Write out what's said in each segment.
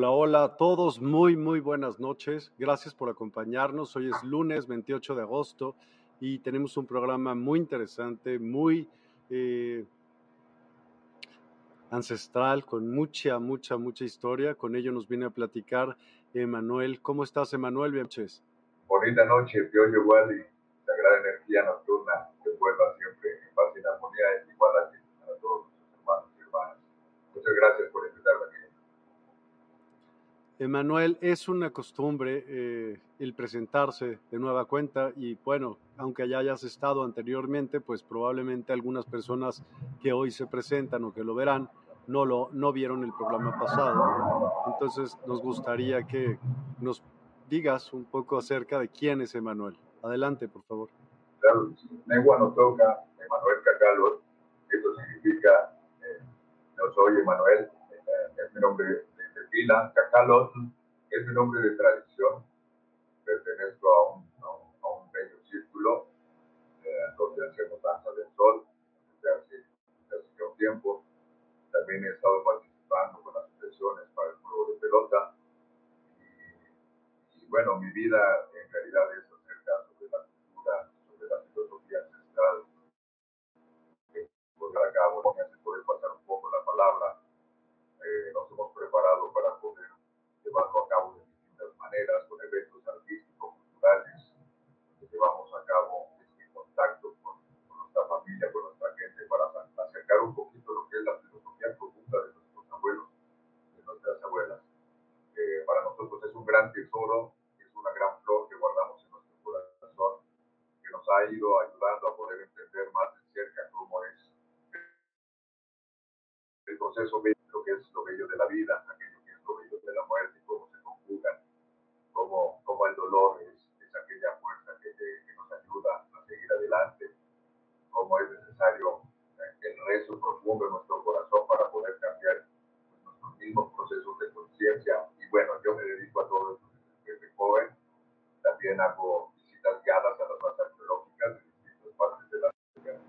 Hola, hola a todos, muy, muy buenas noches. Gracias por acompañarnos. Hoy es lunes 28 de agosto y tenemos un programa muy interesante, muy eh, ancestral, con mucha, mucha, mucha historia. Con ello nos viene a platicar Emanuel. ¿Cómo estás, Emanuel? Bien noches. Bonita noche, yo igual y sagrada energía nocturna que vuelva siempre en paz y en armonía, igual a, todos los hermanos y hermanas. Muchas gracias por invitarme. Emanuel, es una costumbre eh, el presentarse de nueva cuenta y bueno, aunque ya hayas estado anteriormente, pues probablemente algunas personas que hoy se presentan o que lo verán no lo no vieron el programa pasado. Entonces nos gustaría que nos digas un poco acerca de quién es Emanuel. Adelante, por favor. Claro, Negua no toca, Emanuel Cacalo, eso significa eh, no soy Emanuel, eh, es mi nombre Pila, Cacalotl, es mi nombre de tradición. Pertenezco a un, a un, bello círculo eh, donde hacemos danza del sol desde hace, desde hace un tiempo. También he estado participando con asociaciones para el juego de pelota. Y, y bueno, mi vida en realidad es acerca sobre la cultura, sobre la filosofía ancestral. Que por cabo, hace poder pasar un poco la palabra eh, nos hemos preparado para poder llevarlo a cabo de distintas maneras, con eventos artísticos, culturales, que llevamos a cabo este contacto con, con, nuestra familia, con nuestra gente, para acercar un poquito lo que es la filosofía profunda de nuestros abuelos, de nuestras abuelas. Eh, para nosotros es un gran tesoro, es una gran flor que guardamos en nuestro corazón, que nos ha ido ayudando a poder entender más de cerca cómo es el proceso lo que es lo bello de la vida, aquello que es lo bello de la muerte, cómo se conjugan, cómo, cómo el dolor es, es aquella fuerza que, que, nos ayuda a seguir adelante, cómo es necesario el rezo profundo en nuestro corazón para poder cambiar nuestros mismos procesos de conciencia. Y bueno, yo me dedico a todo esto desde joven. También hago visitas guiadas a las zonas arqueológicas de distintas partes de la ciudad.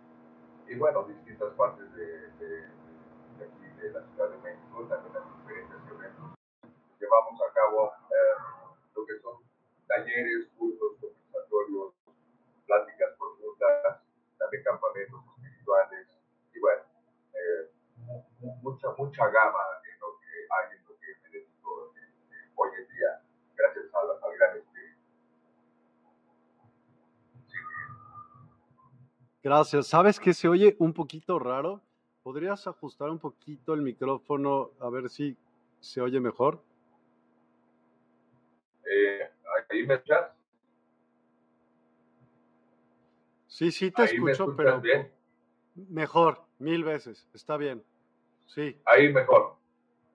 Y bueno, distintas partes de, de de la Ciudad de México, también en diferentes eventos. Llevamos a cabo eh, lo que son talleres, cursos, conversatorios, pláticas profundas, también campamentos espirituales y bueno, eh, mucha, mucha gama en lo que hay, en lo que me dedico eh, hoy en día, gracias al, al gran espíritu. Gracias. ¿Sabes que se oye un poquito raro? ¿Podrías ajustar un poquito el micrófono a ver si se oye mejor? Eh, ¿Ahí me escuchas? Sí, sí te escucho, pero bien? mejor, mil veces. Está bien. Sí. Ahí mejor.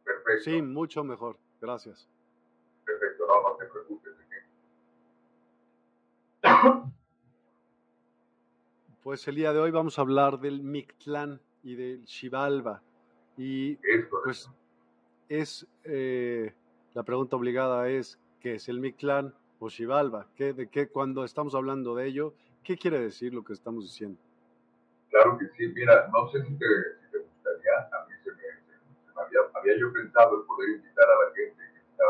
Perfecto. Sí, mucho mejor. Gracias. Perfecto, no, no te preocupes. Pues el día de hoy vamos a hablar del Mictlán y del Xibalba. Y pues es eh, la pregunta obligada es ¿qué es el Mictlán o Xibalba? ¿Qué, de qué cuando estamos hablando de ello, qué quiere decir lo que estamos diciendo? Claro que sí, mira, no sé si te, gustaría, a mí se me, había, había, yo pensado en poder invitar a la gente que está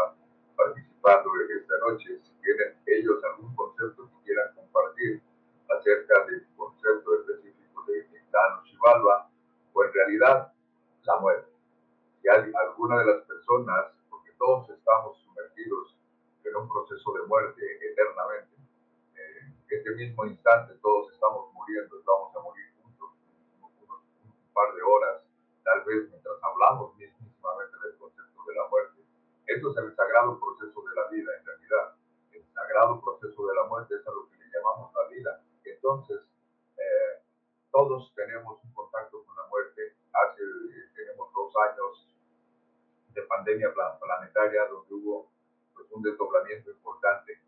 participando esta noche, si tienen ellos algún concepto que quieran compartir acerca del concepto específico de Mictlán o Xibalba, o en realidad la muerte. Si hay alguna de las personas, porque todos estamos sumergidos en un proceso de muerte eternamente, en este mismo instante todos estamos muriendo, vamos a morir juntos, unos, un par de horas, tal vez mientras hablamos mismamente del concepto de la muerte. Esto es el sagrado proceso de la vida, en realidad. El sagrado proceso de la muerte es a lo que le llamamos la vida. Entonces, eh, todos tenemos un contacto. Hace, tenemos dos años de pandemia planetaria donde hubo pues, un desdoblamiento importante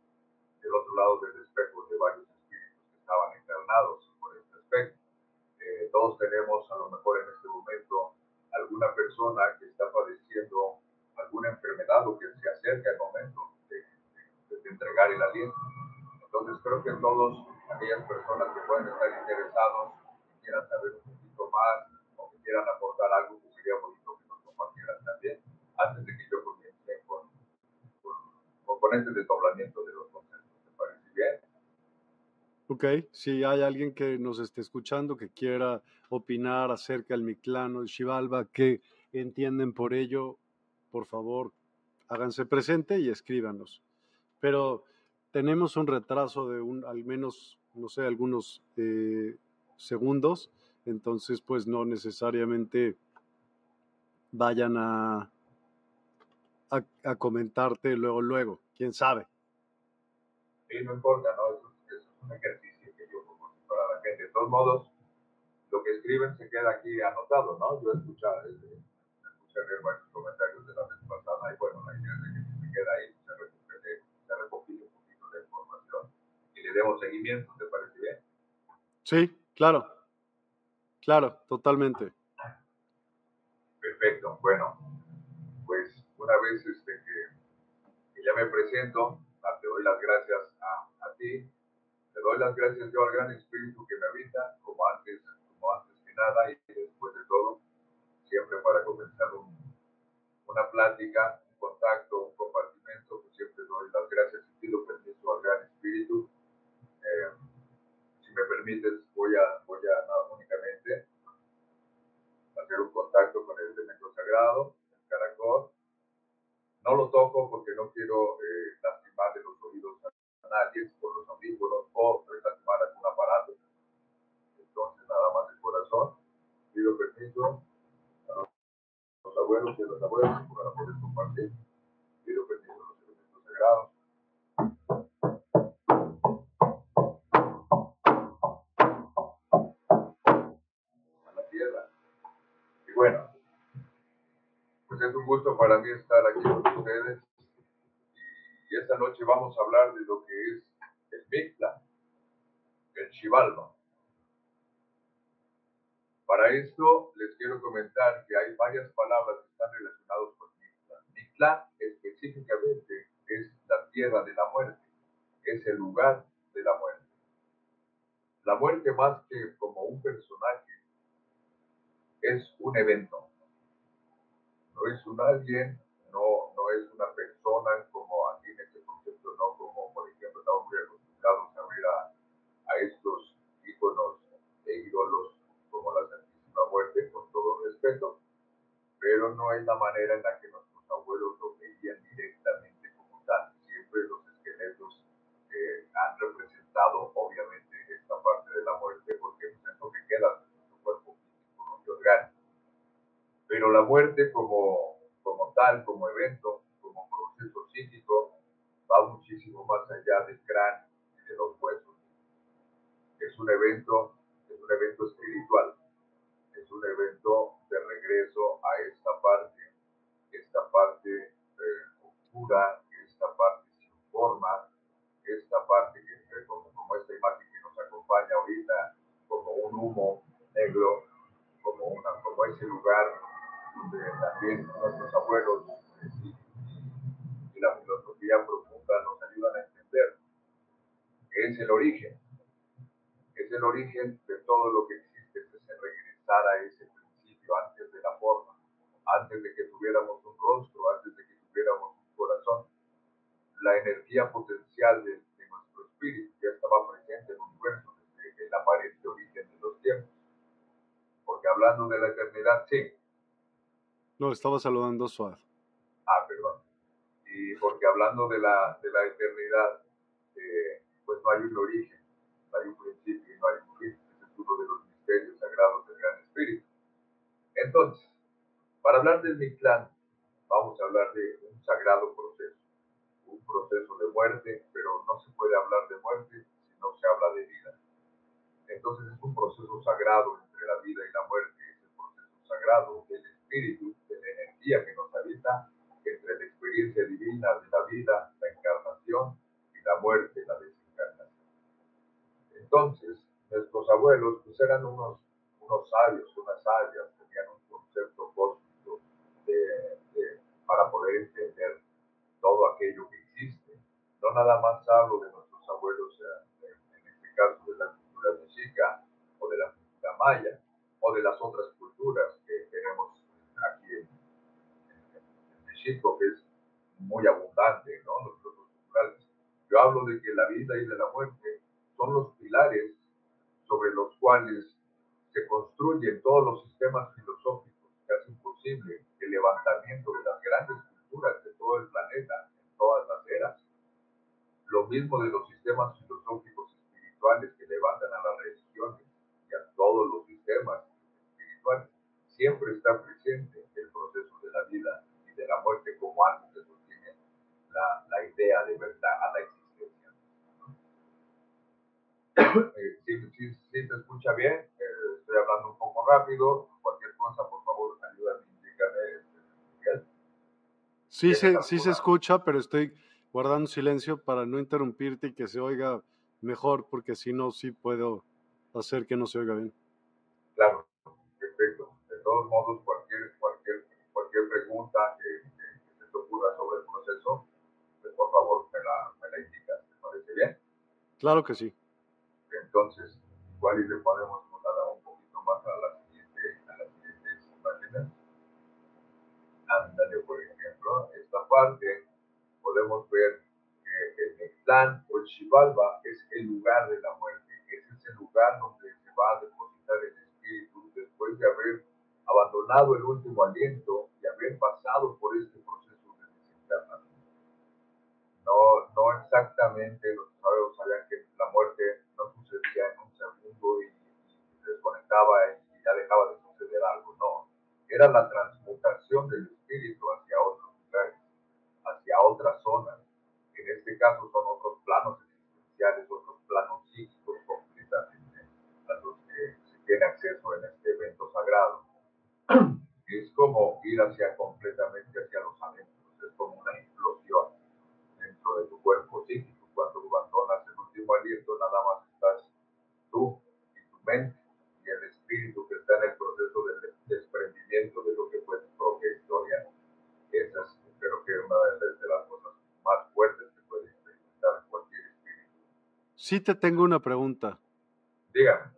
del otro lado del espejo de varios espíritus que estaban encarnados por este aspecto. Eh, todos tenemos a lo mejor en este momento alguna persona que está padeciendo alguna enfermedad o que se acerca el momento de, de entregar el aliento. Entonces creo que todos aquellas personas que pueden estar interesados quieran saber un poquito más que quieran aportar algo que sería bonito que nos compartieran también, antes de que yo comience con, con, con este desdoblamiento de los conceptos. ¿Te parece bien? Ok, si hay alguien que nos esté escuchando que quiera opinar acerca del Mictlano, el Xibalba, que entienden por ello, por favor, háganse presente y escríbanos. Pero tenemos un retraso de un, al menos, no sé, algunos eh, segundos, entonces pues no necesariamente vayan a, a, comentarte luego, luego, quién sabe. Sí, no importa, ¿no? Eso, es un ejercicio que yo propongo para la gente. De todos modos, lo que escriben se queda aquí anotado, ¿no? Yo escuché, escuché leer varios comentarios de la vez pasada y bueno, la idea es que se queda ahí, se recopile, se recopile un poquito de información y le demos seguimiento, ¿te parece bien? Sí, Claro, claro, totalmente. Perfecto, bueno, pues una vez este, que, ya me presento, ah, te doy las gracias a, ti, te doy las gracias yo al gran espíritu que me habita, como antes, como antes que nada y después de todo, siempre para comenzar una plática, un contacto, un compartimento, pues siempre doy las gracias y pido permiso al gran espíritu. Eh, me permites, voy a, voy a únicamente hacer un contacto con el elemento sagrado, el caracol. No lo toco porque no quiero eh, lastimar de los oídos a nadie por los audífonos o lastimar algún aparato. Entonces, nada más el corazón. Pido permiso a los abuelos y a los abuelos para poder compartir. Pido permiso a los elementos sagrados pues es un gusto para mí estar aquí con ustedes. Y esta noche vamos a hablar de lo que es el Mictla, el Chivalba. Para esto les quiero comentar que hay varias palabras que están relacionadas con Mictla. Mictla específicamente es la tierra de la muerte, es el lugar de la muerte. La muerte más que como un personaje es un evento. No es un alguien, no, no es una persona como aquí en este concepto, no como por ejemplo estamos muy acostumbrados a ver a, estos íconos e ídolos como la Santísima Muerte, con todo respeto, pero no es la manera en la que nuestros abuelos lo veían directamente como tal. Siempre los esqueletos eh, han representado obviamente esta parte de la muerte porque la muerte como, como tal, como evento, como proceso psíquico, va muchísimo más allá del cráneo y de los huesos. Es un evento, es un evento espiritual, es un evento de regreso a esta parte, esta parte eh, oscura, esta parte sin forma, esta parte que, como, como esta imagen que nos acompaña ahorita, como un humo negro, como, una, como ese lugar donde también nuestros abuelos y, y la filosofía profunda nos ayudan a entender es el origen, es el origen de todo lo que existe, es regresar a ese principio antes de la forma, antes de que tuviéramos un rostro, antes de que tuviéramos un corazón. La energía potencial de, de nuestro espíritu ya estaba presente en el universo desde el aparente origen de los tiempos. Porque hablando de la eternidad, sí. No, estaba saludando Suad. Ah, perdón. Y porque hablando de la, de la eternidad, eh, pues no hay un origen, no hay un principio y no hay un fin. Es uno de los misterios sagrados del Gran Espíritu. Entonces, para hablar del Mictlán, vamos a hablar de un sagrado proceso, un proceso de muerte, pero no se puede hablar de muerte si no se habla de vida. Entonces es un proceso sagrado entre la vida y la muerte, es el proceso sagrado del espíritu, energía que nos habita, entre la experiencia divina de la vida, la encarnación y la muerte, la desencarnación. Entonces, nuestros abuelos pues eran unos, unos sabios, unas sabias, tenían un concepto cósmico de, de, para poder entender todo aquello que existe. No nada más hablo de nuestros abuelos, en este caso de la cultura mexica o de la cultura maya o de las otras culturas que tenemos aquí en, en, en México, que es muy abundante, ¿no? Los. Yo hablo de que la vida y de la muerte son los pilares sobre los cuales se construyen todos los sistemas filosóficos que hacen posible el levantamiento de las grandes culturas de todo el planeta, en todas las eras. Lo mismo de los sistemas filosóficos espirituales que levantan a las religiones y a todos los sistemas espirituales. Siempre está presente rápido, cualquier cosa, por favor, ayúdame, indícame. Miguel. Sí, se, sí se escucha, pero estoy guardando silencio para no interrumpirte y que se oiga mejor, porque si no, sí puedo hacer que no se oiga bien. Claro, perfecto. De todos modos, cualquier, cualquier, cualquier pregunta que, que, que se te ocurra sobre el proceso, pues por favor me la, me la indicas. ¿Te parece bien? Claro que sí. Entonces, igual y le podemos notar un poquito más a las siguientes, a las siguientes imágenes. Ándale, por ejemplo, esta parte podemos ver que el Mictlán o Sí te tengo una pregunta. Dígame.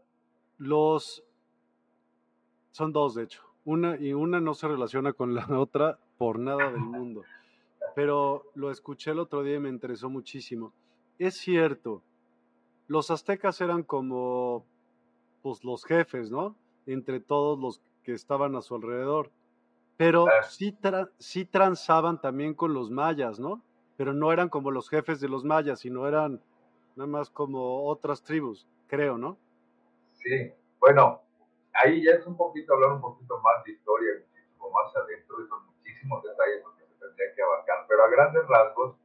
Los... Son dos, de hecho. Una y una no se relaciona con la otra por nada del mundo. Pero lo escuché el otro día y me interesó muchísimo. Es cierto, los aztecas eran como pues, los jefes, ¿no? Entre todos los que estaban a su alrededor. Pero sí, tra sí transaban también con los mayas, ¿no? Pero no eran como los jefes de los mayas, sino eran nada más como otras tribus, creo, ¿no? Sí, bueno, ahí ya es un poquito hablar un poquito más de historia muchísimo más adentro y son muchísimos detalles que se tendrían que abarcar, pero a grandes rasgos,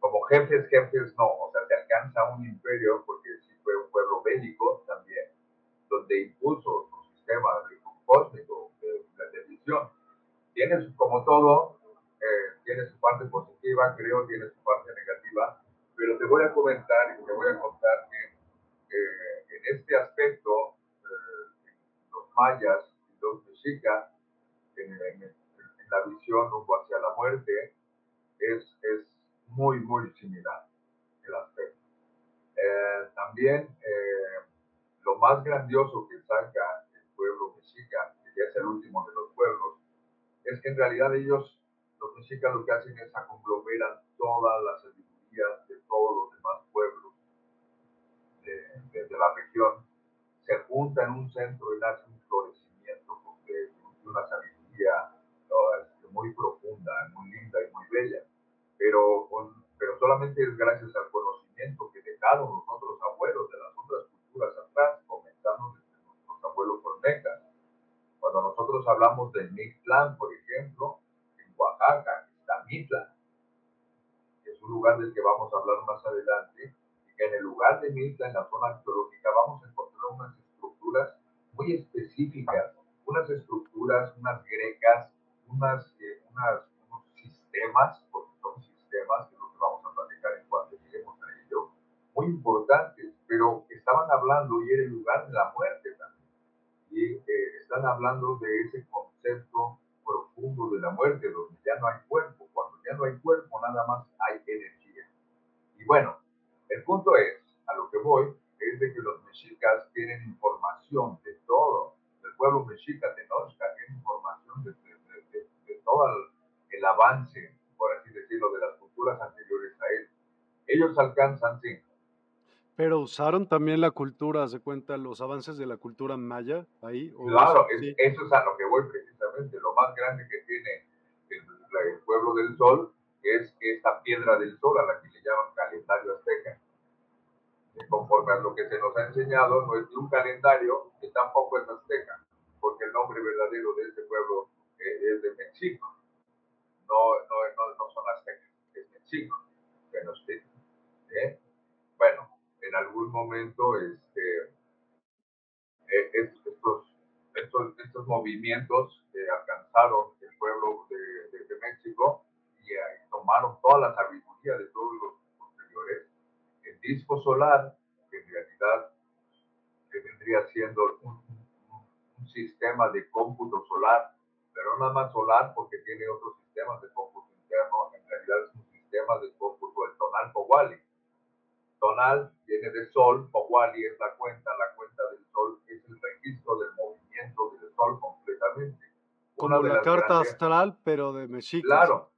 como jefes, jefes no, o sea, se alcanza un imperio porque sí fue un pueblo bélico también, donde impuso su sistema cósmico de, de, visión. Tiene, como todo, eh, tiene su parte positiva, creo, tiene su parte negativa, pero te voy a comentar y te voy a contar que eh, en este aspecto, eh, los mayas y los mexicas, en, en, la visión rumbo hacia la muerte, es, es muy, muy similar el aspecto. Eh, también lo más grandioso que saca el pueblo mexica, que ya es el último de los pueblos, es que en realidad ellos, los mexicas, lo que hacen es aglomeran pero estaban hablando y era el lugar de la muerte también. Y eh, están hablando de ese concepto profundo de la muerte, donde ya no hay cuerpo. Cuando ya no hay cuerpo, nada más hay energía. Y bueno, el punto es, a lo que voy, es de que los mexicas tienen información de todo. El pueblo mexica Tenochca tiene información de, todo el, el, avance, por así decirlo, de las culturas anteriores a él. Ellos alcanzan, sí, pero usaron también la cultura, ¿se cuenta los avances de la cultura maya ahí? claro, eso, es a lo que voy precisamente. Lo más grande que tiene el, pueblo del sol es esta piedra del sol a la que le llaman calendario azteca. conforme a lo que se nos ha enseñado, no es ni un calendario que tampoco es azteca, porque el nombre verdadero de este pueblo eh, es de México. No, no, no, son aztecas, es México, ¿eh? En algún momento este, eh, estos, estos, estos, movimientos alcanzaron el pueblo de, México y tomaron toda la sabiduría de todos los posteriores. El disco solar, que en realidad vendría siendo un, un, sistema de cómputo solar, pero nada más solar porque tiene otros sistemas de cómputo interno, en realidad es un sistema de cómputo del tonal Powali Tonal viene de sol, Powali es la cuenta, la cuenta del sol es el registro del movimiento del sol completamente. Como la carta astral, pero de Mexica. Claro,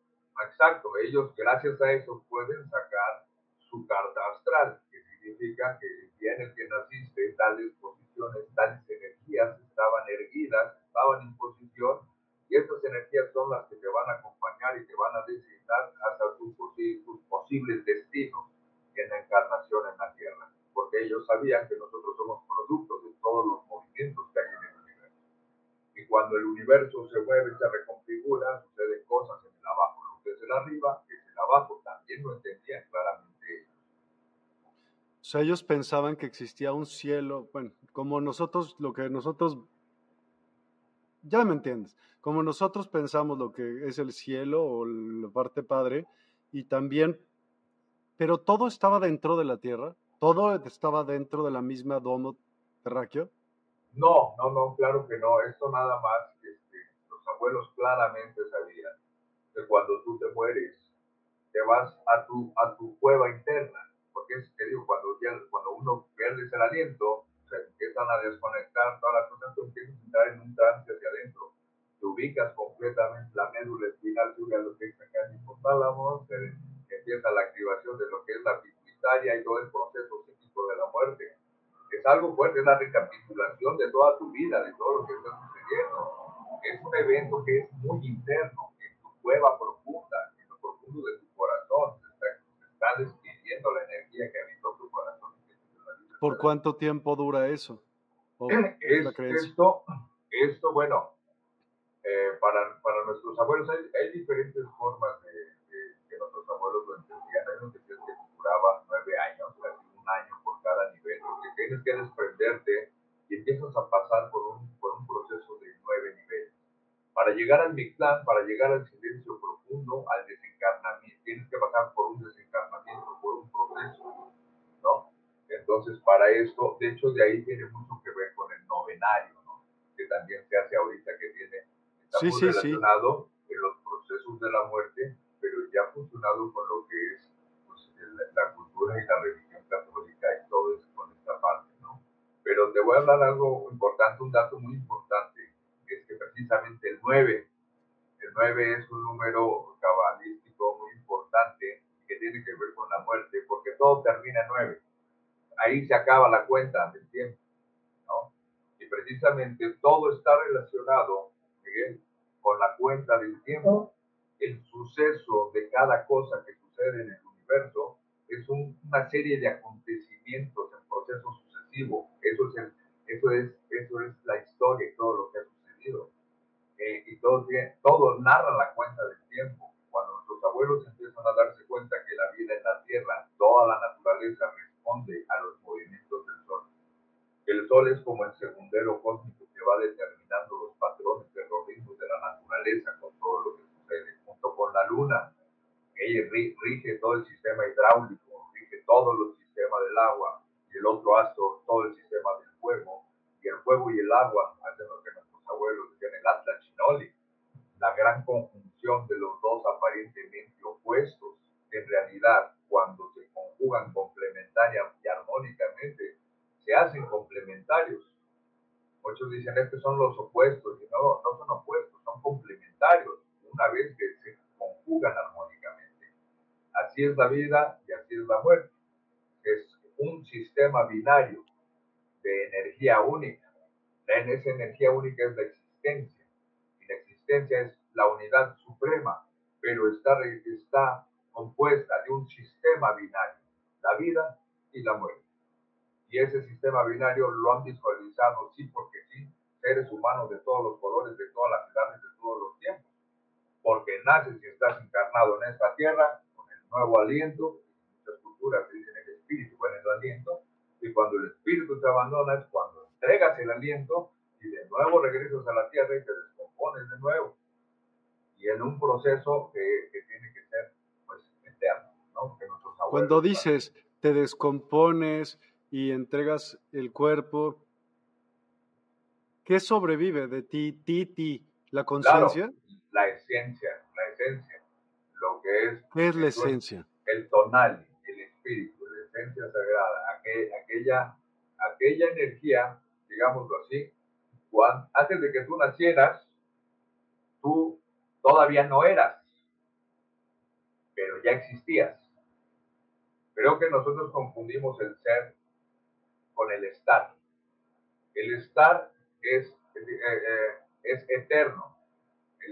exacto. Ellos, gracias a eso, pueden sacar su carta astral, que significa que el día en el que naciste, tales posiciones, tales energías estaban erguidas, estaban en posición, y estas energías son las que te van a acompañar y te van a designar hasta tus, tus posibles destinos en la encarnación en la Tierra, porque ellos sabían que nosotros somos productos de todos los movimientos que hay en el universo. Y cuando el universo se mueve, se reconfigura, suceden cosas en el abajo. Lo que es el arriba, es el abajo, también lo entendían claramente ellos. O sea, ellos pensaban que existía un cielo, bueno, como nosotros, lo que nosotros, ya me entiendes, como nosotros pensamos lo que es el cielo o la parte padre, y también pero todo estaba dentro de la Tierra, todo estaba dentro de la misma domo terráqueo. No, no, no, claro que no. Esto nada más, este, los abuelos claramente sabían que cuando tú te mueres, te vas a tu, a tu cueva interna. Porque es que digo, cuando, uno pierde el aliento, se empiezan a desconectar todas las cosas, tú empiezas a entrar en un trance hacia adentro. Te ubicas completamente la médula espinal, sube a lo que es el hipotálamo, empieza la activación de lo que es la pituitaria y todo el proceso psíquico de la muerte. Es algo fuerte, es la recapitulación de toda tu vida, de todo lo que está sucediendo. Es un evento que es muy interno, en tu cueva profunda, en lo profundo de tu corazón. Se está, despidiendo la energía que habitó tu corazón. ¿Por cuánto tiempo dura eso? esto, esto, bueno, eh, para nuestros abuelos, hay, hay diferentes formas de, que nuestros abuelos lo entendían. Hay que decían que duraba nueve años, casi un año por cada nivel, porque tienes que desprenderte y empiezas a pasar por un, por un proceso de nueve niveles. Para llegar al Mictlán, para llegar al silencio profundo, al desencarnamiento, tienes que pasar por un desencarnamiento, por un proceso, ¿no? Entonces, para esto, de hecho, de ahí tiene mucho que ver con el novenario, ¿no? Que también se hace ahorita, que tiene, está muy relacionado en los procesos de la muerte, pero ya ha funcionado con lo que es pues, la cultura y la religión católica y todo eso con esta parte, ¿no? Pero te voy a hablar algo importante, un dato muy importante, es que precisamente el 9, el 9 es un número cabalístico muy importante que tiene que ver con la muerte, porque todo termina en 9. Ahí se acaba la cuenta del tiempo, ¿no? Y precisamente todo está relacionado, Miguel, con la cuenta del tiempo. El suceso de cada cosa que sucede en el universo es una serie de acontecimientos en proceso sucesivo. Eso es, eso, es, eso es la historia y todo lo que ha sucedido. Eh, y todo, todo narra la cuenta del tiempo. Cuando nuestros abuelos empiezan a darse cuenta que la vida en la Tierra, toda la naturaleza responde a los movimientos del Sol. El Sol es como el segundero cósmico que va determinando los patrones de los ritmos de la naturaleza con todo lo que sucede, junto con la Luna. Ella rige todo el sistema hidráulico, rige todos los sistemas del agua, y el otro astro todo el sistema del fuego. Y el fuego y el agua hacen lo que nuestros abuelos decían el Atlas Chinoli, la gran conjunción de los dos aparentemente opuestos. En realidad, cuando se conjugan complementaria y armónicamente, se hacen complementarios. Muchos dicen, estos son los opuestos, y no, no son opuestos, son complementarios, una vez que se conjugan armónicamente. Así es la vida y así es la muerte. Es un sistema binario de energía única. En esa energía única es la existencia. Y la existencia es la unidad suprema, pero está, está compuesta de un sistema binario, la vida y la muerte. Y ese sistema binario lo han visualizado, sí, porque sí, seres humanos de todos los colores, de todas las edades, de todos los tiempos. Porque naces y estás encarnado en esta tierra con el nuevo aliento, muchas culturas dicen el espíritu con el aliento, y cuando el espíritu te abandona es cuando entregas el aliento y de nuevo regresas a la tierra y te descompones de nuevo. Y en un proceso que, que tiene que ser pues eterno, cuando dices te descompones y entregas el cuerpo, ¿qué sobrevive de ti, ti, ti? ¿La conciencia? La esencia, la esencia, lo que es... ¿Qué es la esencia? El tonal, el espíritu, la esencia sagrada, aquella, aquella energía, digámoslo así, cuando, antes de que tú nacieras, tú todavía no eras, pero ya existías. Creo que nosotros confundimos el ser con el estar. El estar es, eh, eh, es eterno.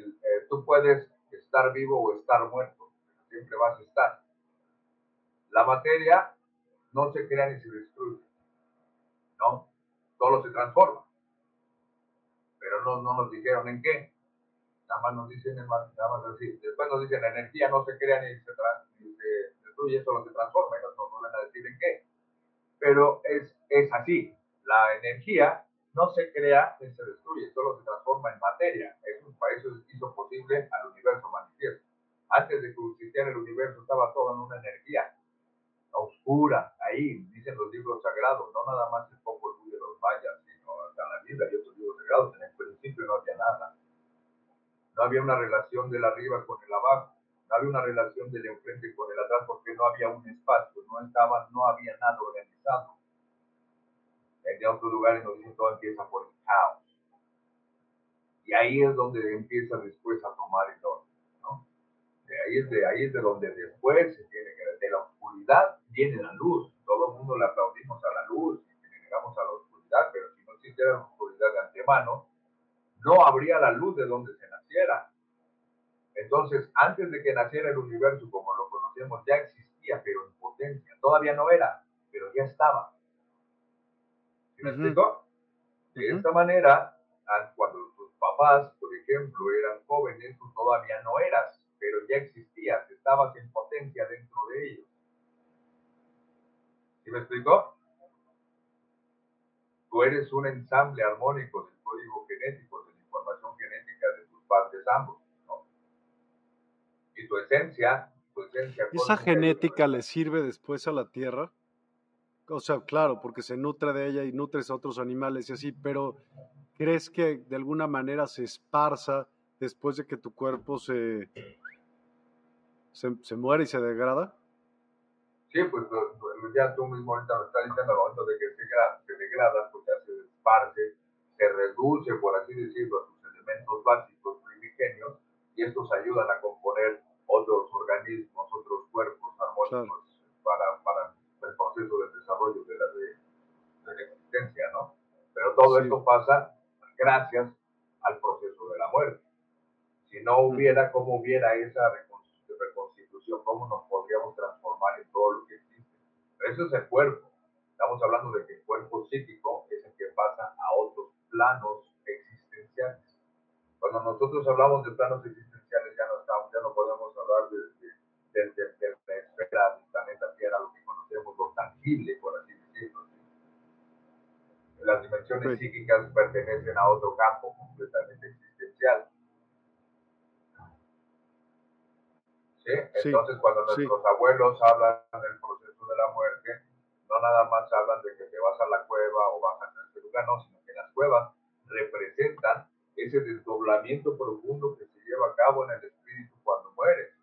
Eh, tú puedes estar vivo o estar muerto, siempre vas a estar. La materia no se crea ni se destruye, ¿no? Solo se transforma. Pero no, no nos dijeron en qué. Nada más nos dicen, nada más así. Después nos dicen, la energía no se crea ni se, ni se destruye, solo se transforma y nos, nos vuelven a decir en qué. Pero es, es así. La energía no se crea ni se destruye, solo se transforma en materia. Eso, eso hizo posible al universo manifiesto. Antes de que existiera el universo estaba todo en una energía oscura, ahí, dicen los libros sagrados, no nada más el poco de los mayas, sino hasta la Biblia y otros libros sagrados. En el principio no había nada. No había una relación del arriba con el abajo, no había una relación del enfrente con el atrás porque no había un espacio, no estaba, no había nada organizado. En otros lugares nos dicen todo empieza por el caos. Y ahí es donde empieza después a tomar el orden, ¿no? De ahí es de ahí es de donde después se tiene que de la oscuridad viene la luz. Todo el mundo le aplaudimos a la luz y le negamos a la oscuridad, pero si no existiera la oscuridad de antemano, no habría la luz de donde se naciera. Entonces, antes de que naciera el universo como lo conocemos, ya existía, pero en potencia. Todavía no era, pero ya estaba. ¿Me explico? De esta manera, cuando tus papás, por ejemplo, eran jóvenes, tú todavía no eras, pero ya existías, estabas en potencia dentro de ellos. ¿Sí me explico? Tú eres un ensamble armónico del código genético, de la información genética de tus padres ambos. ¿no? Y tu esencia, tu esencia... ¿Esa genética le sirve después a la Tierra? O sea, claro, porque se nutre de ella y nutres a otros animales y así, pero ¿crees que de alguna manera se esparza después de que tu cuerpo se, se, muere y se degrada? Sí, pues ya tú mismo ahorita lo estás diciendo, al momento de que se, se degrada, pues ya se esparce, se reduce, por así decirlo, a sus elementos básicos primigenios, y estos ayudan a componer otros organismos, otros cuerpos armónicos para, para el proceso del desarrollo de la, de, la existencia, ¿no? Pero todo esto pasa gracias al proceso de la muerte. Si no hubiera, ¿cómo hubiera esa reconstitución? ¿Cómo nos podríamos transformar en todo lo que existe? Pero eso es el cuerpo. Estamos hablando de que el cuerpo psíquico es el que pasa a otros planos existenciales. Cuando nosotros hablamos de planos existenciales, ya no, estamos, ya no podemos hablar de, de, de, de la esfera del planeta Tierra, lo que conocemos, lo tangible, por así decirlo. Las dimensiones psíquicas pertenecen a otro campo completamente existencial. ¿Sí? Entonces, cuando nuestros abuelos hablan del proceso de la muerte, no nada más hablan de que te vas a la cueva o vas a este lugar, no, sino que las cuevas representan ese desdoblamiento profundo que se lleva a cabo en el espíritu cuando mueres.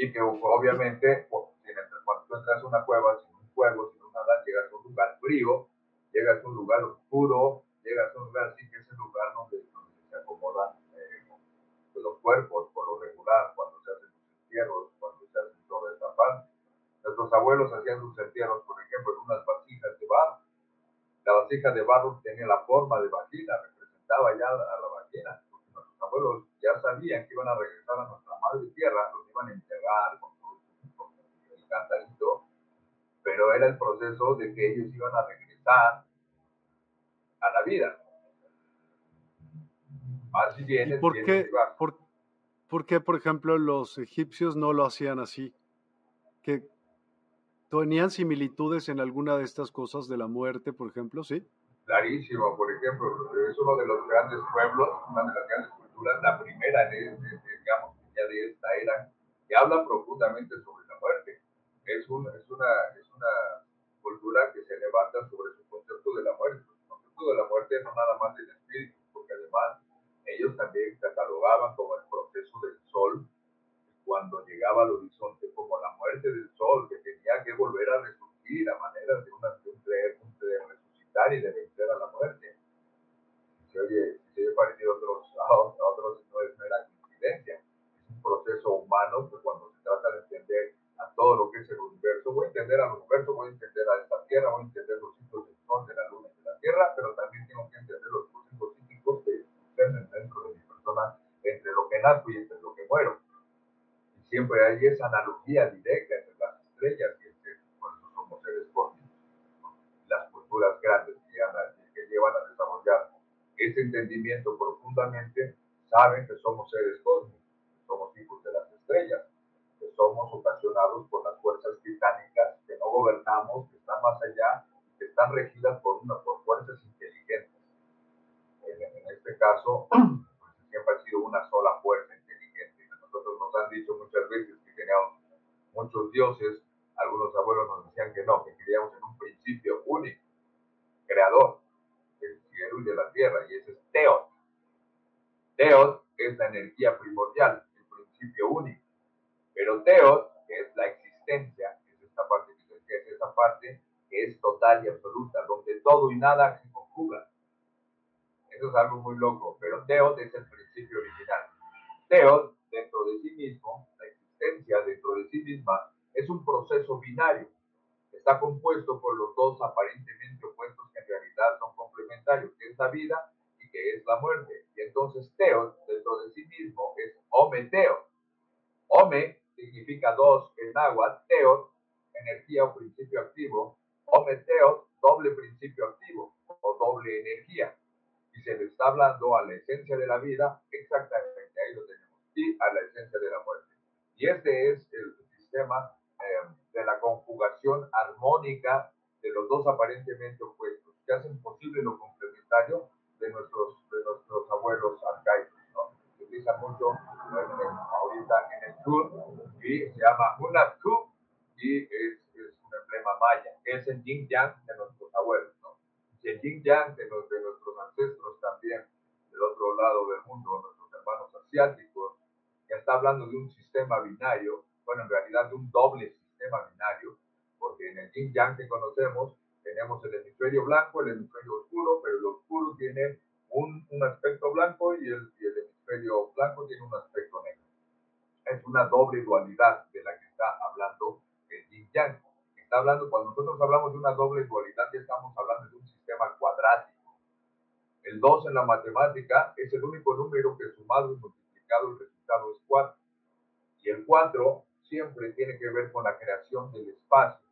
Y que obviamente, cuando tú entras a una cueva sin un fuego, sin nada, llegas a un lugar frío, llegas a un lugar oscuro, llegas a un lugar así que es el lugar donde, se acomodan eh, los cuerpos por lo regular, cuando se hacen sus entierros, cuando se hacen toda esta parte. Nuestros abuelos hacían sus entierros, por ejemplo, en unas vasijas de barro. La vasija de barro tenía la forma de vagina, representaba ya a la vagina, abuelos ya sabían que iban a regresar a nuestra madre tierra, los iban a enterrar con todo el cantarito, pero era el proceso de que ellos iban a regresar a la vida. Así bien, por, qué, por, por, qué, por ejemplo, los egipcios no lo hacían así? ¿Que tenían similitudes en alguna de estas cosas de la muerte, por ejemplo? ¿Sí? Clarísimo, por ejemplo, es uno de los grandes pueblos, una de las grandes la primera, de, digamos, ya de esta era, que habla profundamente sobre la muerte. Es, un, es, una, es una cultura que se levanta sobre su concepto de la muerte. El concepto de la muerte no nada más del espíritu, porque además ellos también catalogaban como el proceso del sol, cuando llegaba al horizonte, como la muerte del sol, que tenía que volver a resurgir a manera de, una, de, un, de resucitar y de vencer a la muerte. Si oye, si oye parecido a otros, a otros no, es, no era coincidencia, es un proceso humano que cuando se trata de entender a todo lo que es el universo, voy a entender al universo, voy a entender a esta tierra, voy a entender los ciclos del sol, de la luna y de la tierra, pero también tengo que entender los procesos psíquicos que suceden dentro de mi persona, entre lo que nazco y entre lo que muero. Y siempre hay esa analogía directa entre las estrellas y el por somos seres cósmicos. Las culturas grandes que llevan a desarrollar ese entendimiento profundamente saben que somos seres cósmicos, somos hijos de las estrellas somos ocasionados por las fuerzas titánicas que no gobernamos, que están más allá, que están regidas por, una, por fuerzas inteligentes. En, este caso, pues, siempre ha sido una sola fuerza inteligente. Nosotros nos han dicho muchas veces que teníamos muchos dioses, algunos abuelos nos decían que no, que queríamos en un principio único, creador y de la tierra, y ese es Teos. Teos es la energía primordial, el principio único. Pero Teos, es la existencia, es esta parte que es esa parte que es total y absoluta, donde todo y nada se conjuga. Eso es algo muy loco, pero Teos es el principio original. Teos, dentro de sí mismo, la existencia dentro de sí misma, es un proceso binario. Está compuesto por los dos aparentemente complementarios, que es la vida y que es la muerte. Y entonces Teos, dentro de sí mismo, es Ometeo. Ome significa dos en agua, teos, energía o principio activo, o meteo, doble principio activo. o doble energía. Y se le está hablando a la esencia de la vida, exactamente, ahí lo tenemos, y a la esencia de la muerte. Y este es el sistema eh, de la conjugación armónica de los dos aparentemente opuestos, que hacen posible lo complementario de nuestros, de nuestros abuelos arcaicos. ¿no? Se utiliza mucho ahorita en el sur y se llama Unatu y es, es, un emblema maya, que es el yin yang de nuestros abuelos. ¿no? Y el yin yang de, los, de nuestros ancestros también, del otro lado del mundo, nuestros hermanos asiáticos, que está hablando de un sistema binario, bueno, en realidad de un doble sistema binario, porque en el yin yang que conocemos tenemos el hemisferio blanco, el hemisferio oscuro, pero el oscuro tiene un, un aspecto blanco y el, el hemisferio blanco tiene un aspecto negro. Es una doble dualidad de la que está hablando el yin yang. Está hablando, cuando nosotros hablamos de una doble dualidad, ya estamos hablando de un sistema cuadrático. El 2 en la matemática es el único número que sumado y multiplicado el resultado es 4. Y el 4 siempre tiene que ver con la creación del espacio.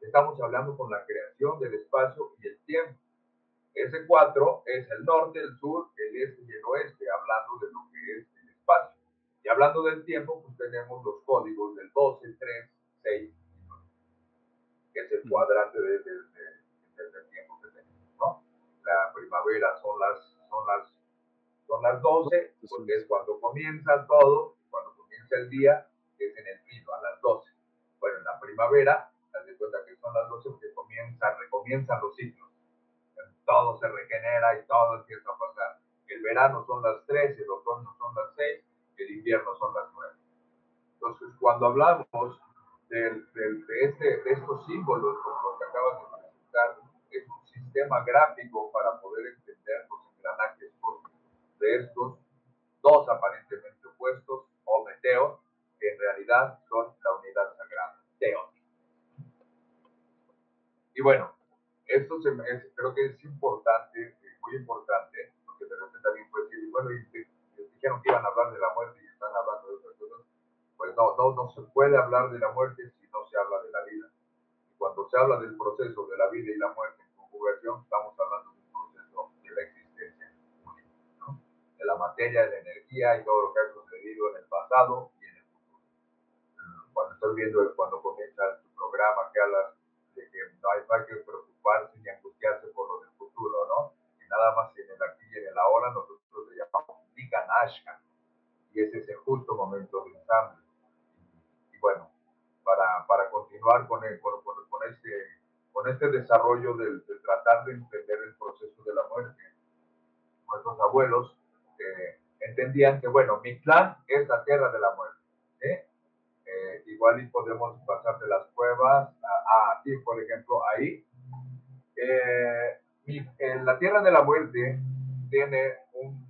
Estamos hablando con la creación del espacio y el tiempo. Ese 4 es el norte, el sur, el este y el oeste, hablando de lo que es el espacio. Y hablando del tiempo, pues tenemos los códigos del 12, 3, 6 y 9, que es el cuadrante del de, de, tiempo que tenemos, ¿no? La primavera son las, son las, son las 12, porque es cuando comienza todo, cuando comienza el día, es en el filo, a las 12. Bueno, en la primavera, las de cuenta que son las 12 que comienzan, recomienzan los ciclos. Todo se regenera y todo empieza a pasar. El verano son las 13, el otoño son las 6, el invierno son las 9. Entonces, cuando hablamos del, del, de, este, de estos símbolos, como lo que acabas de presentar, es un sistema gráfico para poder entender los engranajes de estos dos aparentemente opuestos, o meteos, que en realidad son la unidad sagrada, Teos. Y bueno, esto se, es, creo que es importante, muy importante, porque de repente también puede decir, bueno, y, y, dijeron que iban a hablar de la muerte y están hablando de otras cosas. Pues no, no, no se puede hablar de la muerte si no se habla de la vida. Y cuando se habla del proceso de la vida y la muerte en conjugación, estamos hablando de un proceso de la existencia, ¿no? de la materia, de la energía y todo lo que ha sucedido en el pasado y en el futuro. Cuando estoy viendo, cuando comienza tu programa, que hablas no hay, no que preocuparse ni angustiarse por lo del futuro, ¿no? Y nada más en el aquí y en el ahora nosotros le llamamos Nikanashka. Y ese es el justo momento de ensamble. Y, bueno, para, para continuar con, el, con, con, este, con este desarrollo del, de tratar de entender el proceso de la muerte, nuestros abuelos eh, entendían que, bueno, mi clan es la tierra de la muerte. ¿eh? Eh, igual y podemos pasar de las cuevas a, aquí, por ejemplo, ahí. Eh, en la tierra de la muerte tiene un,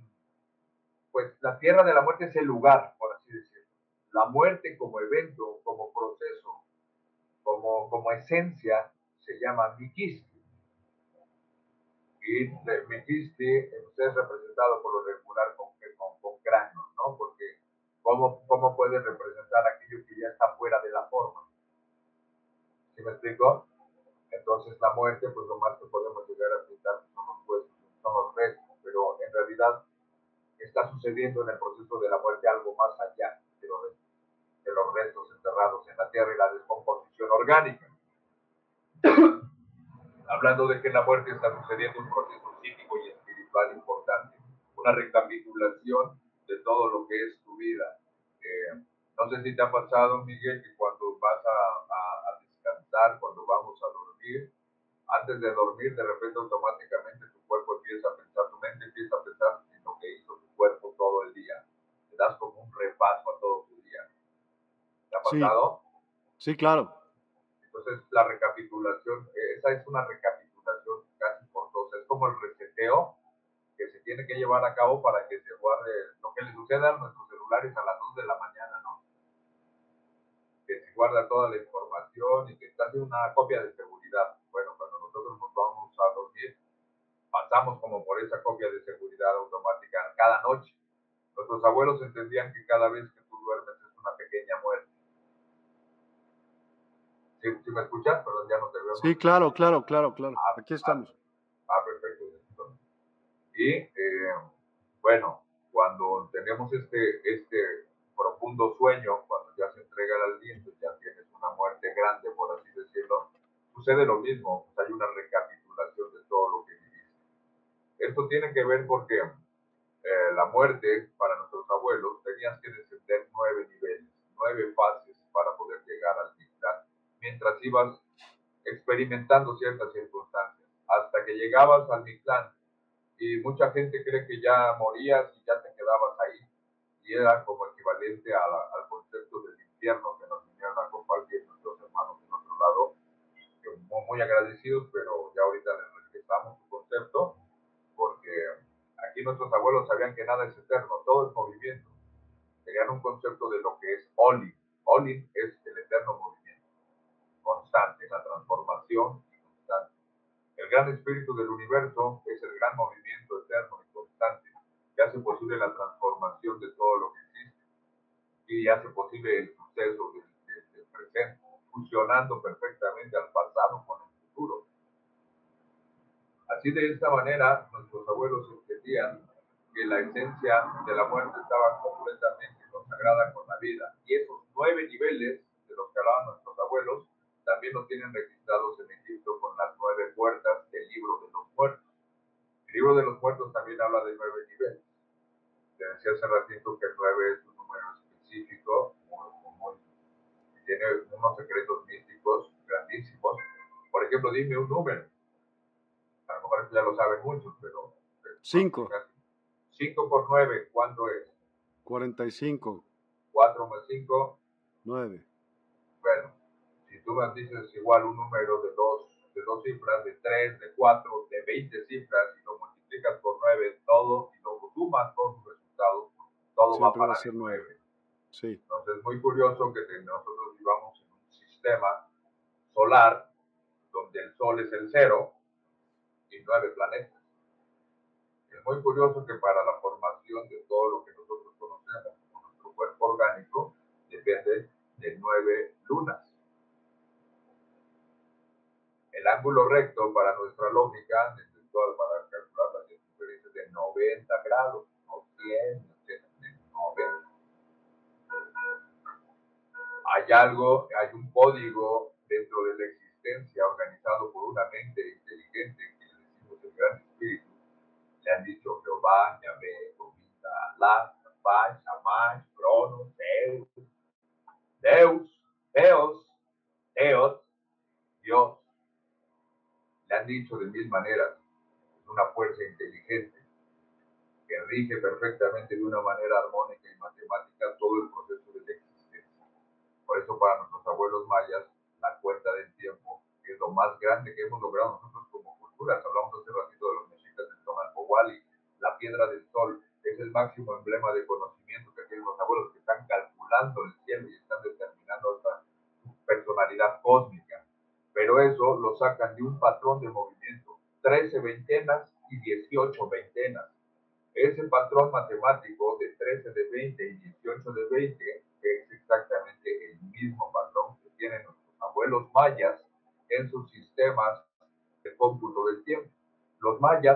pues la tierra de la muerte es el lugar, por así decirlo. La muerte como evento, como proceso, como, como esencia, se llama Mikisti. Y Mikisti es representado por lo regular con, con, con ¿no? Porque ¿Cómo, ¿Cómo puede representar aquello que ya está fuera de la forma? ¿Sí me explico? Entonces la muerte, pues lo más que podemos llegar a pintar son los huesos, son los restos, pero en realidad está sucediendo en el proceso de la muerte algo más allá de los, de los restos enterrados en la tierra y la descomposición orgánica. Hablando de que en la muerte está sucediendo un proceso psíquico y espiritual importante, una recapitulación de todo lo que es tu vida. Eh, no sé si te ha pasado, Miguel, que cuando descansar, cuando vamos a dormir, antes de dormir, de repente automáticamente tu cuerpo empieza a pensar, tu mente empieza a pensar en lo que hizo tu cuerpo todo el día. Te das como un repaso a todo tu día. ¿Te ha pasado? Sí, sí claro. Entonces, la recapitulación, esa es una recapitulación casi por dos. Es como el reseteo que se tiene que llevar a cabo para que se guarde lo que le suceda a nuestros celulares a las 2 de la mañana, ¿no? Que se guarda toda la información y que se hace una copia de seguridad. Bueno, cuando nosotros nos vamos a dormir, pasamos como por esa copia de seguridad automática cada noche. Nuestros abuelos entendían que cada vez que tú duermes es una pequeña muerte. ¿Sí, ¿Sí me escuchas? Perdón, ya no te veo. Sí, claro, claro, claro, claro. Ah, Aquí estamos. Ah, ah perfecto. Y eh, bueno, cuando tenemos este, este profundo sueño, cuando ya se entrega el aliento, ya tienes una muerte grande, por así decirlo, sucede lo mismo, pues hay una recapitulación de todo lo que viviste. Esto tiene que ver porque eh, la muerte para nuestros abuelos tenías que descender nueve niveles, nueve fases para poder llegar al Mictlán, mientras ibas experimentando ciertas circunstancias, hasta que llegabas al Mictlán y mucha gente cree que ya morías y ya te quedabas ahí, y era como equivalente al concepto del infierno que nos vinieron a compartir nuestros hermanos en otro lado, que muy, muy agradecidos, pero ya ahorita les regresamos su concepto, porque aquí nuestros abuelos sabían que nada es eterno, todo es movimiento. Tenían un concepto de lo que es Oli. Oli es el eterno movimiento, constante, la transformación constante. El gran espíritu del universo es el gran movimiento eterno que hace posible la transformación de todo lo que existe y hace posible el suceso del, del presente, fusionando perfectamente al pasado con el futuro. Así de esta manera, nuestros abuelos entendían que la esencia de la muerte estaba completamente consagrada con la vida. Y esos nueve niveles de los que hablaban nuestros abuelos también los tienen registrados en Egipto con las nueve puertas del libro de los muertos. El libro de los muertos también habla de nueve niveles. Te decía hace ratito que el nueve es un número específico, muy, muy, tiene unos secretos místicos grandísimos. Por ejemplo, dime un número a lo mejor ya lo saben muchos, pero... 5. 5 por 9, ¿cuánto es? 45. 4 más 5. 9. Bueno, si tú me dices igual un número de dos, de dos cifras, de 3, de 4, de 20 cifras, y lo multiplicas por 9, todo, y lo sumas los resultados, todo Siempre va va a para ser el 9. Sí. Entonces es muy curioso que nosotros vivamos en un sistema solar donde el Sol es el cero y nueve planetas. Es muy curioso que para la formación de todo lo que nosotros conocemos como nuestro cuerpo orgánico depende de nueve lunas. El ángulo recto para nuestra lógica, para calcular las circunferencias de 90 grados, no 100, no 100, 90 hay algo, hay un código dentro de la existencia organizado por una mente inteligente que le decimos el gran espíritu. Le han dicho Jehová, Yahvé, Gomita, Alá, Paz, Shamash, Cronos, Zeus, Deus, Theos, Theos, Dios. Le han dicho de mil maneras. Una fuerza inteligente que rige perfectamente de una manera armónica abuelos mayas, la cuenta del tiempo es lo más grande que hemos logrado nosotros como culturas. Hablamos hace ratito de los mexicas de Tonalpohualli, la piedra del sol, es el máximo emblema de conocimiento que tienen los abuelos que están calculando el cielo y están determinando su personalidad cósmica. Pero eso lo sacan de un patrón de movimiento, 13 veintenas y 18 veintenas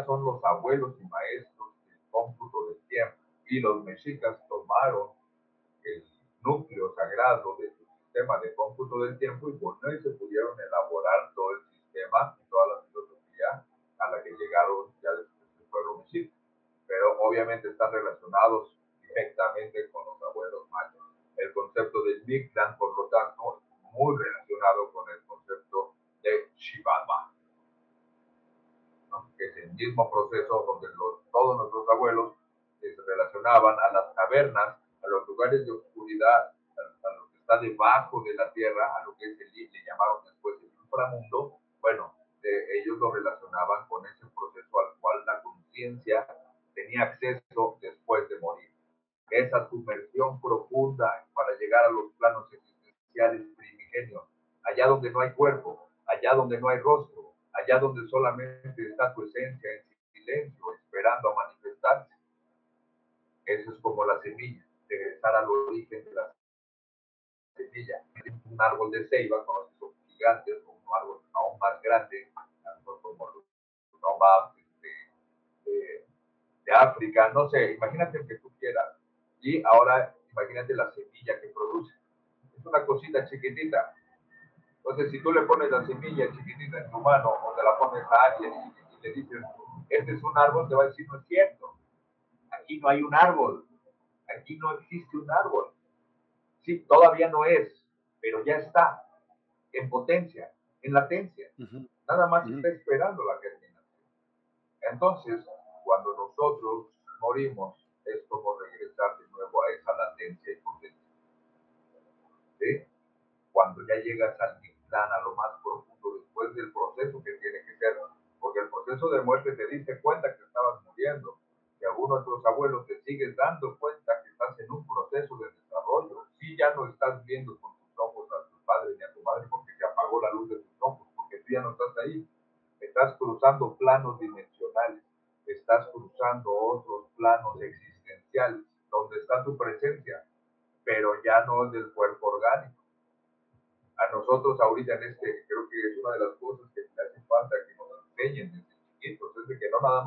Son los abuelos y maestros del cómputo del tiempo y los mexicas tomaron chiquitita. Entonces, si tú le pones la semilla chiquitita en tu mano o te la pones a alguien y, le dices, este es un árbol, te va a decir, no es cierto. Aquí no hay un árbol. Aquí no existe un árbol. Sí, todavía no es, pero ya está en potencia, en latencia. Nada más está esperando la germinación. Entonces, cuando nosotros morimos, es como regresar de nuevo a esa latencia y potencia. ¿Sí? Cuando ya llegas al Mictlán, a lo más profundo, después del proceso que tiene que ser, porque el proceso de muerte te diste cuenta que estabas muriendo, que algunos de tus abuelos te sigues dando cuenta que estás en un proceso de desarrollo, si ya no estás viendo con tus ojos a tu padre ni a tu madre porque se apagó la luz de tus ojos, porque tú ya no estás ahí, estás cruzando planos dimensionales estás cruzando otros planos existenciales donde está tu presencia, pero ya no es del cuerpo orgánico. A nosotros ahorita en este,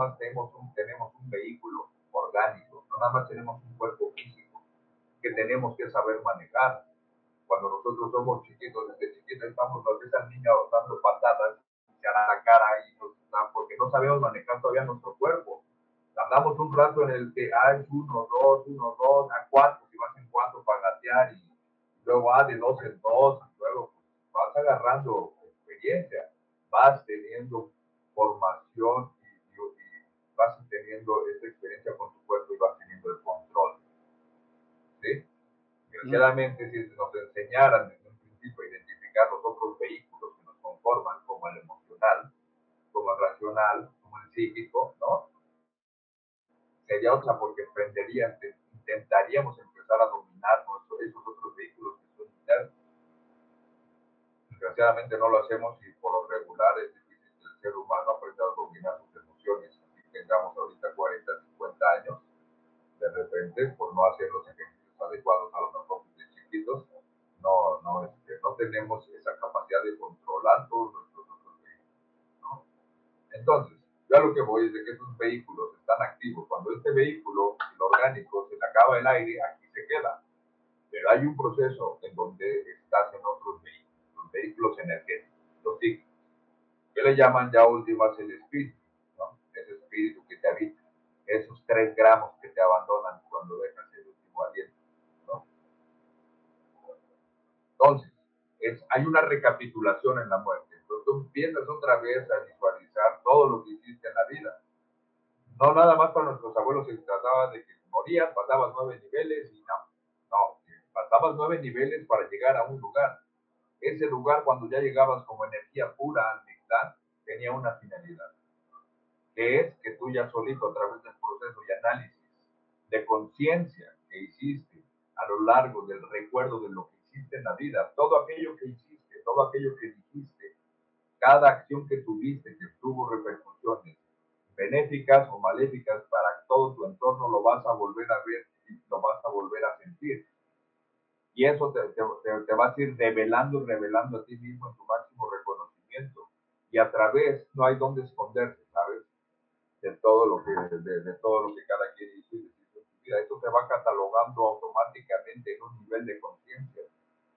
más tenemos un, tenemos un vehículo orgánico, no nada más tenemos un cuerpo físico que tenemos que saber manejar. Cuando nosotros somos chiquitos, desde chiquitos estamos, nos ves al niño dando patadas, se la cara y nos porque no sabemos manejar todavía nuestro cuerpo. Andamos un rato en el que ah, es uno, dos, uno, dos, a cuatro, si vas en cuatro para gatear y luego va de dos en dos, y luego pues, vas agarrando experiencia, vas teniendo formación y, vas teniendo esta experiencia con tu cuerpo y vas teniendo el control. ¿Sí? Si nos enseñaran desde un principio a identificar los otros vehículos que nos conforman, como el emocional, como el racional, como el psíquico, ¿no? Sería otra porque aprenderían, intentaríamos empezar a dominar esos otros vehículos que son internos. Desgraciadamente no lo hacemos y por lo regular es difícil que el ser humano aprenda a dominar sus emociones. Y tengamos ahorita 40, 50 años, de repente, por no hacer los ejercicios adecuados a los no, no, este, no tenemos esa capacidad de controlar todos los entonces, yo a lo que voy es de que esos vehículos están activos. Cuando este vehículo, el orgánico, se le acaba el aire, aquí se queda. Pero hay un proceso en donde estás en otros vehículos, los vehículos energéticos, los ciclos. que le llaman ya últimas el espíritu, ¿no? Ese espíritu que te habita, esos tres gramos que te abandonan cuando dejas el último aliento, ¿no? Entonces, es, hay una recapitulación en la muerte. Entonces tú empiezas otra vez a visualizar todo lo que hiciste en la vida. No nada más para nuestros abuelos se trataba de que morías, pasabas nueve niveles y no. No, pasabas nueve niveles para llegar a un lugar. Ese lugar, cuando ya llegabas como energía pura al dictar, tenía una finalidad, que es que tú ya solito, a través del proceso y análisis de conciencia que hiciste a lo largo del recuerdo de lo que en la vida, todo aquello que hiciste, todo aquello que dijiste, cada acción que tuviste que tuvo repercusiones benéficas o maléficas para todo tu entorno, lo vas a volver a ver y lo vas a volver a sentir. Y eso te, te, te, vas a ir revelando, revelando a ti mismo en tu máximo reconocimiento. Y a través, no hay dónde esconderse, ¿sabes? De todo lo que, de, de todo lo que cada quien hizo y su vida. Eso te va catalogando automáticamente en un nivel de conciencia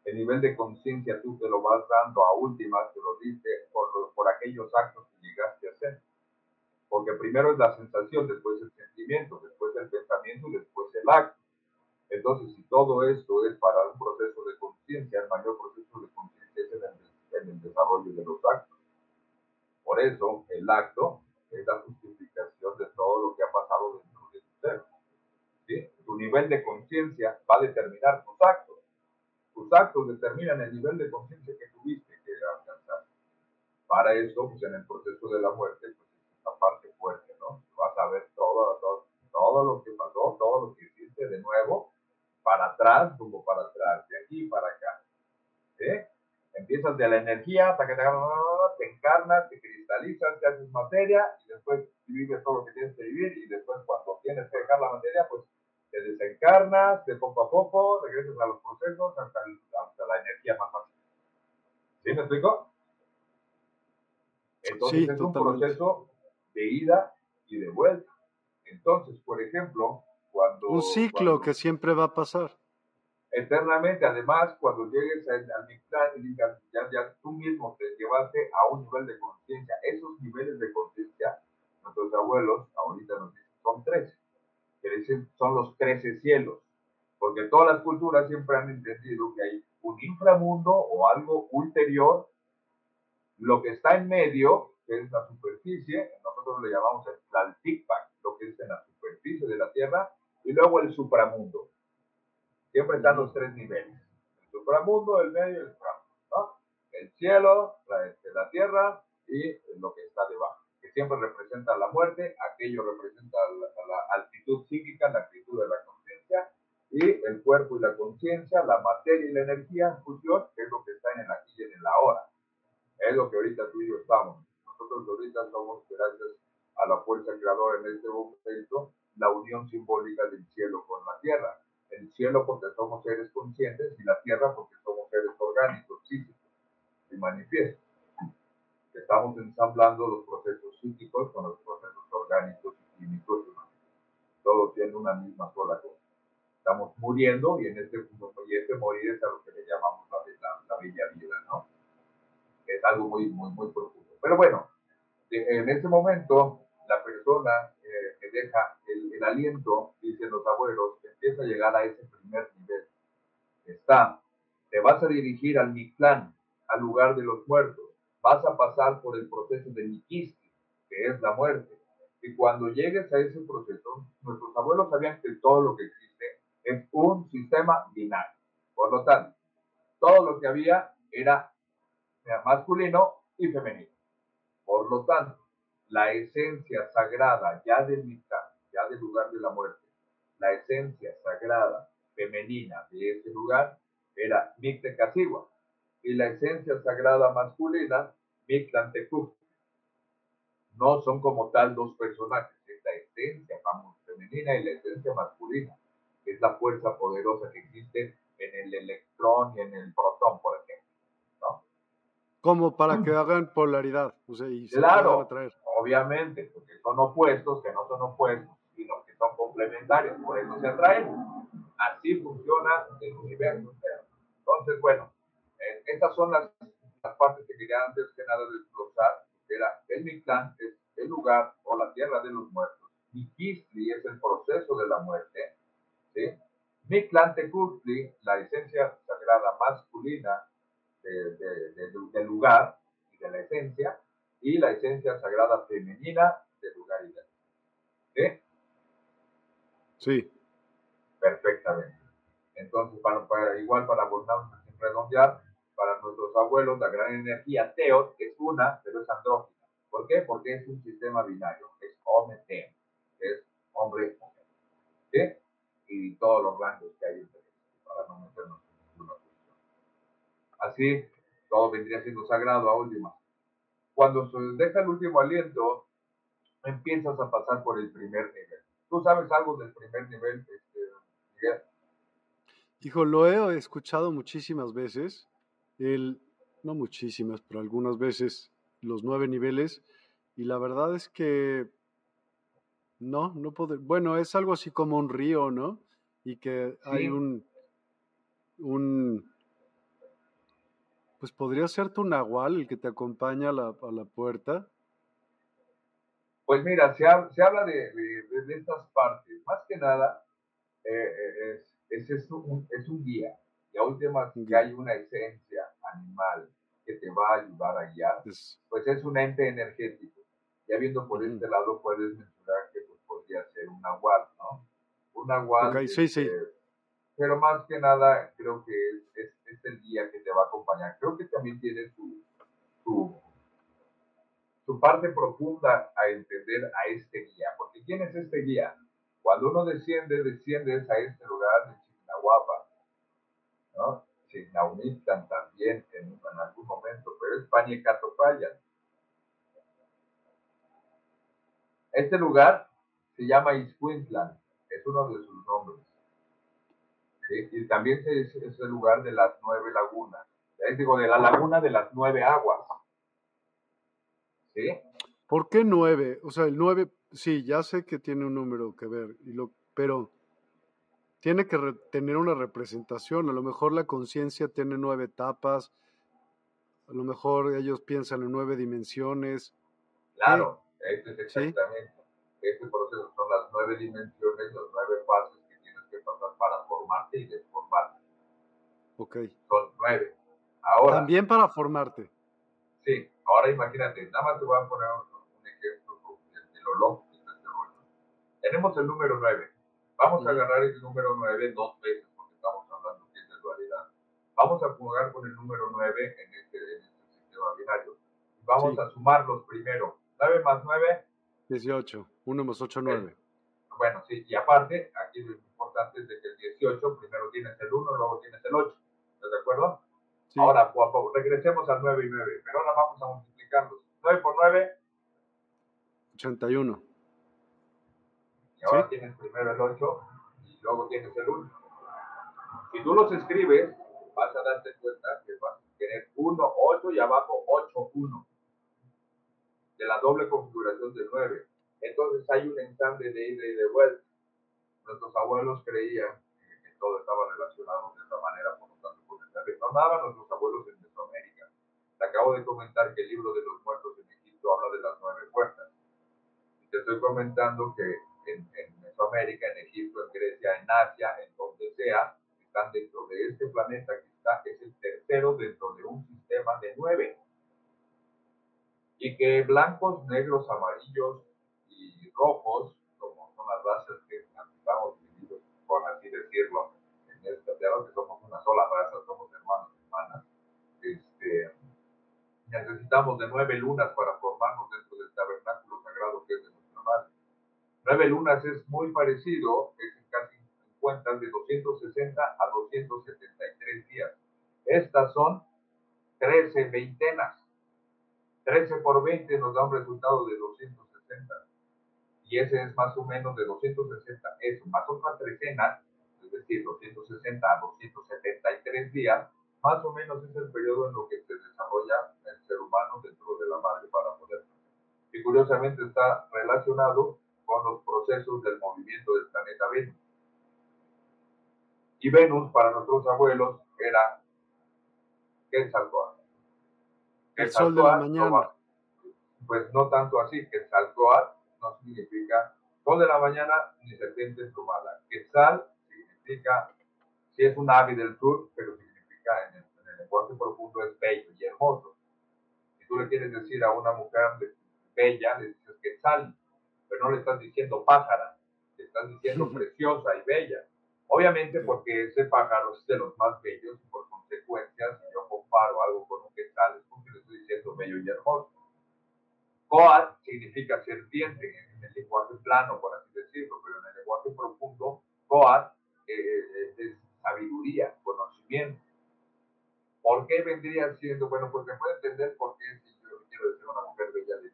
el nivel de conciencia tú te lo vas dando a últimas, te lo diste por, por aquellos actos que llegaste a hacer. Porque primero es la sensación, después el sentimiento, después el pensamiento y después el acto. Entonces, si todo esto es para un proceso de conciencia, el mayor proceso de conciencia es en el, desarrollo de los actos. Por eso, el acto es la justificación de todo lo que ha pasado dentro de tu ser. Tu nivel de conciencia va a determinar tus actos tus actos determinan el nivel de conciencia que tuviste que alcanzar. Para eso, pues en el proceso de la muerte, pues es esta parte fuerte, ¿no? Vas a ver todo, todo, todo lo que pasó, todo lo que hiciste de nuevo, para atrás, como para atrás, de aquí para acá. ¿Sí? Empiezas de la energía hasta que te, te encarnas, te cristalizas, te haces materia y después vives todo lo que tienes que vivir y después cuando tienes que dejar la materia, pues te desencarnas, de poco a poco, regresas a los procesos hasta, la energía más fácil. ¿Sí me explico? Entonces es un proceso de ida y de vuelta. Entonces, por ejemplo, cuando... Un ciclo que siempre va a pasar. Eternamente, además, cuando llegues al, Mictlán y digas, ya, ya tú mismo te llevaste a un nivel de conciencia, esos niveles de conciencia, nuestros abuelos ahorita nos dicen, son tres, que dicen, son los trece cielos, porque todas las culturas siempre han entendido que hay un inframundo o algo ulterior, lo que está en medio, que es la superficie, nosotros le llamamos el Tlaltikpak, lo que es en la superficie de la Tierra, y luego el supramundo. Siempre están los tres niveles. El supramundo, el medio y el inframundo. El cielo, la, este, la tierra y lo que está debajo, siempre representa la muerte, aquello representa la, la altitud psíquica, la actitud de la conciencia, y el cuerpo y la conciencia, la materia y la energía en fusión, que es lo que está en el aquí y en el ahora. Es lo que ahorita tú y yo estamos. Nosotros ahorita somos, gracias a la fuerza creadora en este momento, la unión simbólica del cielo con la tierra. El cielo porque somos seres conscientes y la tierra porque somos seres orgánicos, físicos y manifiestos. Estamos ensamblando los procesos psíquicos con los procesos orgánicos y químicos. Todos tienen una misma sola cosa. Estamos muriendo y en este, y este morir es a lo que le llamamos la, la, bella vida, ¿no? Es algo muy, muy, muy profundo. Pero bueno, en este momento la persona eh, que deja el, aliento, dicen los abuelos, empieza a llegar a ese primer nivel. Está, te vas a dirigir al Mictlán, al lugar de los muertos. Vas a pasar por el proceso de Mikisti, que es la muerte. Y cuando llegues a ese proceso, nuestros abuelos sabían que todo lo que existe es un sistema binario. Por lo tanto, todo lo que había era masculino y femenino. Por lo tanto, la esencia sagrada ya del mitad, ya del lugar de la muerte, la esencia sagrada femenina de ese lugar era Mictecacigua y la esencia sagrada masculina Mictlantecú. No son como tal dos personajes, es la esencia femenina y la esencia masculina, es la fuerza poderosa que existe en el electrón y en el protón, por ejemplo. ¿no? Como para que hagan polaridad, o sea, y se claro, obviamente, porque son opuestos, que no son opuestos, sino que son complementarios, por eso se atraen. Así funciona el universo. Entonces, bueno, estas son las, las, partes que quería antes que nada desglosar, que era el Mictlán es el lugar o la tierra de los muertos. Miquistli es el proceso de la muerte. ¿sí? Mictlán Tecutli, la esencia sagrada masculina de, de, de, del lugar y de la esencia, y la esencia sagrada femenina de lugar y ¿Sí? Sí. Perfectamente. Entonces, para, igual para sin redondear, para nuestros abuelos la gran energía Teos es una, pero es andrógina. ¿Por qué? Porque es un sistema binario, es hombre es hombre ¿Sí? Y todos los rangos que hay entre ellos, para no meternos en ninguna cuestión. Así, todo vendría siendo sagrado a última cuando se deja el último aliento, empiezas a pasar por el primer nivel. ¿Tú sabes algo del primer nivel, este, Miguel? Hijo, lo he escuchado muchísimas veces, el, no muchísimas, pero algunas veces los nueve niveles, y la verdad es que no, no puedo, bueno, es algo así como un río, ¿no? Y que hay un, un, pues podría ser tu nahual el que te acompaña a la, a la puerta. Pues mira, se, habla de, de, estas partes. Más que nada, eh, eh, es, es, un, es, un, guía. Y a última, que hay una esencia animal que te va a ayudar a guiar, pues es un ente energético. Ya viendo por este lado, puedes mencionar que pues, podría ser un nahual, ¿no? Un nahual. Okay, sí, sí. Pero más que nada creo que es, es, el guía que te va a acompañar. Creo que también tiene su, su, su, parte profunda a entender a este guía, porque ¿quién es este guía? Cuando uno desciende, desciendes a este lugar de Chignahuapa, ¿no? Chignaunistan también en, en, algún momento, pero es Pañecatopayan. Este lugar se llama Iscuintlan, es uno de sus nombres. Y también es, es, el lugar de las nueve lagunas. Es digo, de la laguna de las nueve aguas. ¿Sí? ¿Por qué nueve? O sea, el nueve, sí, ya sé que tiene un número que ver, y lo, pero tiene que tener una representación. A lo mejor la conciencia tiene nueve etapas, a lo mejor ellos piensan en nueve dimensiones. Claro, este es exactamente. Este proceso son las nueve dimensiones, las nueve fases que tienes que pasar para formarte y desformarte. Ok. Son nueve. Ahora. También para formarte. Sí, ahora imagínate, nada más te voy a poner un, ejemplo de, lo loco que está este Tenemos el número nueve. Vamos a agarrar el número nueve dos veces porque estamos hablando de dualidad. Vamos a jugar con el número nueve en este, en este sistema binario. Vamos a sumarlos primero. 9 más 9. 18. 1 más 8, 9. Bueno, sí, y aparte, aquí lo importante es de que el 18 primero tienes el 1, luego tienes el 8. ¿Estás de acuerdo? Ahora, cuando regresemos al 9 y 9, pero ahora vamos a multiplicarlos. 9 por 9. 81. Y ahora tienes primero el 8 y luego tienes el 1. Si tú los escribes, vas a darte cuenta que vas a tener 1, 8 y abajo 8, 1. De la doble configuración del 9. Entonces hay un ensamble de ida y de vuelta. Nuestros abuelos creían que todo estaba relacionado de esa manera, por lo tanto, con el Retornaban nuestros abuelos en Mesoamérica. Te acabo de comentar que el libro de los muertos en Egipto habla de las nueve puertas. Y te estoy comentando que en, en Mesoamérica, en Egipto, en Grecia, en Asia, en donde sea, están dentro de este planeta que está, es el tercero dentro de un sistema de nueve. Y que blancos, negros, amarillos y rojos, como son las razas que estamos viviendo, por así decirlo, en esta tierra, que somos una sola raza, somos hermanos y hermanas, este, necesitamos de nueve lunas para formarnos dentro del tabernáculo sagrado que es. Nueve lunas es muy parecido, es casi cuentas de 260 a 273 días. Estas son 13 veintenas. 13 por 20 nos da un resultado de 260. Y ese es más o menos de 260, eso, más otra trecena, es decir, 260 a 273 días, más o menos es el periodo en lo que se desarrolla el ser humano dentro de la madre para poder. Y curiosamente está relacionado con los procesos del movimiento del planeta Venus. Y Venus para nuestros abuelos era Quetzalcoatl. El sol de la mañana. pues no tanto así, Quetzalcoatl no significa sol de la mañana ni serpiente emplumada. Quetzal significa, si es un ave del sur, pero significa en el, en el lenguaje profundo es bello y hermoso. Si tú le quieres decir a una mujer bella, le dices Quetzal, pero no le estás diciendo pájara, le estás diciendo preciosa y bella. Obviamente porque ese pájaro es de los más bellos y por consecuencia, si yo comparo algo con un quetzal, es porque le estoy diciendo bello y hermoso. Coat significa serpiente en el lenguaje plano, por así decirlo, pero en el lenguaje profundo, Coat eh, es sabiduría, conocimiento. ¿Por qué vendría siendo? Bueno, pues se puede entender por qué si yo quiero decir a una mujer bella le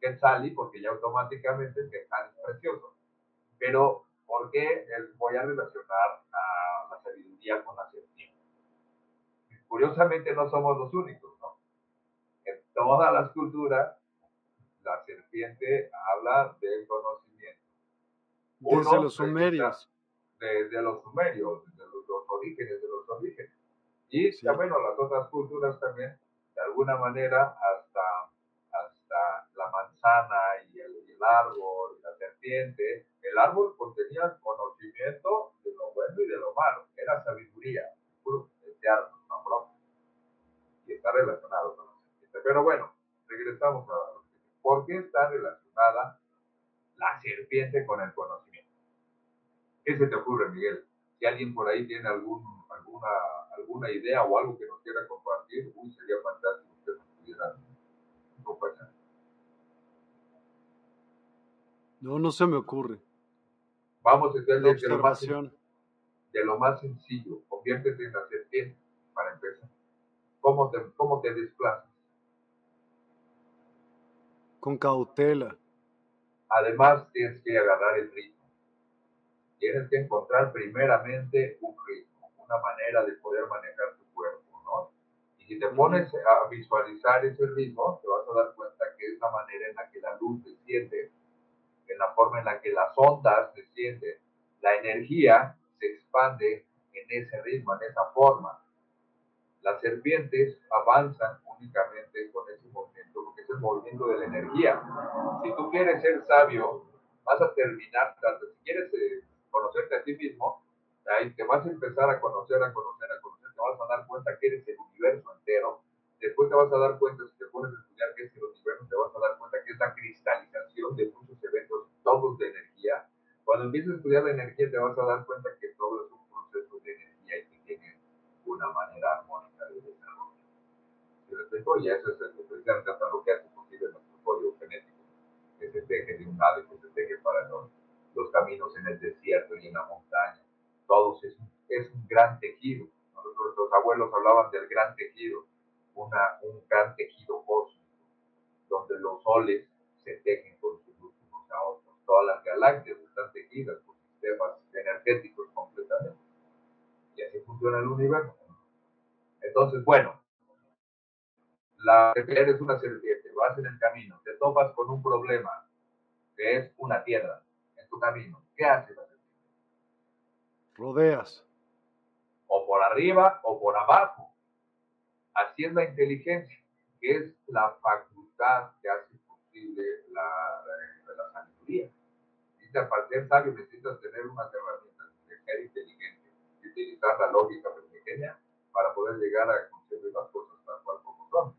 Quetzali, porque ya automáticamente el Quetzal es precioso. Pero ¿Por qué voy a relacionar a la sabiduría con la serpiente? Curiosamente no somos los únicos, ¿no? En todas las culturas, la serpiente habla del conocimiento. desde los sumerios. Desde los sumerios, desde los, orígenes de los orígenes. Y sí. bueno, las otras culturas también, de alguna manera, manzana y el, y el árbol la serpiente, el árbol contenía conocimiento de lo bueno y de lo malo, era sabiduría, este árbol, ¿no? Y está relacionado con la serpiente. Pero bueno, regresamos a la ¿Por qué está relacionada la serpiente con el conocimiento? ¿Qué se te ocurre, Miguel? Si alguien por ahí tiene algún, alguna, alguna idea o algo que nos quiera compartir, uy, sería fantástico que nos pudiera compartir. No, no se me ocurre. Vamos a hacer de lo, más, de lo más sencillo. Conviértete en la serpiente, para empezar. ¿Cómo te, cómo te desplazas? Con cautela. Además, tienes que agarrar el ritmo. Tienes que encontrar primeramente un ritmo, una manera de poder manejar tu cuerpo, ¿no? Y si te pones a visualizar ese ritmo, te vas a dar cuenta que es la manera en la que la luz desciende, en la forma en la que las ondas descienden, la energía se expande en ese ritmo, en esa forma. Las serpientes avanzan únicamente con ese movimiento, porque es el movimiento de la energía. Si tú quieres ser sabio, vas a terminar, tanto si quieres eh, conocerte a ti mismo, ahí te vas a empezar a conocer, a conocer, a conocer, te vas a dar cuenta que eres el universo entero. Después te vas a dar cuenta, pones a estudiar qué es el universo, te vas a dar cuenta que es la cristalización de muchos eventos, todos de energía. Cuando empieces a estudiar la energía, te vas a dar cuenta que todo es un proceso de energía y que tiene una manera armónica de desarrollo. Y eso es precisamente hasta lo que hace posible nuestro código genético, que se teje de un lado que se teje para el otro. Los caminos en el desierto y en la montaña, todos es, es un gran tejido. Nosotros, los abuelos hablaban del gran tejido, una, un gran tejido cósmico, donde los soles se tejen con sus luz unos a otros. Todas las galaxias están tejidas por sistemas energéticos completamente. Y así funciona el universo. Entonces, bueno, la eres una serpiente, vas en el camino, te topas con un problema, que es una tierra en tu camino. ¿Qué haces? Rodeas. O por arriba o por abajo. Así es la inteligencia, que es la facultad que hace posible la, la sabiduría. Necesitas, para ser sabio necesitas tener unas herramientas de ser inteligente utilizar la lógica pequeña para poder llegar a concebir las cosas tal cual como son.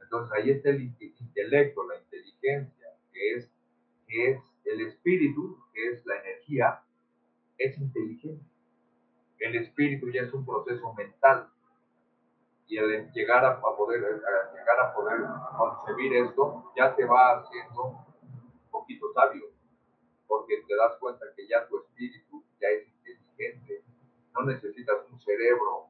Entonces ahí está el intelecto, la inteligencia, que es, que es el espíritu, que es la energía, es inteligente. El espíritu ya es un proceso mental. Y el llegar a, poder, llegar a poder concebir esto ya te va haciendo un poquito sabio, porque te das cuenta que ya tu espíritu ya es inteligente. No necesitas un cerebro.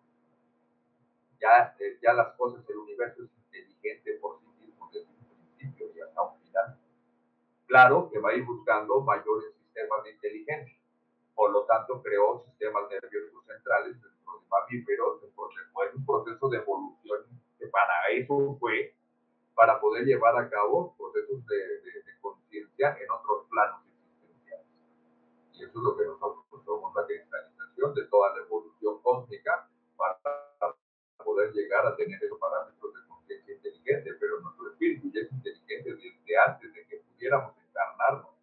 Ya, eh, ya las cosas, el universo es inteligente por sí mismo desde un principio y hasta un final. Claro que va a ir buscando mayores sistemas de inteligencia por lo tanto creó sistemas nerviosos centrales dentro de mamíferos, después un proceso de evolución que para eso fue, para poder llevar a cabo procesos de, conciencia en otros planos existenciales. Y eso es lo que nosotros somos, la cristalización de toda la evolución cósmica para poder llegar a tener esos parámetros de conciencia inteligente, pero nuestro espíritu ya es inteligente desde antes de que pudiéramos encarnarnos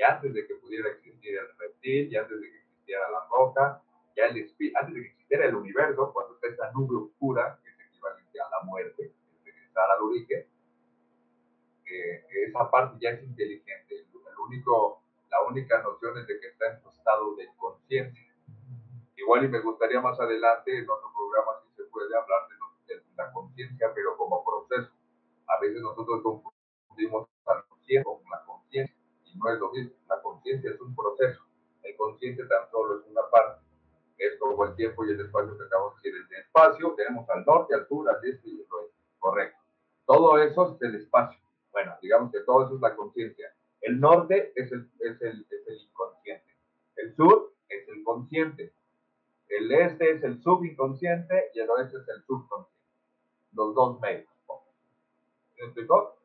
y antes de que pudiera existir el reptil, y antes de que existiera la roca, ya el antes de que existiera el universo, cuando está esta nube oscura, que es equivalente a la muerte, es regresar al origen, eh, esa parte ya es inteligente. El, único, la única noción es de que está en su estado de conciencia. Igual y me gustaría más adelante, en otro programa, si se puede hablar de, de la conciencia, pero como proceso. A veces nosotros confundimos la conciencia con la conciencia no es lo mismo. La conciencia es un proceso. El consciente tan solo es una parte. Es como el tiempo y el espacio que acabamos de decir. El espacio tenemos al norte, al sur, al este y al oeste. Correcto. Todo eso es el espacio. Bueno, digamos que todo eso es la conciencia. El norte es el, es, el, es el inconsciente. El sur es el consciente. El este es el subinconsciente y el oeste es el subconsciente. Los dos medios. ¿Me explicó?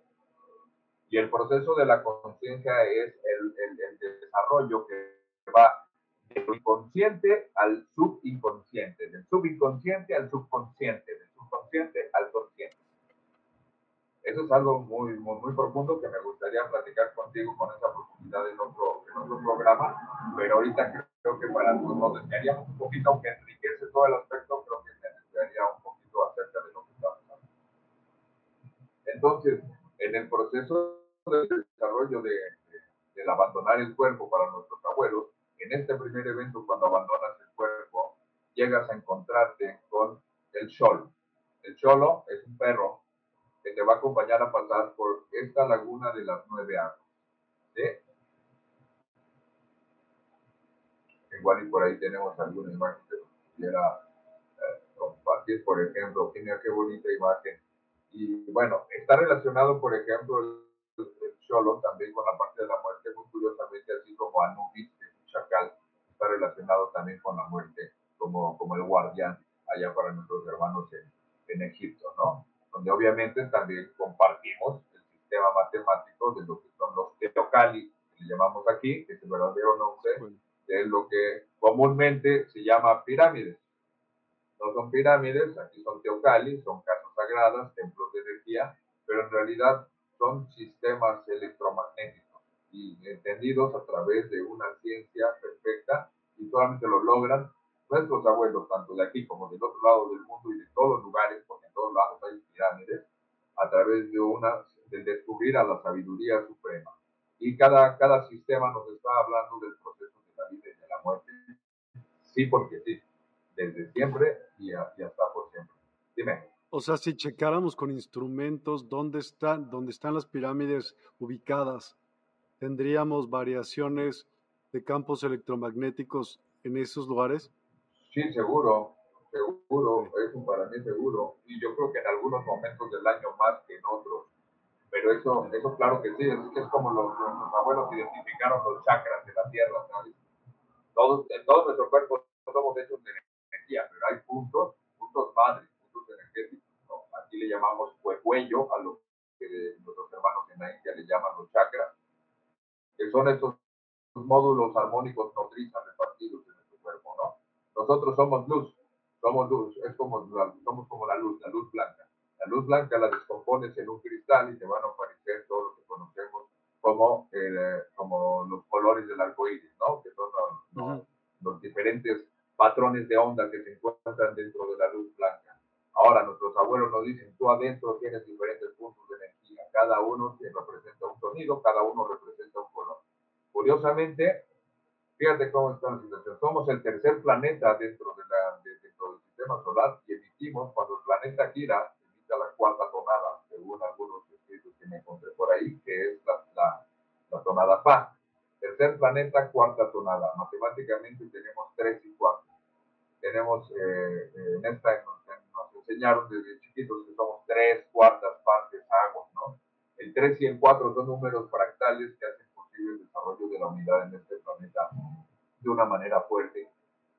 Y el proceso de la conciencia es el, el, desarrollo que va del inconsciente al subinconsciente, del subinconsciente al subconsciente, del subconsciente al consciente. Eso es algo muy, muy, muy, profundo que me gustaría platicar contigo con esa profundidad en otro, en otro programa, pero ahorita creo que para nosotros necesitaríamos un poquito, aunque enriquece todo el aspecto, creo que necesitaría un poquito acerca de lo que estamos hablando. Entonces, en el proceso del desarrollo de, del abandonar el cuerpo para nuestros abuelos, en este primer evento, cuando abandonas el cuerpo, llegas a encontrarte con el cholo. El cholo es un perro que te va a acompañar a pasar por esta laguna de las nueve aguas. ¿sí? Igual y por ahí tenemos alguna imagen que quisiera eh, compartir, por ejemplo, mira qué bonita imagen y bueno, está relacionado, por ejemplo, el, el Cholo también con la parte de la muerte, muy curiosamente, así como Anubis, que es un chacal, está relacionado también con la muerte, como, como el guardián allá para nuestros hermanos en, en Egipto, ¿no? donde obviamente también compartimos el sistema matemático de lo que son los teocali, que le llamamos aquí, que es el verdadero nombre de lo que comúnmente se llama pirámides. No son pirámides, aquí son teocali, son casas sagradas, templos de energía, pero en realidad son sistemas electromagnéticos y entendidos a través de una ciencia perfecta y solamente lo logran nuestros abuelos, tanto de aquí como del otro lado del mundo y de todos lugares, porque en todos lados hay pirámides, a través de una, de descubrir a la sabiduría suprema. Y cada, cada sistema nos está hablando del proceso de la vida y de la muerte. Sí, porque sí, desde siempre y, hasta por siempre. Dime. O sea, si checáramos con instrumentos dónde están, dónde están las pirámides ubicadas, tendríamos variaciones de campos electromagnéticos en esos lugares. Sí, seguro, seguro, eso para mí seguro. Y yo creo que en algunos momentos del año más que en otros. Pero eso, eso claro que sí, es, es como los, nuestros abuelos identificaron los chakras de la tierra, Todos, en todo nuestro cuerpo somos hechos de energía, pero hay puntos, puntos energéticos. Aquí le llamamos cuello a los que nuestros hermanos en la India le llaman los chakras, que son estos módulos armónicos nodrizas repartidos en nuestro cuerpo, ¿no? Nosotros somos luz, somos luz, es como, somos como la luz, la luz blanca. La luz blanca la descompones en un cristal y te van a aparecer todo lo que conocemos como, eh, como los colores del arco iris, ¿no? Que son los, los diferentes patrones de onda que se encuentran dentro de la luz blanca. Ahora, nuestros abuelos nos dicen, tú adentro tienes diferentes puntos de energía, cada uno representa un sonido, cada uno representa un color. Curiosamente, Fíjate cómo está la situación. Somos el tercer planeta dentro, de la, dentro del sistema solar y emitimos, cuando el planeta gira, emite la cuarta tonada, según algunos escritos que me encontré por ahí, que es la, la, la tonada Fa. Tercer planeta, cuarta tonada. Matemáticamente tenemos tres y cuatro. Tenemos, eh, eh en esta nos, nos, enseñaron desde chiquitos que somos tres cuartas partes agua, ¿no? El 3 y el 4 son números fractales que hacen el desarrollo de la unidad en este planeta de una manera fuerte.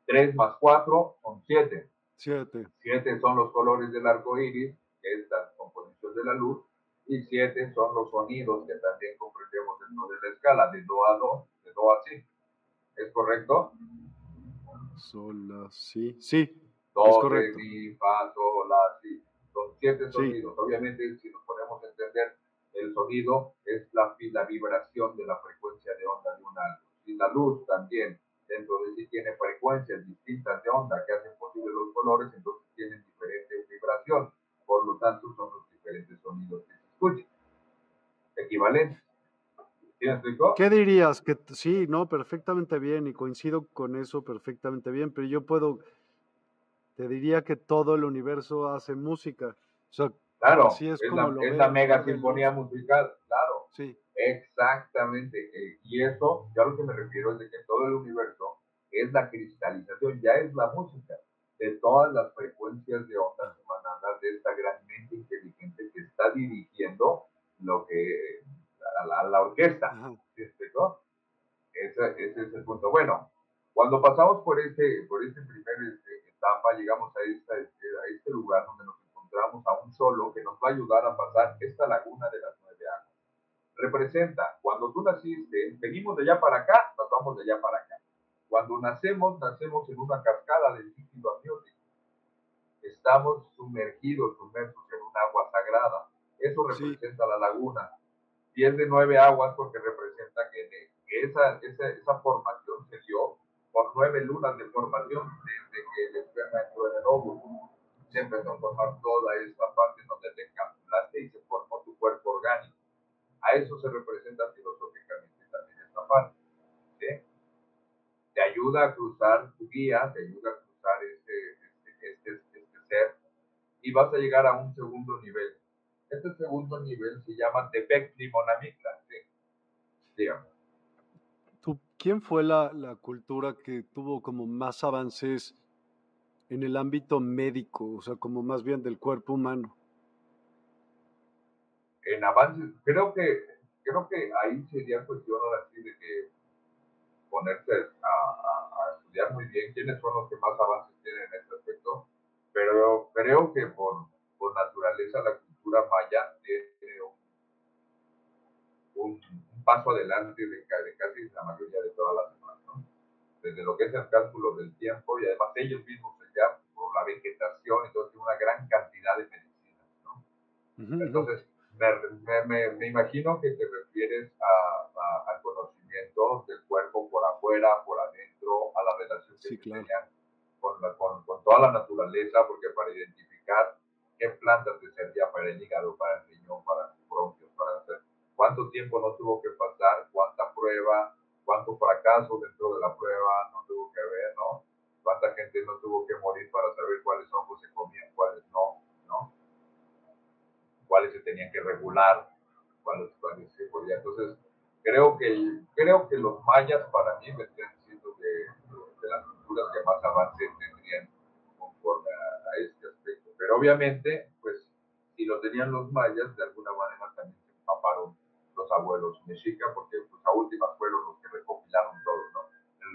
3 más 4 son 7. 7. 7 son los colores del arco iris, que es la composición de la luz, y 7 son los sonidos que también comprendemos dentro de la escala, de Do a Do, de Do a Si. ¿Es correcto? Sol, la, si. Sí. Do, es correcto. mi, fa, sol, la, si. Son 7 sonidos. Obviamente, si nos podemos entender el sonido es la, la vibración de la frecuencia de onda de un alto. Y la luz también, dentro de sí tiene frecuencias distintas de onda que hacen posible los colores, entonces tienen diferentes vibraciones. Por lo tanto, son los diferentes sonidos que se escuchan. Equivalentes. ¿Sí ¿Qué dirías? Que sí, no, perfectamente bien y coincido con eso perfectamente bien, pero yo puedo, te diría que todo el universo hace música. O sea, Claro, es, la, mega sinfonía musical, claro. Sí. Exactamente. Eh, y eso, yo a lo que me refiero es de que todo el universo es la cristalización, ya es la música de todas las frecuencias de ondas emanadas de esta gran mente inteligente que está dirigiendo lo que a la, orquesta. Ese, ese, es el punto. Bueno, cuando pasamos por este, por este primer este, etapa, llegamos a, este, a este lugar donde nos a un solo que nos va a ayudar a pasar esta laguna de las nueve aguas. Representa, cuando tú naciste, venimos de allá para acá, nos vamos de allá para acá. Cuando nacemos, nacemos en una cascada de líquido amniótico. Estamos sumergidos, sumersos en un agua sagrada. Eso representa la laguna. Y es de nueve aguas porque representa que, esa, esa, esa formación se dio por nueve lunas de formación desde que el esperma entró en el óvulo se empezó a formar toda esta parte donde te encapsulaste y se formó tu cuerpo orgánico. A eso se representa filosóficamente también esta parte. ¿sí? Te ayuda a cruzar tu guía, te ayuda a cruzar este, este, este, este ser y vas a llegar a un segundo nivel. Este segundo nivel se llama Tepec Limonamicla. ¿sí? Dígame. ¿Quién fue la, la, cultura que tuvo como más avances en el ámbito médico, o sea, como más bien del cuerpo humano? En avances, creo que, creo que ahí sería cuestión ahora sí de que ponerse a, a, a, estudiar muy bien quiénes son los que más avances tienen en este aspecto, pero creo que por, por naturaleza la cultura maya tiene un, un paso adelante de, casi la mayoría de todas las demás, ¿no? Desde lo que es el cálculo del tiempo y además ellos mismos ya por la vegetación, entonces una gran cantidad de medicinas, ¿no? Entonces, me, me, imagino que te refieres a, al conocimiento del cuerpo por afuera, por adentro, a la relación que tenían con, con, con, toda la naturaleza, porque para identificar qué plantas te servía para el hígado, para el riñón, para los bronquios, para hacer cuánto tiempo no tuvo que pasar, cuánta prueba, cuánto fracaso dentro de la prueba no tuvo que haber, ¿no? Cuánta gente no tuvo que morir para saber cuáles ojos se comían, cuáles no, ¿no? Cuáles se tenían que regular, cuáles, cuáles se podían. Entonces, creo que, creo que los mayas para mí están diciendo de, de, las culturas que más avance tendrían conforme a, a este aspecto. Pero obviamente, pues, si lo tenían los mayas, de alguna manera también se empaparon los abuelos mexica, porque pues, a últimas fueron los que recopilaron todo, ¿no?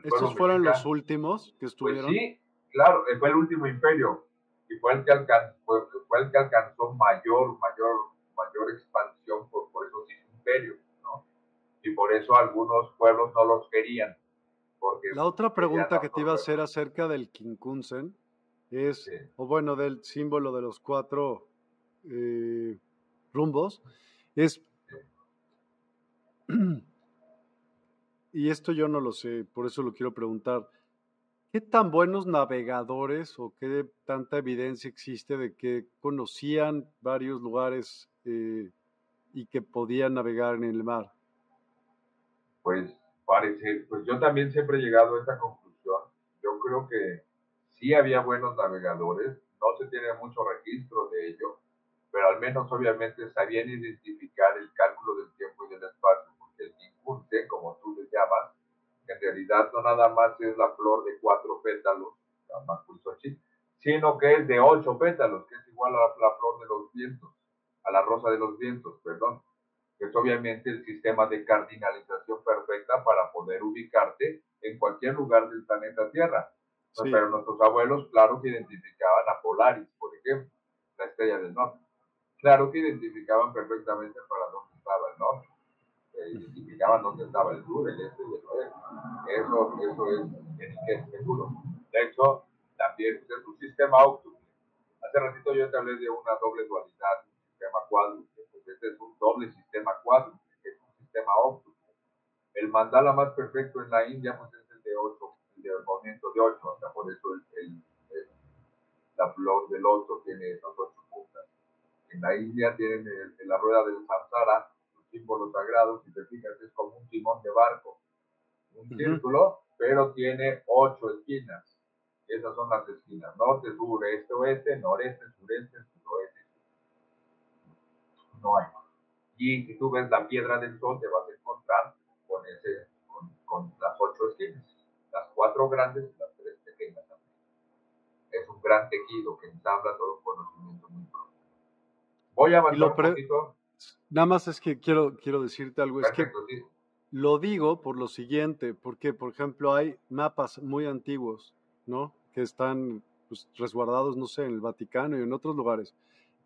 ¿Estos fueron los últimos que estuvieron? Pues sí, claro, fue el último imperio y fue el que alcanzó, fue, el que alcanzó mayor, mayor, mayor expansión por, por esos imperios, ¿no? Y por eso algunos pueblos no los querían. Porque La otra pregunta que te iba a hacer acerca del Kinkunsen es, o bueno, del símbolo de los cuatro eh, rumbos, es y esto yo no lo sé, por eso lo quiero preguntar. ¿Qué tan buenos navegadores o qué tanta evidencia existe de que conocían varios lugares eh, y que podían navegar en el mar? Pues parece, pues yo también siempre he llegado a esta conclusión. Yo creo que sí había buenos navegadores, no se tiene mucho registro de ello, pero al menos obviamente sabían identificar el cálculo del tiempo y del espacio como tú le llamas, que en realidad no nada más es la flor de cuatro pétalos, sino que es de ocho pétalos, que es igual a la, flor de los vientos, a la rosa de los vientos, perdón, que es obviamente el sistema de cardinalización perfecta para poder ubicarte en cualquier lugar del planeta Tierra. Pero nuestros abuelos, claro que identificaban a Polaris, por ejemplo, la estrella del norte. Claro que identificaban perfectamente para dónde estaba el norte identificaban dónde estaba el sur, el este y el oeste. Eso, eso es, es seguro. De hecho, también es un sistema óptimo. Hace ratito yo te hablé de una doble dualidad, un sistema cuádruple. Pues este es un doble sistema cuádruple, es un sistema óptimo. El mandala más perfecto en la India pues es el de 8, el del movimiento de 8, o sea, por eso el, la flor del 8 tiene esas 8 puntas. En la India tienen la rueda del samsara, símbolo sagrado, si te fijas, es como un timón de barco, un círculo, pero tiene ocho esquinas. Esas son las esquinas, norte, sur, este, oeste, noreste, sureste, suroeste. No hay más. Y si tú ves la piedra del sol, te vas a encontrar con, ese, con, las ocho esquinas, las cuatro grandes y las tres pequeñas también. Es un gran tejido que ensambla todo un conocimiento muy profundo. Voy a avanzar un poquito. Nada más es que quiero, quiero decirte algo. es que lo digo por lo siguiente, porque, por ejemplo, hay mapas muy antiguos, ¿no? Que están pues, resguardados, no sé, en el Vaticano y en otros lugares,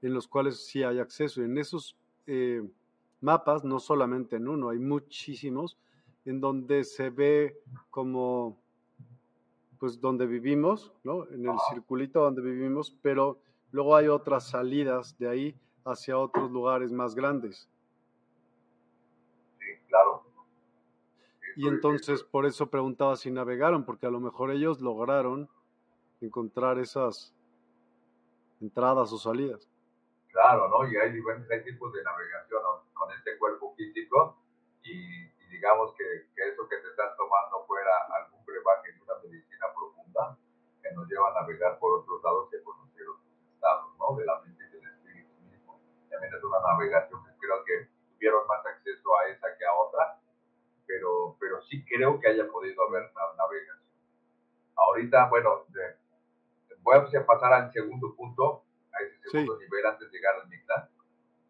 en los cuales sí hay acceso. Y en esos eh, mapas, no solamente en uno, hay muchísimos, en donde se ve como, pues, donde vivimos, ¿no? En el circulito donde vivimos, pero luego hay otras salidas de ahí hacia otros lugares más grandes. Sí, claro. Y entonces por eso preguntaba si navegaron, porque a lo mejor ellos lograron encontrar esas entradas o salidas. Claro, ¿no? Y hay diferentes tipos de navegación con este cuerpo físico y, digamos que, que, eso que te estás tomando fuera algún brebaje de una medicina profunda que nos lleva a navegar por otros lados que conocer otros estados, ¿no? De la mente es una navegación que creo que tuvieron más acceso a esa que a otra, pero, pero sí creo que haya podido haber una navegación. Ahorita, bueno, voy a pasar al segundo punto, a ese segundo nivel antes de llegar al Mictlán.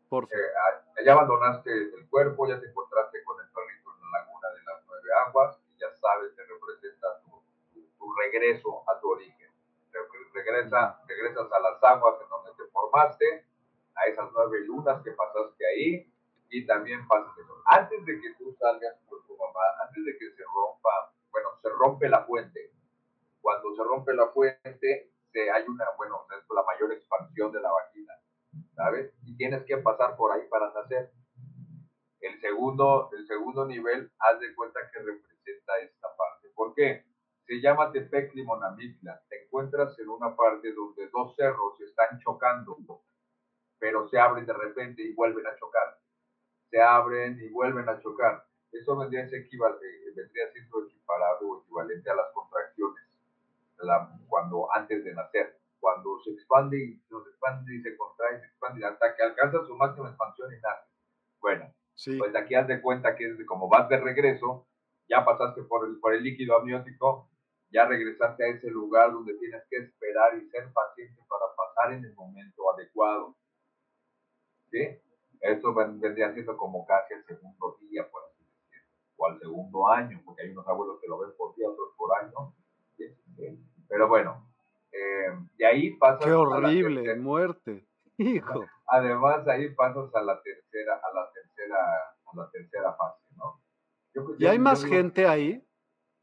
Por eh, ya abandonaste el cuerpo, ya te encontraste con el perrito en la laguna de las nueve aguas, y ya sabes que representa tu, tu, regreso a tu origen. Regresa, regresas a las aguas en donde te formaste, a esas nueve lunas que pasaste ahí, Y también pasa eso. Antes de que tú salgas por tu mamá, antes de que se rompa, bueno, se rompe la fuente. Cuando se rompe la fuente, se, hay una, bueno, es la mayor expansión de la vagina, ¿sabes? Y tienes que pasar por ahí para nacer. El segundo, el segundo nivel, haz de cuenta que representa esta parte. ¿Por qué? Se llama Tepec Limonamicla. Te encuentras en una parte donde dos cerros están chocando, pero se abren de repente y vuelven a chocar. Se abren y vuelven a chocar. Eso vendría, vendría siendo equiparado o equivalente a las contracciones cuando antes de nacer. Cuando se expande y se expande y se contrae, se expande hasta que alcanza su máxima expansión y nace. Bueno, pues aquí haz de cuenta que es como vas de regreso, ya pasaste por el, por el líquido amniótico, ya regresaste a ese lugar donde tienes que esperar y ser paciente para pasar en el momento adecuado. ¿Sí? Eso vendría siendo como casi el segundo día, por así decirlo, o al segundo año, porque hay unos abuelos que lo ven por día, otros por año. Pero bueno, eh, de ahí pasas. Qué horrible, muerte. Hijo. Además, ahí pasas a la tercera, a la tercera, a la tercera fase, ¿no? ¿Y hay más gente ahí?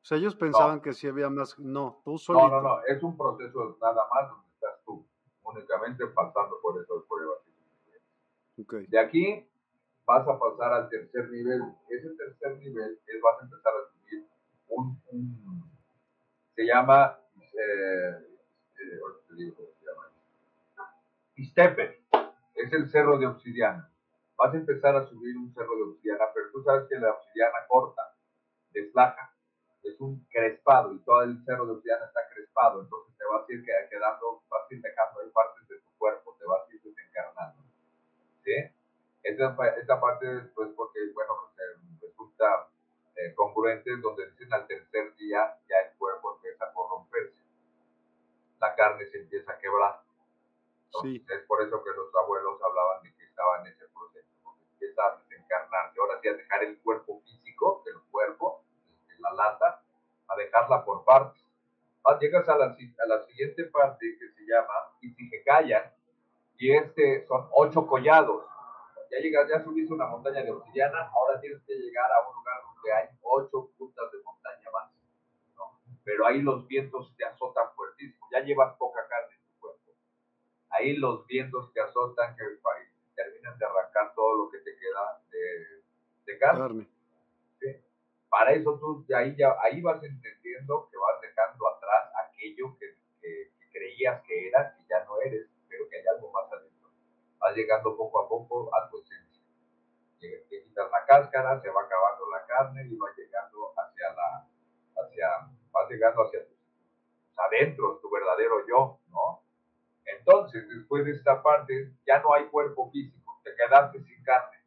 O sea, ellos pensaban que sí había más. No, tú solito. No, no, no. Es un proceso nada más donde estás tú, únicamente pasando por pruebas. De aquí vas a pasar al tercer nivel. Ese tercer nivel es vas a empezar a subir un, se llama, eh, eh, Istepe, es el cerro de obsidiana. Vas a empezar a subir un cerro de obsidiana, pero tú sabes que la obsidiana corta, deslaja, es un crespado y todo el cerro de obsidiana está crespado, entonces te vas a ir quedando, vas a ir dejando ahí partes de tu cuerpo, te vas a ir desencarnando. ¿Sí? Esta, esta parte, pues, porque, bueno, resulta eh, congruente donde dicen al tercer día ya el cuerpo empieza a corromperse, la carne se empieza a quebrar. Es por eso que los abuelos hablaban de que estaba en ese proceso, porque empieza a desencarnarse, ahora sí a dejar el cuerpo físico del cuerpo, la lata, a dejarla por partes. Ah, llegas a la, a la siguiente parte que se llama callan y este son ocho collados. Ya llegas, ya subiste una montaña de obsidiana, ahora tienes que llegar a un lugar donde hay ocho puntas de montaña más. Pero ahí los vientos te azotan fuertísimo, ya llevas poca carne en tu cuerpo. Ahí los vientos te azotan que terminan de arrancar todo lo que te queda de, de carne. Para eso tú de ahí, ya, ahí vas entendiendo que vas dejando atrás aquello que, creías que eras y ya no eres, pero que hay algo más adentro. Vas llegando poco a poco a tu esencia. Te quitas la cáscara, se va acabando la carne y va llegando hacia la, hacia, vas llegando hacia tu, adentro, tu verdadero yo, ¿no? Entonces, después de esta parte, ya no hay cuerpo físico, te quedaste sin carne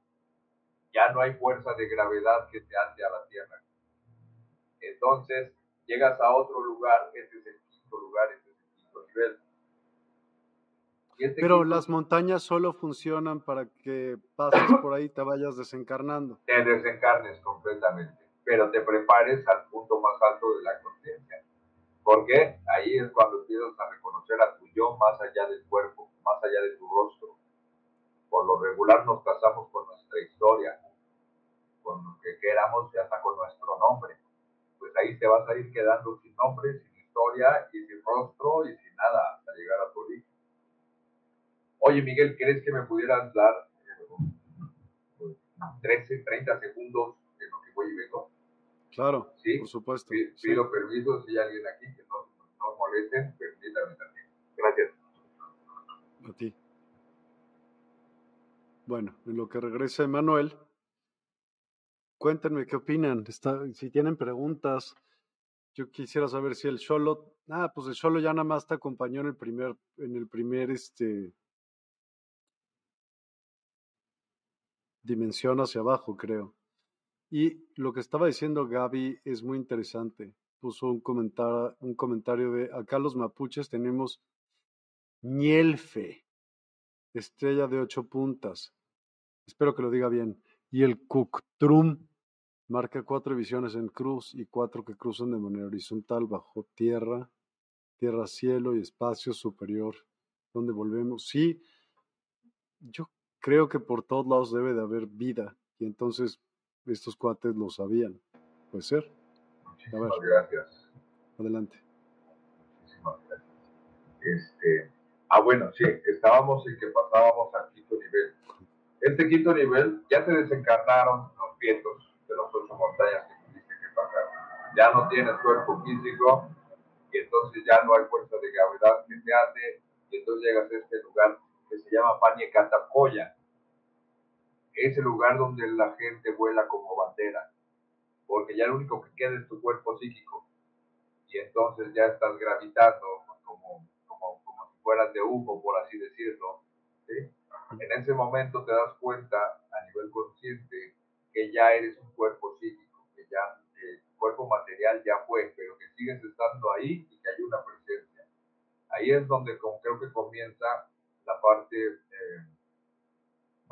ya no hay fuerza de gravedad que te ate a la Tierra. Entonces, llegas a otro lugar, este es el quinto lugar, este es el quinto nivel. Pero las montañas solo funcionan para que pases por ahí y te vayas desencarnando. Te desencarnes completamente, pero te prepares al punto más alto de la conciencia. Porque ahí es cuando empiezas a reconocer a tu yo más allá del cuerpo, más allá de tu rostro. Por lo regular nos casamos con nuestra historia, con lo que queramos y hasta con nuestro nombre. Pues ahí te vas a ir quedando sin nombre, sin historia y sin rostro y sin nada hasta llegar a tu origen. Oye, Miguel, ¿crees que me pudieras dar 13, eh, 30 segundos en lo que voy y vengo? Claro, ¿Sí? por supuesto. Pido, permiso si hay alguien aquí que no, no molesten, permítame también. Gracias. A ti. Bueno, en lo que regresa Emanuel, Cuéntenme qué opinan. si tienen preguntas, yo quisiera saber si el solo, ah, pues el solo ya nada más te acompañó en el primer, en el primer, este, dimensión hacia abajo, creo. Y lo que estaba diciendo Gaby es muy interesante. Puso un comentario, un comentario de acá los mapuches tenemos Ñelfe, estrella de ocho puntas. Espero que lo diga bien y el Kuktrum marca cuatro divisiones en cruz y cuatro que cruzan de manera horizontal bajo tierra, tierra, cielo y espacio superior, donde volvemos. Sí, yo creo que por todos lados debe de haber vida. Y entonces estos cuates lo sabían. Puede ser. Muchísimas gracias. Adelante. Muchísimas gracias. Este, ah, bueno, sí, estábamos en que pasábamos al quinto nivel. Este quinto nivel ya se desencarnaron los vientos de las ocho montañas que tuviste que pasar. Ya no tienes cuerpo físico y entonces ya no hay fuerza de gravedad que te hace y entonces llegas a este lugar que se llama Catapoya. Es el lugar donde la gente vuela como bandera, porque ya lo único que queda es tu cuerpo psíquico. Y entonces ya estás gravitando como, como, como si fueras de humo, por así decirlo. En ese momento te das cuenta a nivel consciente que ya eres un cuerpo psíquico, que ya el cuerpo material ya fue, pero que sigues estando ahí y que hay una presencia. Ahí es donde creo que comienza la parte eh,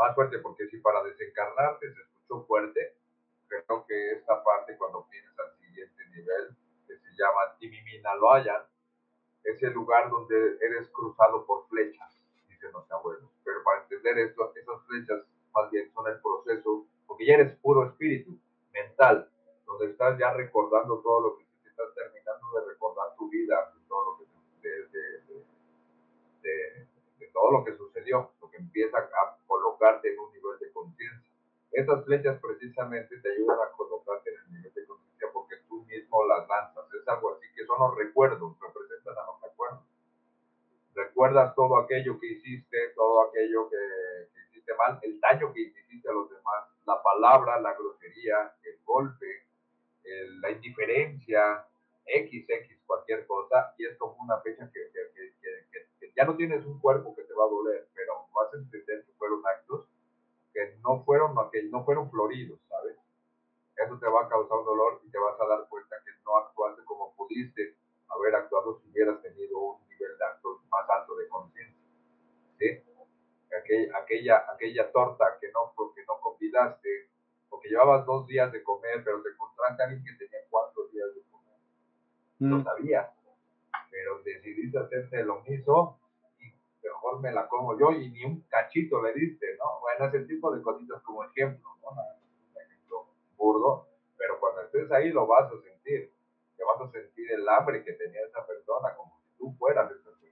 más fuerte, porque si para desencarnarte se escuchó fuerte, creo que esta parte cuando vienes al siguiente nivel, que se llama Timiminaloayan, es el lugar donde eres cruzado por flechas, dicen los abuelos. Pero para entender esto, esas flechas más bien son el proceso, porque ya eres puro espíritu, mental, donde estás ya recordando todo lo que estás terminando de recordar tu vida, todo de, todo lo que sucedió, empieza a colocarte en un nivel de conciencia. Estas flechas precisamente te ayudan a colocarte en el nivel de conciencia porque tú mismo las lanzas. Es algo así que son los recuerdos, representan a los recuerdos. Recuerdas todo aquello que hiciste, todo aquello que, hiciste mal, el daño que hiciste a los demás, la palabra, la grosería, el golpe, la indiferencia, XX, cualquier cosa, y es como una fecha que, ya no tienes un cuerpo que te va a doler, pero vas a entender que fueron actos que no fueron, que no fueron floridos, ¿sabes? Eso te va a causar un dolor y te vas a dar cuenta que no actuaste como pudiste haber actuado si hubieras tenido un nivel de actos más alto de conciencia. ¿sí? Aquella, aquella, aquella torta que no, porque no convidaste, porque llevabas dos días de comer, pero te encontraste a alguien que tenía cuatro días de comer. No sabías, pero decidiste hacerte lo mismo mejor me la como yo y ni un cachito le diste, ¿no? Bueno, ese tipo de cositas como ejemplo, ¿no? Un ejemplo burdo, pero cuando estés ahí lo vas a sentir, te vas a sentir el hambre que tenía esa persona, como si tú fueras esa persona.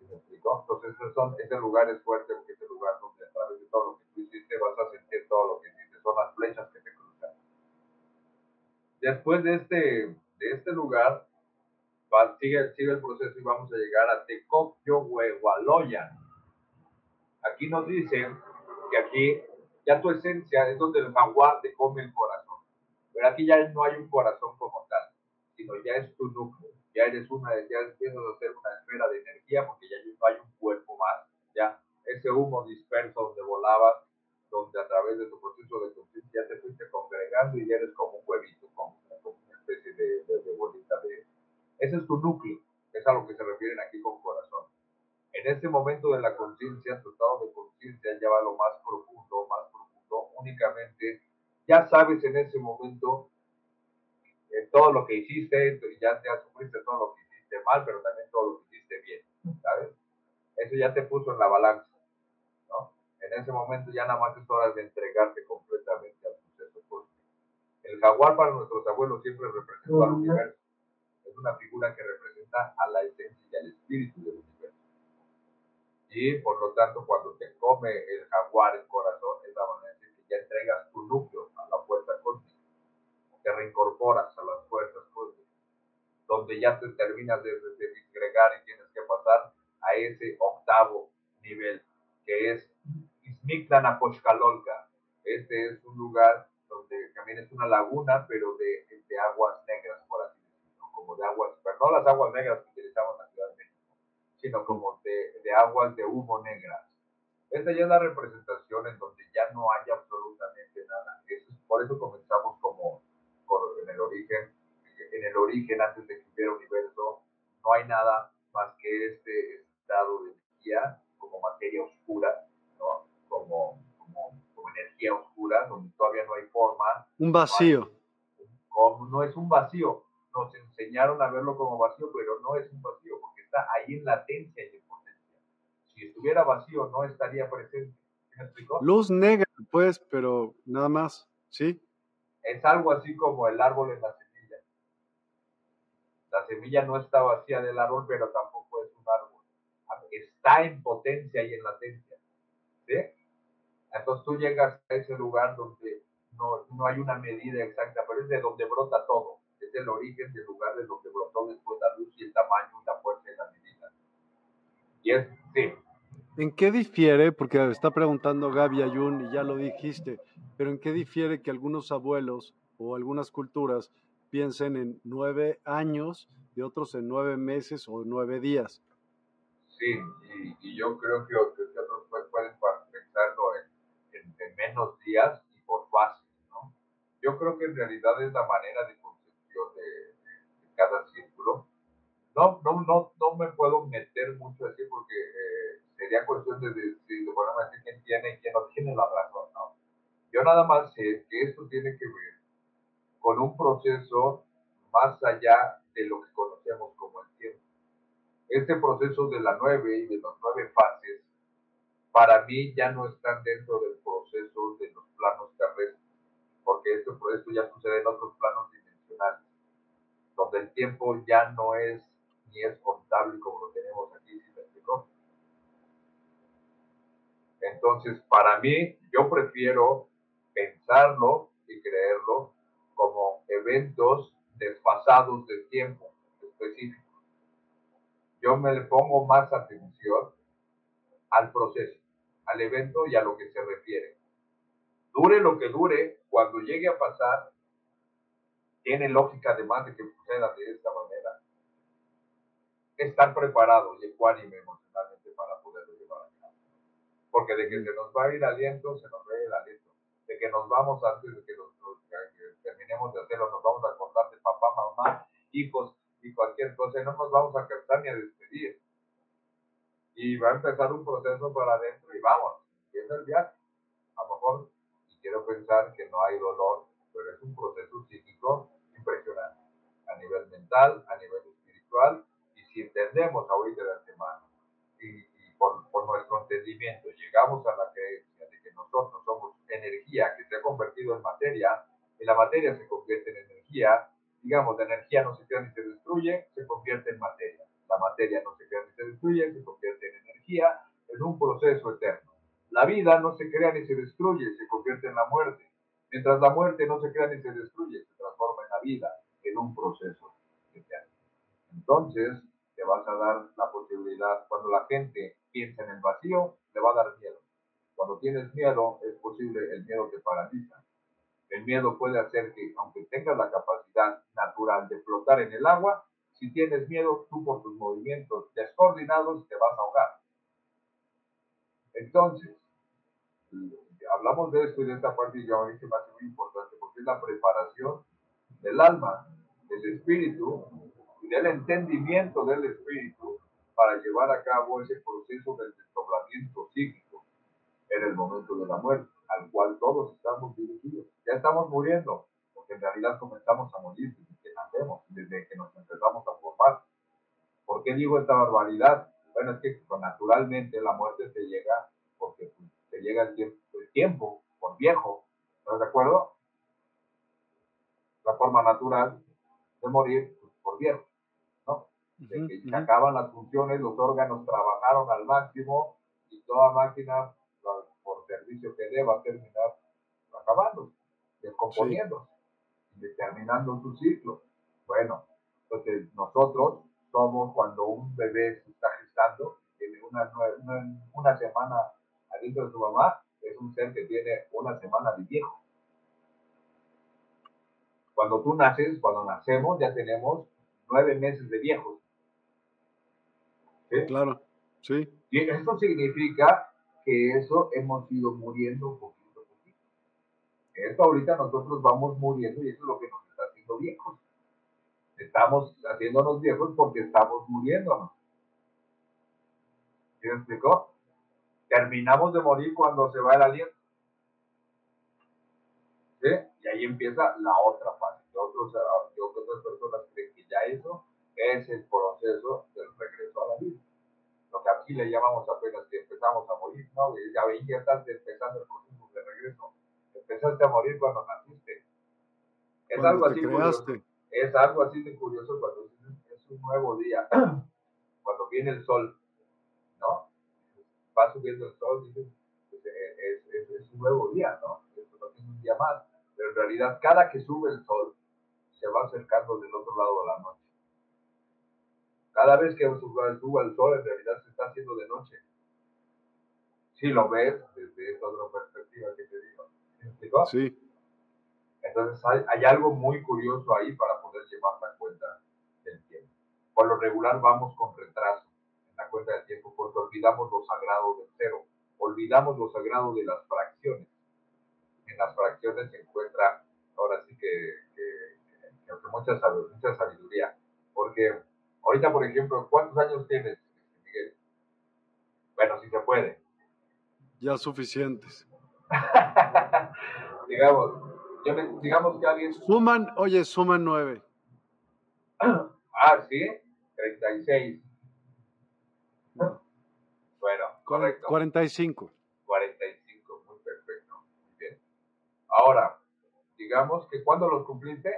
¿Me explicó? Entonces, ese, son, ese lugar es fuerte porque es el lugar donde a través de todo lo que tú hiciste vas a sentir todo lo que hiciste, son las flechas que te cruzan. Después de este, de este lugar, sigue, sigue el proceso y vamos a llegar a Huehualoyan. Aquí nos dicen que aquí ya tu esencia es donde el jaguar te come el corazón. Pero aquí ya no hay un corazón como tal, sino ya es tu núcleo. Ya eres una, ya empiezas a ser una esfera de energía porque ya no hay un cuerpo más. Ya ese humo disperso donde volabas, donde a través de tu proceso de conciencia te fuiste congregando y ya eres como un huevito, como, especie de, de bolita de, ese es tu núcleo, es a lo que se refieren aquí con corazón. En ese momento de la conciencia, tu estado de conciencia ya va a lo más profundo, más profundo, únicamente ya sabes en ese momento eh, todo lo que hiciste, ya te sufriste todo lo que hiciste mal, pero también todo lo que hiciste bien, ¿sabes? Eso ya te puso en la balanza, ¿no? En ese momento ya nada más es hora de entregarte completamente proceso El jaguar para nuestros abuelos siempre representa al universo. Es una figura que representa a la esencia y al espíritu del universo. Y por lo tanto, cuando te come el jaguar el corazón, es la manera en que ya entregas tu núcleo a la fuerza cósmica, te reincorporas a las fuerzas cósmicas, donde ya te terminas de, de, disgregar y tienes que pasar a ese octavo nivel, que es Ismiklan Este es un lugar también es una laguna, pero de, de aguas negras, por así como de aguas, pero no las aguas negras que utilizamos en sino como de, de aguas de humo negras. Esta ya es la representación en donde ya no hay absolutamente nada. Eso, por eso comenzamos como en el origen, en el origen antes de que hubiera universo, no hay nada más que este estado de energía como materia oscura, ¿no? como energía oscura, donde todavía no hay forma. Un vacío. no es un vacío, nos enseñaron a verlo como vacío, pero no es un vacío porque está ahí en latencia y en potencia. Si estuviera vacío, no estaría presente. Luz negra, pues, pero nada más, ¿sí? Es algo así como el árbol en la semilla. La semilla no está vacía del árbol, pero tampoco es un árbol. Está en potencia y en latencia. ¿Sí? Entonces tú llegas a ese lugar donde no, no hay una medida exacta, pero es de donde brota todo. Es el origen del lugar de donde brotó después la luz y el tamaño y la fuerza y la medida. Y es, sí, ¿En qué difiere? Porque está preguntando Gaby Ayun y ya lo dijiste, pero ¿en qué difiere que algunos abuelos o algunas culturas piensen en nueve años y otros en nueve meses o nueve días? Sí, y, yo creo que, otros pueden en, en, menos días y por fases, ¿no? Yo creo que en realidad es la manera de concepción de, cada círculo. No, no, no, no me puedo meter mucho así porque... Eh, sería cuestión de decir, bueno, quién tiene y quién no tiene la razón, ¿no? Yo nada más sé que esto tiene que ver con un proceso más allá de lo que conocemos como el tiempo. Este proceso de la nueve y de las nueve fases, para mí ya no están dentro del proceso de los planos terrestres, porque esto, esto ya sucede en otros planos dimensionales, donde el tiempo ya no es ni es contable como lo tenemos aquí, ¿sí me explico? Entonces, para mí, yo prefiero pensarlo y creerlo como eventos desfasados de tiempo específico. Yo me le pongo más atención al proceso, al evento y a lo que se refiere. Dure lo que dure, cuando llegue a pasar, tiene lógica además de que suceda de esta manera, estar preparado y ecuánime emocionalmente para poderlo llevar a cabo porque de que se nos va a ir aliento, se nos va el aliento. De que nos vamos antes de que, terminemos de hacerlo, nos vamos a acordar de papá, mamá, hijos y cualquier cosa no nos vamos a cansar ni a despedir. Y va a empezar un proceso para adentro y vamos, empieza el viaje. A lo mejor, y quiero pensar que no hay dolor, pero es un proceso psíquico impresionante. A nivel mental, a nivel espiritual, y si entendemos ahorita de antemano y por, nuestro entendimiento llegamos a la creencia de que nosotros somos energía que se ha convertido en materia, y la materia se convierte en energía, digamos, la energía no se crea ni se destruye, se convierte en materia. La materia no se crea ni se destruye, se convierte en energía, en un proceso eterno. La vida no se crea ni se destruye, se convierte en la muerte. Mientras la muerte no se crea ni se destruye, se transforma en la vida, en un proceso eterno. Entonces, te vas a dar la posibilidad, cuando la gente piensa en el vacío, le va a dar miedo. Cuando tienes miedo, es posible, el miedo te paraliza. El miedo puede hacer que, aunque tengas la capacidad natural de flotar en el agua, si tienes miedo, tú por tus movimientos descoordinados te vas a ahogar. Entonces, hablamos de esto y de esta parte y yo a mí me muy importante porque es la preparación del alma, del espíritu y del entendimiento del espíritu para llevar a cabo ese proceso del desdoblamiento psíquico en el momento de la muerte, al cual todos estamos dirigidos. Ya estamos muriendo, porque en realidad comenzamos a morir desde que nacemos, desde que nos empezamos a formar. ¿Por qué digo esta barbaridad? Bueno, es que naturalmente la muerte te llega porque te llega el tiempo, el tiempo por viejo. ¿Estás de acuerdo? La forma natural de morir pues, por viejo de que se acaban las funciones, los órganos trabajaron al máximo y toda máquina, por servicio que deba, terminar acabando, descomponiendo, determinando su ciclo. Nosotros somos cuando un bebé se está gestando, tiene una, una, una semana adentro de su mamá, es un ser que tiene una semana de viejo. Cuando tú naces, cuando nacemos, ya tenemos nueve meses de viejos. Claro, sí. Y eso significa que eso hemos ido muriendo poquito a poquito. Esto ahorita nosotros vamos muriendo y eso es lo que nos está haciendo viejos. Estamos haciéndonos viejos porque estamos muriéndonos. ¿Sí me explicó? Terminamos de morir cuando se va el aliento. ¿Sí? Y ahí empieza la otra fase. Otros, otras personas creen que ya eso es el proceso del regreso a la vida. Lo que aquí le llamamos apenas que empezamos a morir. ¿no? Ya, ya estás empezando el proceso de regreso. Empezaste a morir cuando naciste. Es algo así curioso. Es algo así de curioso cuando es un nuevo día, cuando viene el sol, ¿no? Va subiendo el sol, dices, pues, eh, es, es, un nuevo día, ¿no? Esto no tiene un día más. Pero en realidad, cada que sube el sol, se va acercando del otro lado de la noche. Cada vez que sube el sol, en realidad se está haciendo de noche. Si lo ves desde esta otra perspectiva que te digo. ¿Me Sí. Entonces hay, hay, algo muy curioso ahí para poder llevar la cuenta del tiempo. Por lo regular vamos con retraso en la cuenta del tiempo porque olvidamos lo sagrado del cero, olvidamos lo sagrado de las fracciones. En las fracciones se encuentra, ahora sí que, que, que mucha, mucha sabiduría, porque Ahorita, por ejemplo, ¿cuántos años tienes, Miguel? Bueno, si se puede. Ya suficientes. digamos, digamos que alguien... Suman, oye, suman nueve. ah, ¿sí? 36. Bueno, correcto. 45. 45, muy perfecto. Muy bien. Ahora, digamos que ¿cuándo los cumpliste?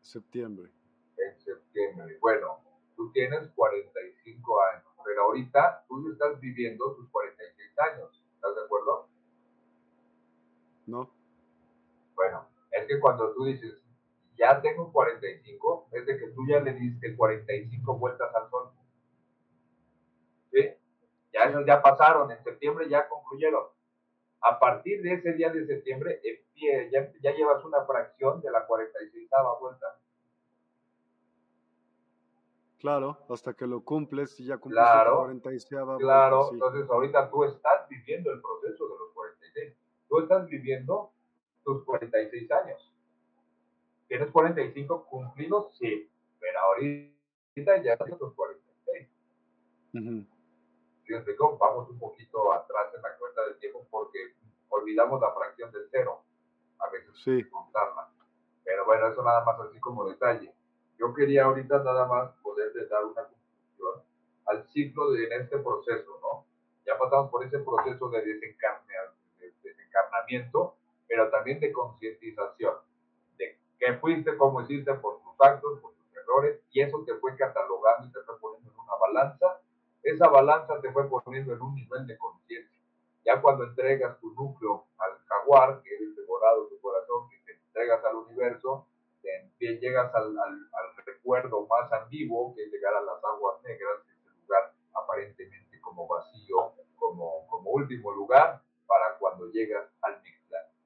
Septiembre en septiembre. Bueno, tú tienes 45 años, pero ahorita tú estás viviendo tus 46 años. ¿Estás de acuerdo? No. Bueno, es que cuando tú dices, ya tengo 45, es de que tú ya le diste 45 vueltas al sol. ¿Sí? Ya, ya pasaron, en septiembre ya concluyeron. A partir de ese día de septiembre, ya, ya llevas una fracción de la 46 vuelta. Claro, hasta que lo cumples y ya cumples claro, 46. Claro, entonces ahorita tú estás viviendo el proceso de los 46. Tú estás viviendo tus 46 años. ¿Tienes 45 cumplidos? Sí, pero ahorita ya tienes tus 46. Uh -huh. Vamos un poquito atrás en la cuenta del tiempo porque olvidamos la fracción del cero. A veces sí. contarla. Pero bueno, eso nada más así como detalle. Yo quería ahorita nada más poder dar una conclusión al ciclo de en este proceso, ¿no? Ya pasamos por ese proceso de, desencarnamiento, pero también de concientización, de qué fuiste, cómo hiciste por tus actos, por tus errores, y eso te fue catalogando y te fue poniendo en una balanza. Esa balanza te fue poniendo en un nivel de conciencia. Ya cuando entregas tu núcleo al jaguar, que es el devorado de tu corazón, que te entregas al universo, te llegas al, al, recuerdo más antiguo, que es llegar a las aguas negras, ese lugar aparentemente como vacío, como, como último lugar, para cuando llegas al.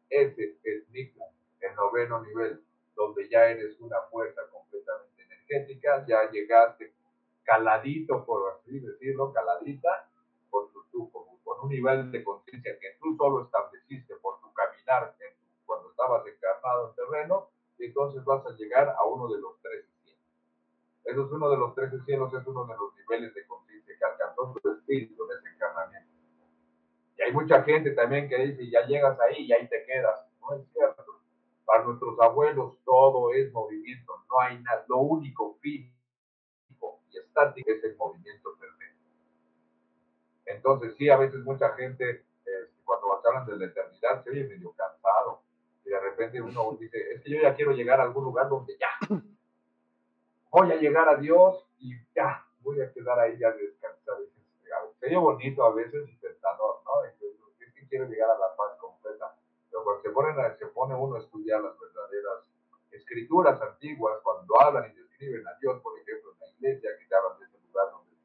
Ese es Mictlán, el noveno nivel, donde ya eres una fuerza completamente energética, ya llegaste caladito, por así decirlo, caladita, con un nivel de conciencia que tú solo estableciste por tu caminar cuando estabas encarnado en terreno, y entonces vas a llegar a uno de los tres cielos. Eso es uno de los tres cielos, es uno de los niveles de conciencia que alcanzó tu espíritu en ese encarnamiento. Y hay mucha gente también que dice, ya llegas ahí y ahí te quedas. No es cierto. Para nuestros abuelos todo es movimiento, no hay nada. Lo único físico y estático es el movimiento perfecto. Entonces, sí, a veces mucha gente, eh, cuando hablan de la eternidad, se oye medio cansado y de repente uno dice, es que yo ya quiero llegar a algún lugar donde ya voy a llegar a Dios y ya voy a quedar ahí ya descansar. Sería bonito a veces intentando, ¿no? Es que quiero llegar a la paz completa. Pero cuando se pone, se pone uno a estudiar las verdaderas escrituras antiguas, cuando hablan y describen a Dios, por ejemplo, en la iglesia, que te hablan de ese lugar donde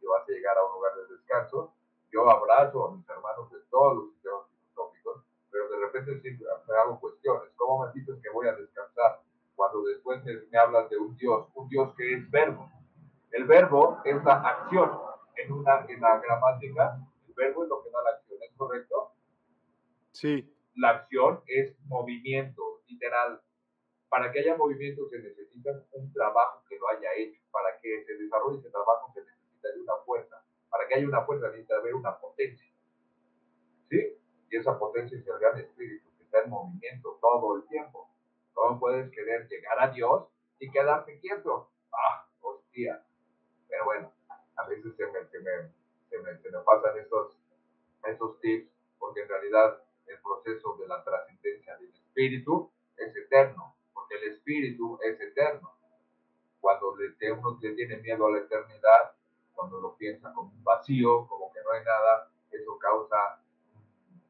te vas a llegar a un lugar de descanso, yo abrazo a mis hermanos de todos los sistemas pero de repente sí me hago cuestiones. ¿Cómo me dices que voy a descansar cuando después me, hablas de un Dios, un Dios que es verbo? El verbo es la acción. En, una, en la gramática, el verbo es lo que da la acción, ¿es correcto? Sí. La acción es movimiento, literal. Para que haya movimiento se necesita un trabajo que lo haya hecho. Para que se desarrolle ese trabajo se necesita de una fuerza. Para que haya una fuerza necesita haber una potencia. ¿Sí? y esa potencia es el gran espíritu que está en movimiento todo el tiempo. ¿Cómo puedes querer llegar a Dios y quedarte quieto? Ah, hostia. Pero bueno, veces se me, se me, pasan esos, esos tips, porque en realidad el proceso de la trascendencia del espíritu es eterno, porque el espíritu es eterno. Cuando uno le tiene miedo a la eternidad, cuando lo piensa como un vacío, como que no hay nada, eso causa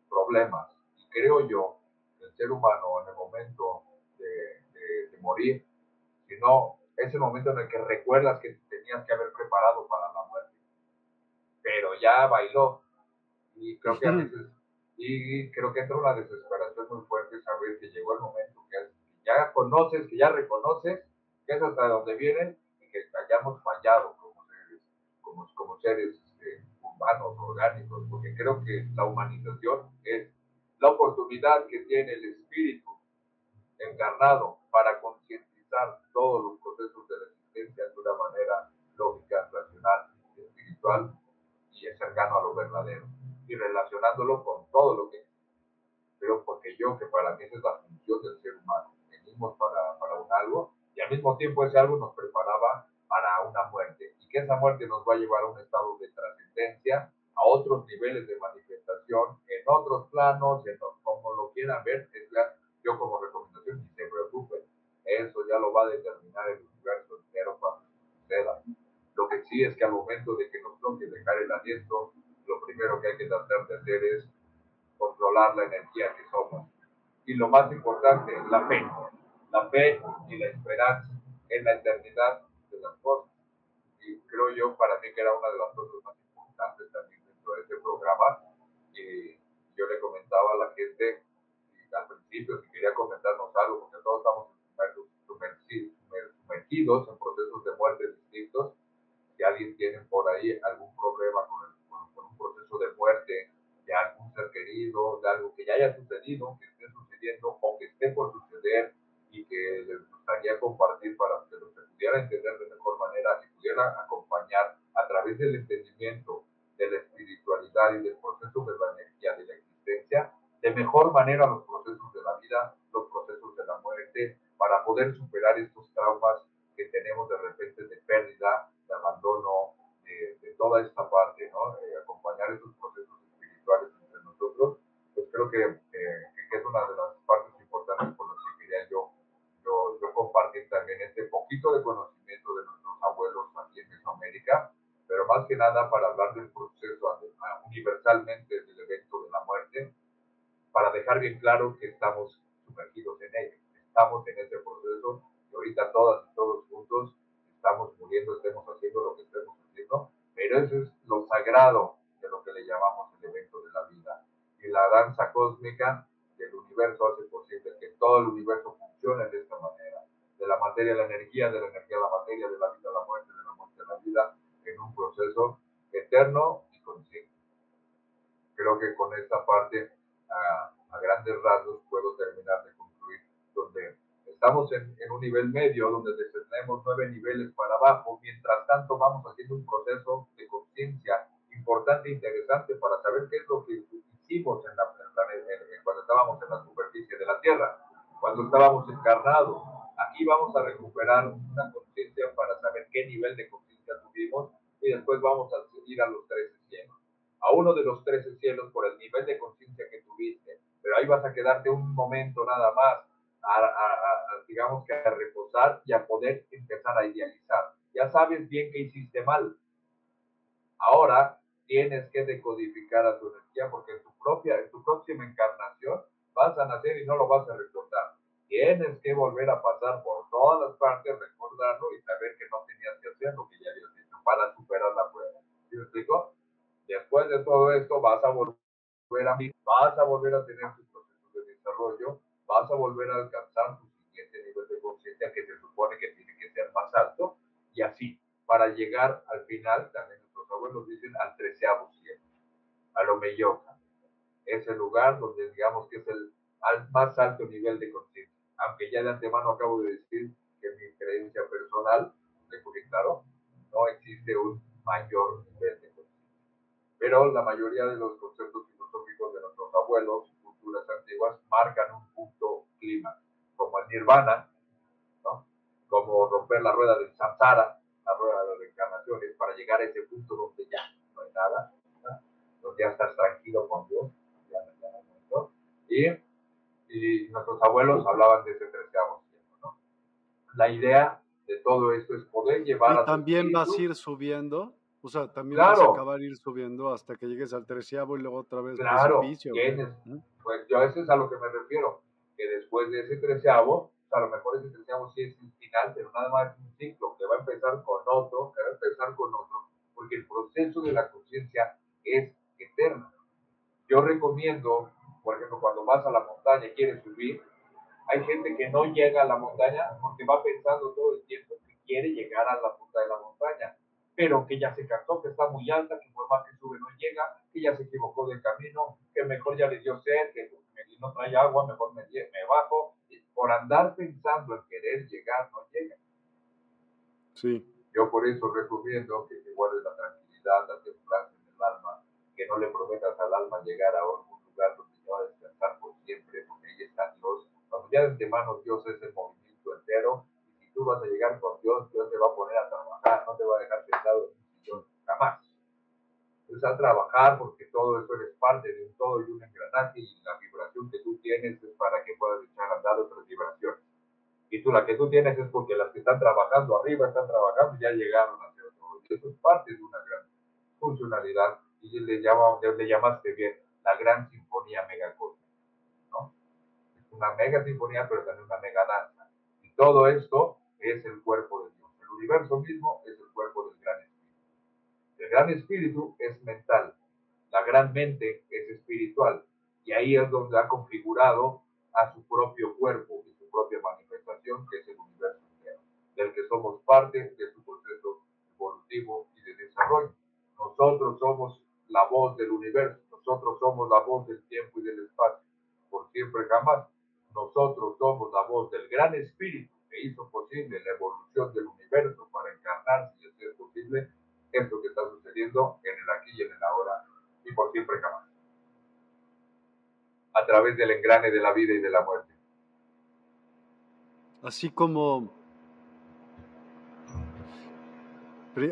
problemas. Y creo yo que el ser humano en el momento de, de morir, si no, es el momento en el que recuerdas que tenías que haber preparado para la muerte, pero ya bailó. Y creo que a veces, y creo que entra una desesperación muy fuerte saber que llegó el momento que ya conoces, que ya reconoces que es hasta donde vienen y que hayamos fallado como seres, como, como seres este, humanos, orgánicos, porque creo que la humanización es la oportunidad que tiene el espíritu encarnado para concientizar todos los procesos de la existencia de una manera lógica, racional, espiritual y cercano a lo verdadero. Y relacionándolo con todo lo que pero porque yo que para mí esa es la función del ser humano venimos para, para un algo y al mismo tiempo ese algo nos preparaba para una muerte y que esa muerte nos va a llevar a un estado de trascendencia a otros niveles de manifestación en otros planos en, como lo quieran ver es la, yo como recomendación ni se preocupen eso ya lo va a determinar el universo entero cuando suceda lo que sí es que al momento de que nos toque dejar el aliento lo primero que hay que tratar de hacer es controlar la energía que somos. Y lo más importante, la fe. La fe y la esperanza en la eternidad de las cosas. Y creo yo, para mí, que era una de las cosas más importantes también dentro de este programa. Y yo le comentaba a la gente al principio si quería comentarnos algo, porque todos estamos sumergidos en procesos de muerte distintos. Si alguien tiene por ahí algún problema con el proceso de muerte de algún ser querido, de algo que ya haya sucedido, que esté sucediendo o que esté por suceder y que les gustaría compartir para que se pudiera entender de mejor manera y pudiera acompañar a través del entendimiento de la espiritualidad y del proceso de la energía de la existencia, de mejor manera los procesos de la vida, los procesos de la muerte, para poder superar estos traumas que tenemos de repente de pérdida, de abandono, de, toda esta parte, ¿no? Eh, acompañar esos procesos espirituales entre nosotros, pues creo que, es una de las partes importantes por las que quería yo, yo, compartir también este poquito de conocimiento de nuestros abuelos aquí en Mesoamérica, pero más que nada para hablar del proceso universalmente del evento de la muerte, para dejar bien claro que estamos sumergidos en ello, estamos en ese proceso y ahorita todas y todos juntos estamos muriendo, estemos haciendo lo que estemos haciendo, pero eso es lo sagrado de lo que le llamamos el evento de la vida. Y la danza cósmica del universo hace posible que todo el universo funcione de esta manera, de la materia a la energía, de la energía a la materia, de la vida a la muerte, de la muerte a la vida, en un proceso eterno y consciente. Creo que con esta parte, a, a grandes rasgos, puedo terminar de concluir, donde estamos en, en, un nivel medio donde tenemos nueve niveles para abajo, estábamos encarnados. Aquí vamos a recuperar una conciencia para saber qué nivel de conciencia tuvimos y después vamos a ir a los 13 cielos. A uno de los 13 cielos por el nivel de conciencia que tuviste, pero ahí vas a quedarte un momento nada más a, digamos que a reposar y a poder empezar a idealizar. Ya sabes bien que hiciste mal. Ahora tienes que decodificar a tu energía porque en tu propia, en tu próxima encarnación vas a nacer y no lo vas a recordar. Tienes que volver a pasar por todas las partes, recordarlo y saber que no tenías que hacer lo que ya habías hecho para superar la prueba. ¿Sí me explico? Después de todo esto vas a volver a mí, vas a volver a tener tu proceso de desarrollo vas a volver a alcanzar tu siguiente nivel de conciencia que se supone que tiene que ser más alto y así para llegar al final, también nuestros abuelos dicen al treceavo cielo, a Omeyoka, ese lugar donde digamos que es el más alto nivel de conciencia aunque ya de antemano acabo de decir que mi creencia personal, porque claro, no existe un mayor nivel de conciencia. Pero la mayoría de los conceptos filosóficos de nuestros abuelos, culturas antiguas, marcan un punto clima, como el nirvana, ¿no? como romper la rueda del samsara, la rueda de reencarnaciones, para llegar a ese punto donde ya no hay nada, ¿no? donde ya estás tranquilo con Dios, ya, ya no hay Y nuestros abuelos hablaban de ese treceavo ¿no? La idea de todo esto es poder llevar y también vas a ir subiendo, o sea, también vas a acabar ir subiendo hasta que llegues al treceavo y luego otra vez claro, pues yo a eso es a lo que me refiero, que después de ese treceavo, a lo mejor ese treceavo sí es un final, pero nada más es un ciclo que va a empezar con otro, que va a empezar con otro, porque el proceso de la conciencia es eterno. Yo recomiendo, por ejemplo, cuando vas a la montaña y quieres subir, hay gente que no llega a la montaña porque va pensando todo el tiempo que quiere llegar a la punta de la montaña, pero que ya se cansó, que está muy alta, que por más que sube no llega, que ya se equivocó del camino, que mejor ya le dio sed, que no trae agua, mejor me, me bajo. Por andar pensando en querer llegar, no llega. Sí. Yo por eso recomiendo que te guardes la tranquilidad, la templanza en el alma, que no le prometas al alma llegar a algún lugar donde ya va a descansar por siempre, porque ahí está Dios. Cuando ya de antemano Dios es el movimiento entero, y si tú vas a llegar con Dios, Dios te va a poner a trabajar, no te va a dejar sentado en un sillón, jamás. Entonces a trabajar porque todo eso es parte de un todo y un engranaje y la vibración que tú tienes es para que puedas echar a andar otras vibraciones y tú la que tú tienes es porque las que están trabajando arriba están trabajando y ya llegaron a hacer todo. Y eso es parte de una gran funcionalidad y le, llama, le llamaste bien la gran sinfonía megacósmica. Una mega sinfonía, pero también una mega danza. Y todo esto es el cuerpo de Dios. El universo mismo es el cuerpo del gran espíritu. El gran espíritu es mental. La gran mente es espiritual. Y ahí es donde ha configurado a su propio cuerpo y su propia manifestación, que es el universo del que somos parte de su proceso evolutivo y de desarrollo. Nosotros somos la voz del universo, nosotros somos la voz del tiempo y del espacio, por siempre jamás. Nosotros somos la voz del gran espíritu que hizo posible la evolución del universo para encarnarse y hacer posible esto que está sucediendo en el aquí y en el ahora y por siempre jamás. A través del engrane de la vida y de la muerte. Así como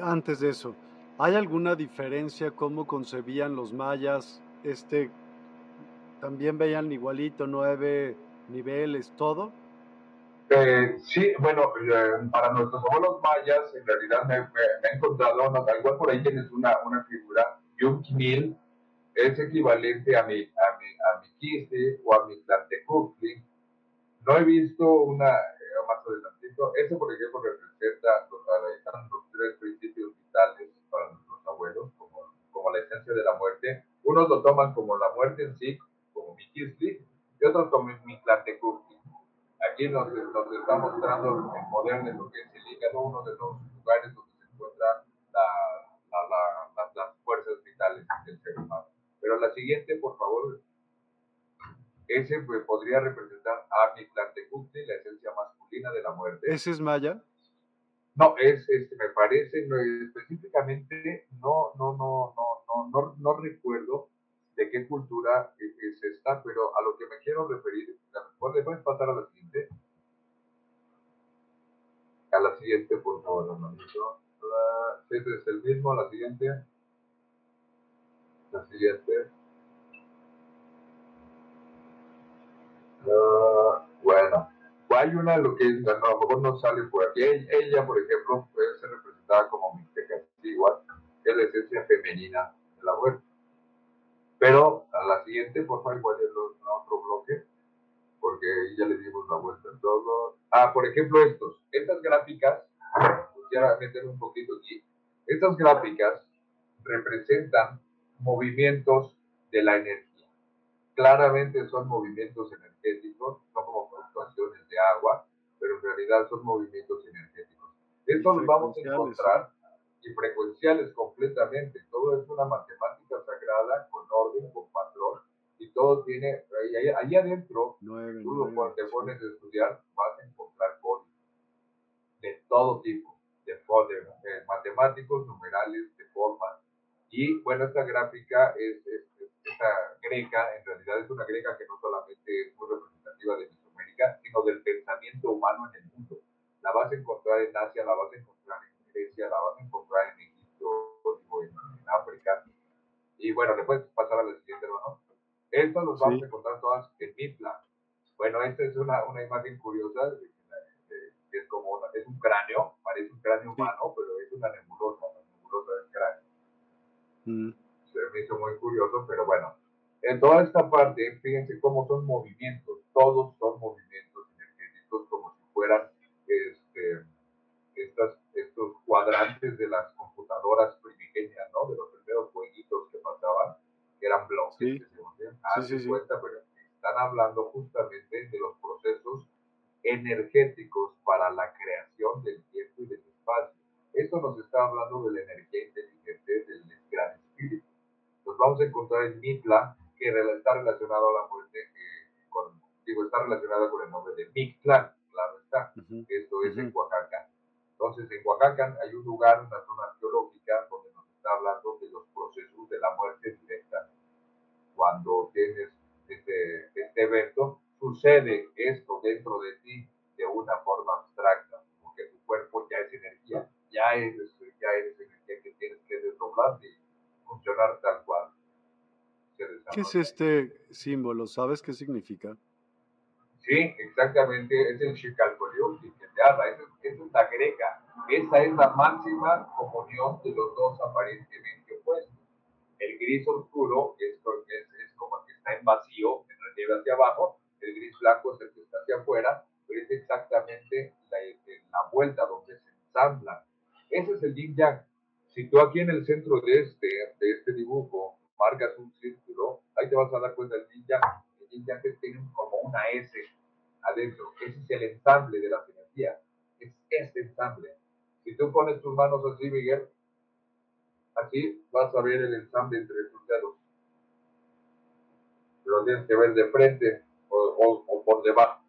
antes de eso, ¿Hay alguna diferencia cómo concebían los mayas? Este, ¿También veían igualito, nueve niveles, todo? Eh, sí, bueno, eh, para nuestros abuelos mayas, en realidad me, he encontrado, igual por ahí tienes una, una figura, Yukimil, es equivalente a mi, a mi, a mi Kiste o a mi Tlantecutli. No he visto una, eh, más adelantito, ese por ejemplo representa los, los tres principios vitales para nuestros abuelos, como, como la esencia de la muerte. Unos lo toman como la muerte en sí, como mi Kisli, y otros como mi Tlatecupli. Aquí nos, nos está mostrando el poder de lo que es el hígado, uno de los lugares donde se encuentran la, la, las fuerzas vitales del ser humano. Pero la siguiente, por favor, ese pues, podría representar a mi Tlatecupli, la esencia masculina de la muerte. ¿Ese es Maya? No, es, este, me parece, específicamente, no, no, no, no, no, no, recuerdo de qué cultura es esta, pero a lo que me quiero referir, ¿le puedes pasar a la siguiente? A la siguiente, por favor, hermanito. Este es el mismo, la siguiente. La siguiente. Uh, bueno, hay una, lo que a lo mejor no sale por aquí. Ella, por ejemplo, puede ser representada como Mixteca igual, que es la esencia femenina de la muerte. Pero a la siguiente, por favor, igual es otro bloque, porque ya le dimos la vuelta a todo. Ah, por ejemplo, estos. Estas gráficas, quisiera meter un poquito aquí. Estas gráficas representan movimientos de la energía. Claramente son movimientos energéticos, son como fluctuaciones de agua, pero en realidad son movimientos energéticos. Esto lo vamos a encontrar y frecuenciales completamente. Todo es una matemática sagrada con orden, con patrón y todo tiene, ahí, ahí adentro, tú cuando te pones a estudiar, vas a encontrar códigos de todo tipo, de, de, matemáticos, numerales, de formas. Y bueno, esta gráfica es, es, esta greca, en realidad es una greca que no solamente es muy representativa de Mesoamérica, sino del pensamiento humano en el mundo. La vas a encontrar en Asia, la vas a encontrar en Grecia, la vas a encontrar en Egipto, en, en África. Y bueno, le puedes pasar a la siguiente, hermano. Estas las vamos a encontrar todas en Mitla. Bueno, esta es una, una imagen curiosa, que es como es un cráneo, parece un cráneo humano, pero es una nebulosa, una nebulosa del cráneo. Mm. Se me hizo muy curioso, pero bueno. En toda esta parte, fíjense cómo son movimientos, todos son movimientos energéticos como si fueran este, estas, estos cuadrantes de las computadoras primigenias, ¿no? De los primeros jueguitos que pasaban, que eran bloques que se movían. Ah, sí, sí, cuenta, pero están hablando justamente de los procesos energéticos para la creación del tiempo y del espacio. Esto nos está hablando de la energía inteligente del gran espíritu. Nos vamos a encontrar en Mitla, que está relacionado a la muerte, eh, con, digo, está relacionada con el nombre de Mictlán, claro está. Esto es en Oaxaca. Entonces, en Oaxaca hay un lugar, una zona arqueológica, donde nos está hablando de los procesos de la muerte directa. Cuando tienes este, este evento, sucede esto dentro de ti de una forma abstracta, porque tu cuerpo ya es energía, ya eres, ya eres energía que tienes que desdoblar y funcionar tal cual. ¿Qué es este símbolo? ¿Sabes qué significa? Sí, exactamente, es el Shikal-Koliuki que te habla, esa, es la greca, esa es la máxima comunión de los dos aparentemente opuestos. El gris oscuro es, es, es como que está en vacío, en relieve hacia abajo, el gris blanco es el que está hacia afuera, pero es exactamente la, la vuelta donde se ensamblan. Ese es el yin yang. Si tú aquí en el centro de este, de este dibujo marcas un círculo, ahí te vas a dar cuenta del yin yang. El yin yang tiene como una S adentro. Ese es el ensamble de las energías. Es este ensamble. Si tú pones tus manos así, Miguel, así vas a ver el ensamble entre tus dedos. Lo tienes que ver de frente o, por debajo.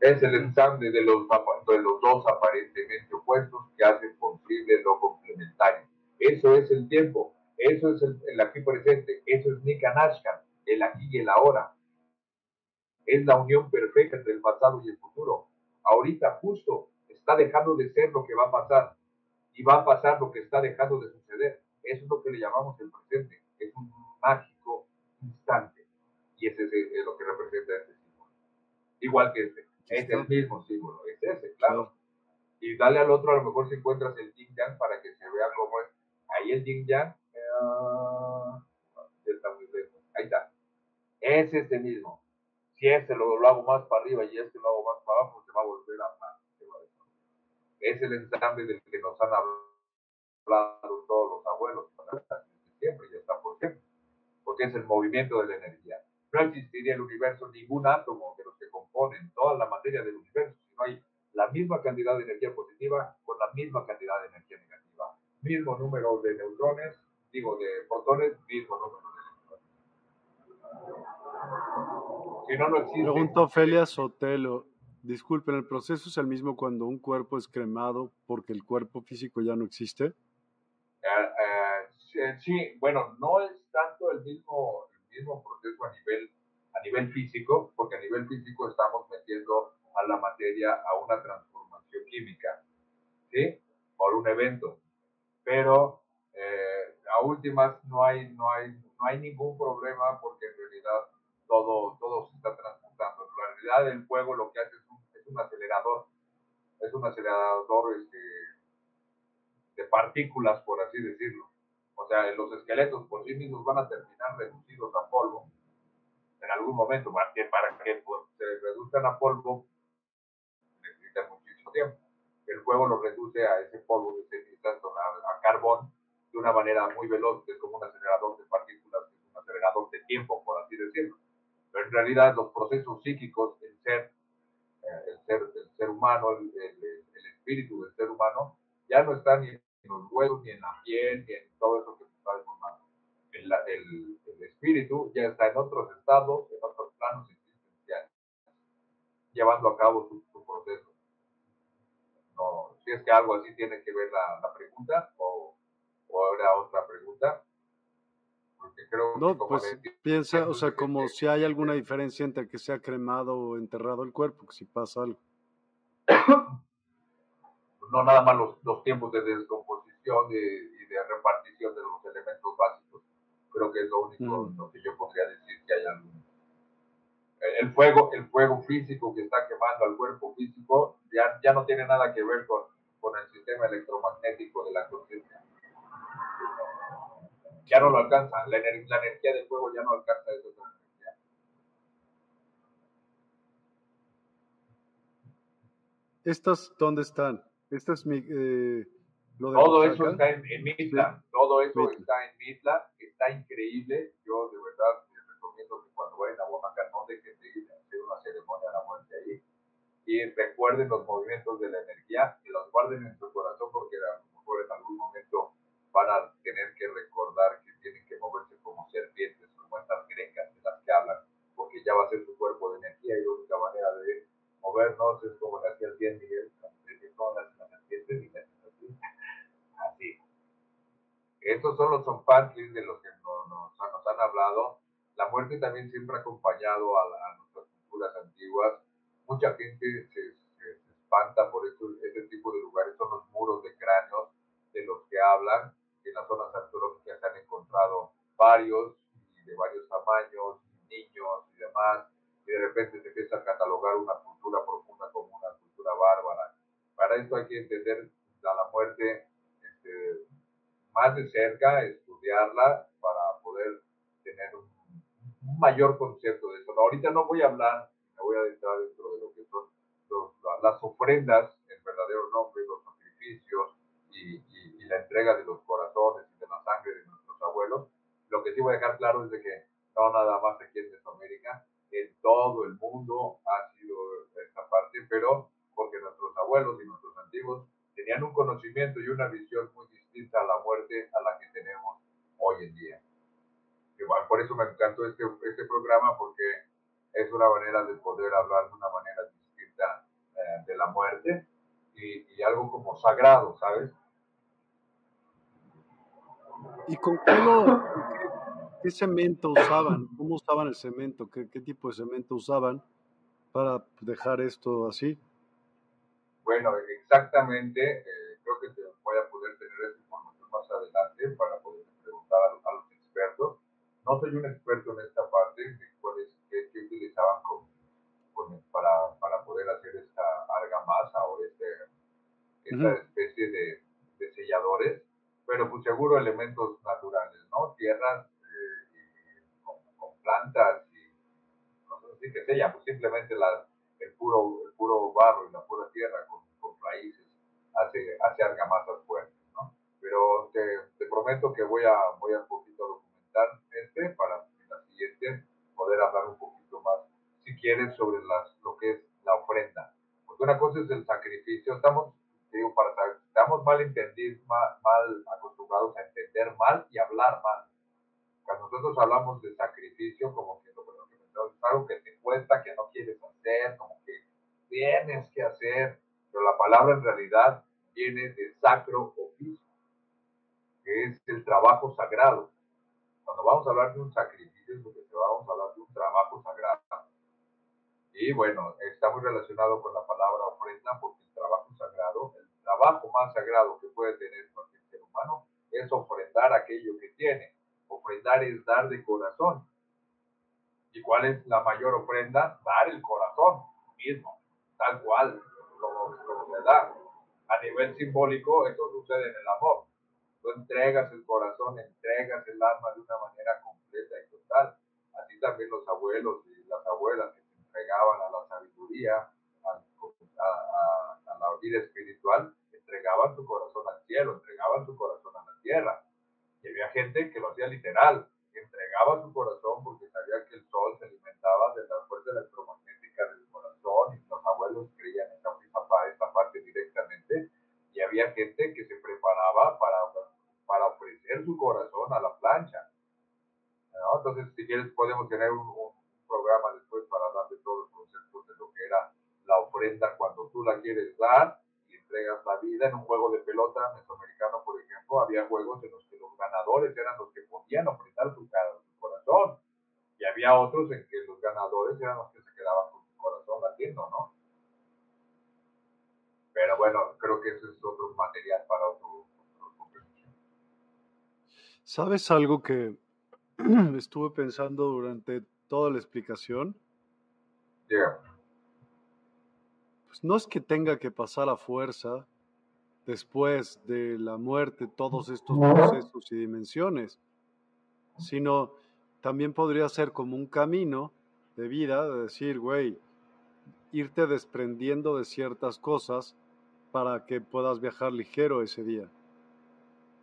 Es el ensamble de los, de los dos aparentemente opuestos que hacen posible lo complementario. Eso es el tiempo. Eso es el, aquí presente. Eso es Nikanashkan, el aquí y el ahora es la unión perfecta entre el pasado y el futuro. Ahorita justo está dejando de ser lo que va a pasar y va a pasar lo que está dejando de suceder. Eso es lo que le llamamos el presente. Es un mágico instante. Y ese es lo que representa este símbolo. Igual que este. Es el mismo símbolo. Es ese, claro. Y dale al otro, a lo mejor si encuentras el yin yang para que se vea cómo es. Ahí el yin yang. Uh, está muy lejos. Ahí está. Es este mismo si este lo, hago más para arriba y este lo hago más para abajo, se va a volver a más. Es el ensamble del que nos han hablado todos los abuelos siempre y está por siempre, porque es el movimiento de la energía. No existiría el universo ningún átomo de los que componen toda la materia del universo si no hay la misma cantidad de energía positiva con la misma cantidad de energía negativa. Mismo número de neutrones, digo, de protones, mismo número de electrones. Pregunta Ofelia Sotelo. Disculpen, ¿el proceso es el mismo cuando un cuerpo es cremado porque el cuerpo físico ya no existe? Eh, eh, sí, bueno, no es tanto el mismo, el mismo proceso a nivel, a nivel físico, porque a nivel físico estamos metiendo a la materia a una transformación química, ¿sí? Por un evento. Pero eh, a últimas no hay, no, hay, no hay ningún problema porque en realidad todo, todo se está transportando. La realidad del fuego lo que hace es un, es un acelerador, es un acelerador este, de partículas, por así decirlo. O sea, los esqueletos por sí mismos van a terminar reducidos a polvo en algún momento, para que, para que se reduzcan a polvo necesitan muchísimo tiempo. El fuego lo reduce a ese polvo se necesita a, a carbón de una manera muy veloz, que es como un acelerador de partículas, es un acelerador de tiempo, por así decirlo pero en realidad los procesos psíquicos, el ser, eh, el ser, el ser humano, el, el, espíritu del ser humano, ya no está ni en los huesos, ni en la piel, ni en todo eso que se está deformando. El, el, está en otros estados, en otros planos existenciales, llevando a cabo su, su proceso. No, si es que algo así tiene que ver la, la pregunta o, o habrá otra pregunta no, pues piensa, o sea, como si hay alguna diferencia entre que sea cremado o enterrado el cuerpo, que si pasa algo. No nada más los, los tiempos de descomposición y, y, de repartición de los elementos básicos. Creo que es lo único lo que yo podría decir que hay algún. el fuego, el fuego físico que está quemando al cuerpo físico ya, ya no tiene nada que ver con, con el sistema electromagnético de la conciencia. Ya no lo alcanza, la, energía del fuego ya no alcanza esa energía. ¿Estas dónde están? Esta es mi... Eh, todo eso está en, Mitla, todo eso está en Mitla, está increíble. Yo de verdad les recomiendo que cuando vayan a Oaxaca de ir a hacer una ceremonia de la muerte ahí. Y recuerden los movimientos de la energía y los guarden en su corazón porque a lo mejor en algún momento van a tener que recordar que tienen que moverse como serpientes, como estas grecas de las que hablan, porque ya va a ser su cuerpo de energía y la única manera de movernos es como la hacía bien Miguel, que las serpientes y estos son los zompantlis de los que nos, nos, han hablado. La muerte también siempre ha acompañado a, nuestras culturas antiguas. Mucha gente se, espanta por este tipo de lugares. Son los muros de cráneos de los que hablan. En las zonas arqueológicas se han encontrado varios y de varios tamaños, niños y demás. Y de repente se empieza a catalogar una cultura profunda como una cultura bárbara. Para esto hay que entender a la muerte este, más de cerca, estudiarla para poder tener un, mayor concepto de eso. ahorita no voy a hablar, me voy a adentrar dentro de lo que son las ofrendas, el verdadero nombre, los sacrificios y, la entrega de los corazones y de la sangre de nuestros abuelos. Lo que sí voy a dejar claro es de que no nada más aquí en Mesoamérica, en todo el mundo ha sido esta parte, pero porque nuestros abuelos y nuestros antiguos tenían un conocimiento y una visión muy distinta a la muerte a la que tenemos hoy en día. Igual, por eso me encantó este, este programa, porque es una manera de poder hablar de una manera distinta eh, de la muerte y, algo como sagrado, ¿sabes? ¿Y con qué, lo, qué, cemento usaban? ¿Cómo usaban el cemento? ¿Qué, ¿Qué tipo de cemento usaban para dejar esto así? Bueno, exactamente. Eh, creo que te voy a poder tener esa información más adelante para poder preguntar a, los expertos. No soy un experto en esta parte de cuáles que, utilizaban para, para, poder hacer esta argamasa o este, esta especie de, de, selladores, pero pues seguro elementos naturales, ¿no? Tierras eh, con, plantas y no sé si que pues simplemente las el puro, el puro barro y la pura tierra con, raíces hace, hace argamasas fuertes, ¿no? Pero te, te, prometo que voy a, voy a un poquito para la siguiente poder hablar un poquito más, si quieres, sobre las, lo que es la ofrenda. Porque una cosa es el sacrificio, estamos, digo, para, estamos mal entendidos, mal, mal acostumbrados a entender mal y hablar mal. Cuando nosotros hablamos de sacrificio, como que lo que es algo que te cuesta, que no quieres hacer, como que tienes que hacer, pero la palabra en realidad viene de sacro oficio, que es el trabajo sagrado. Cuando vamos a hablar de un sacrificio, es porque vamos a hablar de un trabajo sagrado. Y bueno, está muy relacionado con la palabra ofrenda, porque el trabajo sagrado, el trabajo más sagrado que puede tener cualquier ser humano, es ofrendar aquello que tiene. Ofrendar es dar de corazón. ¿Y cuál es la mayor ofrenda? Dar el corazón mismo, tal cual, como, se da. A nivel simbólico, esto sucede en el amor. Tú entregas el corazón, entregas el alma de una manera completa y total. Así también los abuelos y las abuelas que se entregaban a la sabiduría, a, a la vida espiritual, entregaban su corazón al cielo, entregaban su corazón a la tierra. Y había gente que lo hacía literal, entregaba su corazón porque sabía que el sol se alimentaba de la fuerza electromagnética del corazón y los abuelos creían en esta, esta parte directamente y había gente que se preparaba para, para su corazón a la plancha. Entonces, si quieres, podemos tener un, un, programa después para hablar de todos los conceptos de lo que era la ofrenda cuando tú la quieres dar y entregas la vida en un juego de pelota mesoamericano, por ejemplo, había juegos en los que los ganadores eran los que podían ofrendar su, su corazón y había otros en que los ganadores eran los que se quedaban con su corazón latiendo, ¿no? Pero bueno, creo que ese es otro material para otro ¿Sabes algo que estuve pensando durante toda la explicación? Pues no es que tenga que pasar a fuerza después de la muerte todos estos procesos y dimensiones, sino también podría ser como un camino de vida, de decir, güey, irte desprendiendo de ciertas cosas para que puedas viajar ligero ese día.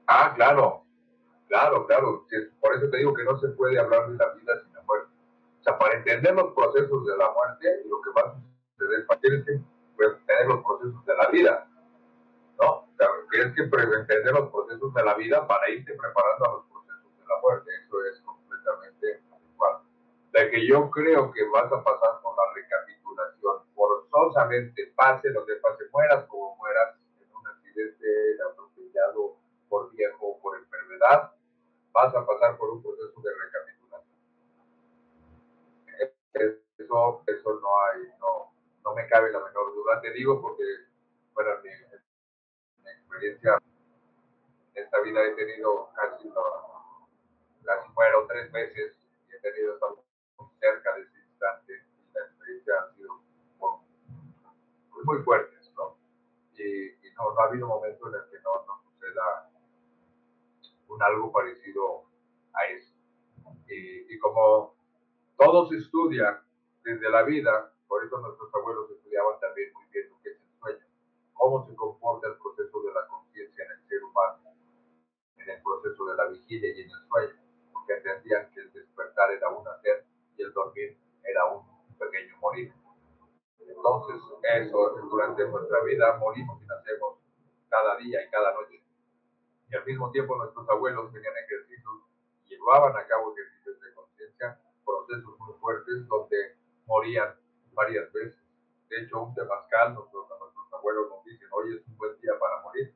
Ah, claro, claro, claro. Por eso te digo que no se puede hablar de la vida sin la muerte. O sea, para entender los procesos de la muerte y lo que va a suceder, tienes que pues, tener los procesos de la vida. ¿No? O sea, tienes que entender los procesos de la vida para irte preparando a los procesos de la muerte. Eso es completamente igual. De que yo creo que vas a pasar con la recapitulación forzosamente, pase que pase, mueras como mueras en un accidente atropellado por viejo por enfermedad, vas a pasar por un proceso de recapitulación. Eso, eso no hay, no, no me cabe la menor duda. Te digo porque, bueno, mi, mi experiencia en esta vida he tenido casi, casi muero tres veces y he tenido estado cerca de ese instante y la experiencia ha sido muy, fuertes, ¿no? Y, no, no, ha habido momento en el que no, no suceda un algo parecido a eso. Y, y como todo se estudia desde la vida, por eso nuestros abuelos estudiaban también muy bien lo que es el sueño, cómo se comporta el proceso de la conciencia en el ser humano, en el proceso de la vigilia y en el sueño, porque entendían que el despertar era un hacer y el dormir era un pequeño morir. Entonces, eso, durante nuestra vida morimos y nacemos cada día y cada noche. Y al mismo tiempo nuestros abuelos tenían ejercicios llevaban a cabo ejercicios de conciencia, procesos muy fuertes donde morían varias veces. De hecho, un temazcal, nuestros, nuestros abuelos nos dicen, hoy es un buen día para morir.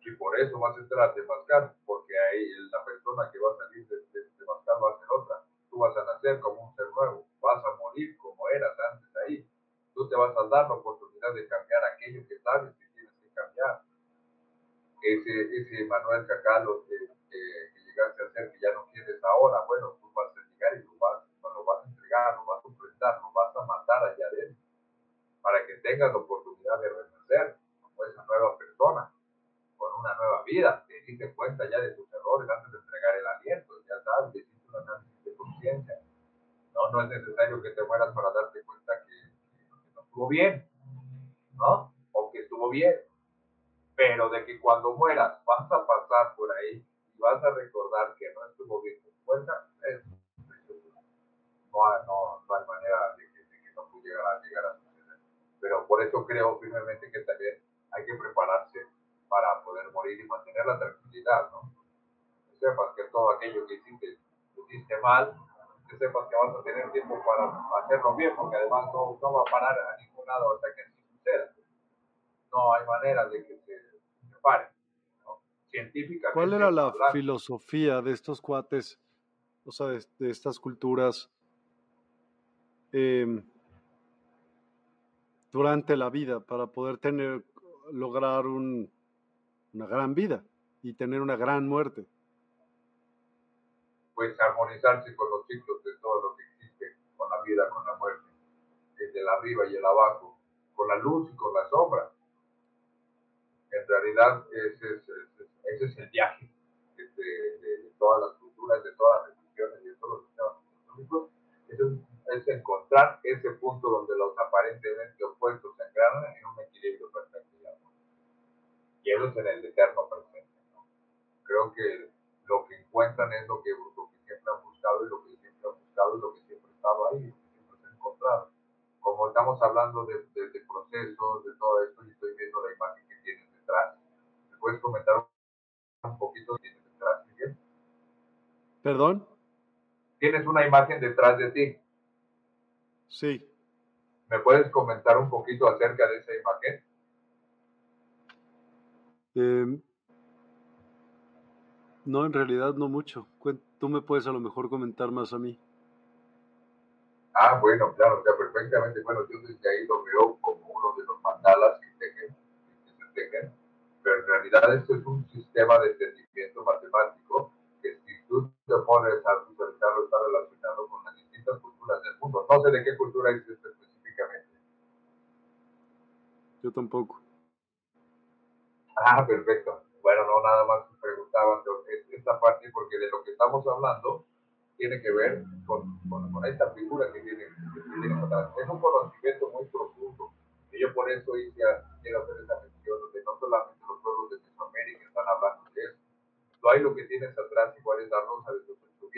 Y por eso vas a entrar a temazcal, porque ahí la persona que va a salir de, de temazcal va a ser otra. Tú vas a nacer como un ser nuevo, vas a morir como eras antes ahí. Tú te vas a dar la oportunidad de cambiar aquello que sabes que tienes que cambiar. Ese, ese Manuel Cacalo que, llegaste a ser, que ya no quieres ahora, bueno, tú vas a llegar y lo vas, lo vas a entregar, lo vas a enfrentar, lo vas a matar allá adentro, para que tengas la oportunidad de renacer como esa nueva persona, con una nueva vida, te diste cuenta ya de tus errores antes de entregar el aliento, ya sabes, hiciste un análisis de conciencia. No, no es necesario que te mueras para darte cuenta que, que no estuvo bien, ¿no? O que estuvo bien. Pero de que cuando mueras vas a pasar por ahí y vas a recordar que no estuvo bien tu cuenta, es no, no, no hay manera de que, de que no pudiera llegar a suceder. Pero por eso creo firmemente que también hay que prepararse para poder morir y mantener la tranquilidad, ¿no? Que sepas que todo aquello que hiciste, hiciste mal, que sepas que vas a tener tiempo para hacerlo bien, porque además no, no va a parar a ningún lado hasta que así suceda. No hay manera de que se, ¿Cuál era la hablando, filosofía de estos cuates, o sea, de, de estas culturas eh, durante la vida para poder tener, lograr un, una gran vida y tener una gran muerte. Pues armonizarse con los ciclos de todo lo que existe, con la vida, con la muerte, desde el arriba y el abajo, con la luz y con la sombra. En realidad ese es, ese, es el viaje de, de, de, todas las culturas, de todas las religiones y de todos los sistemas filosóficos. Es, es encontrar ese punto donde los aparentemente opuestos se engranan en un equilibrio perfecto y amor. Y eso es en el eterno presente. ¿no? Creo que lo que encuentran es lo que, lo que siempre han buscado y lo que siempre han buscado y lo que siempre ha estado ahí, lo que siempre se ha encontrado. Como estamos hablando de, de, de procesos, de todo esto, y estoy viendo la imagen que tienes detrás. ¿Me puedes comentar un poquito detrás, Miguel? ¿Perdón? Tienes una imagen detrás de ti. Sí. ¿Me puedes comentar un poquito acerca de esa imagen? Eh, no, en realidad no mucho. Tú me puedes a lo mejor comentar más a mí. Ah, bueno, claro, o sea, perfectamente. Bueno, yo desde ahí lo veo como uno de los mandalas que, tejen, que se tejen, pero en realidad esto es un sistema de entendimiento matemático que si tú te pones a visualizarlo está relacionado con las distintas culturas del mundo. No sé de qué cultura es esto yo tampoco. Ah, perfecto. Bueno, no, nada más preguntaba esta parte porque de lo que estamos hablando tiene que ver con, con, esta figura que tiene, Es un conocimiento muy profundo. Yo por eso hice, quiero hacer esa mención, de no solamente los pueblos de Mesoamérica están hablando de eso. No hay lo que tienes atrás, igual es la rosa de los ocho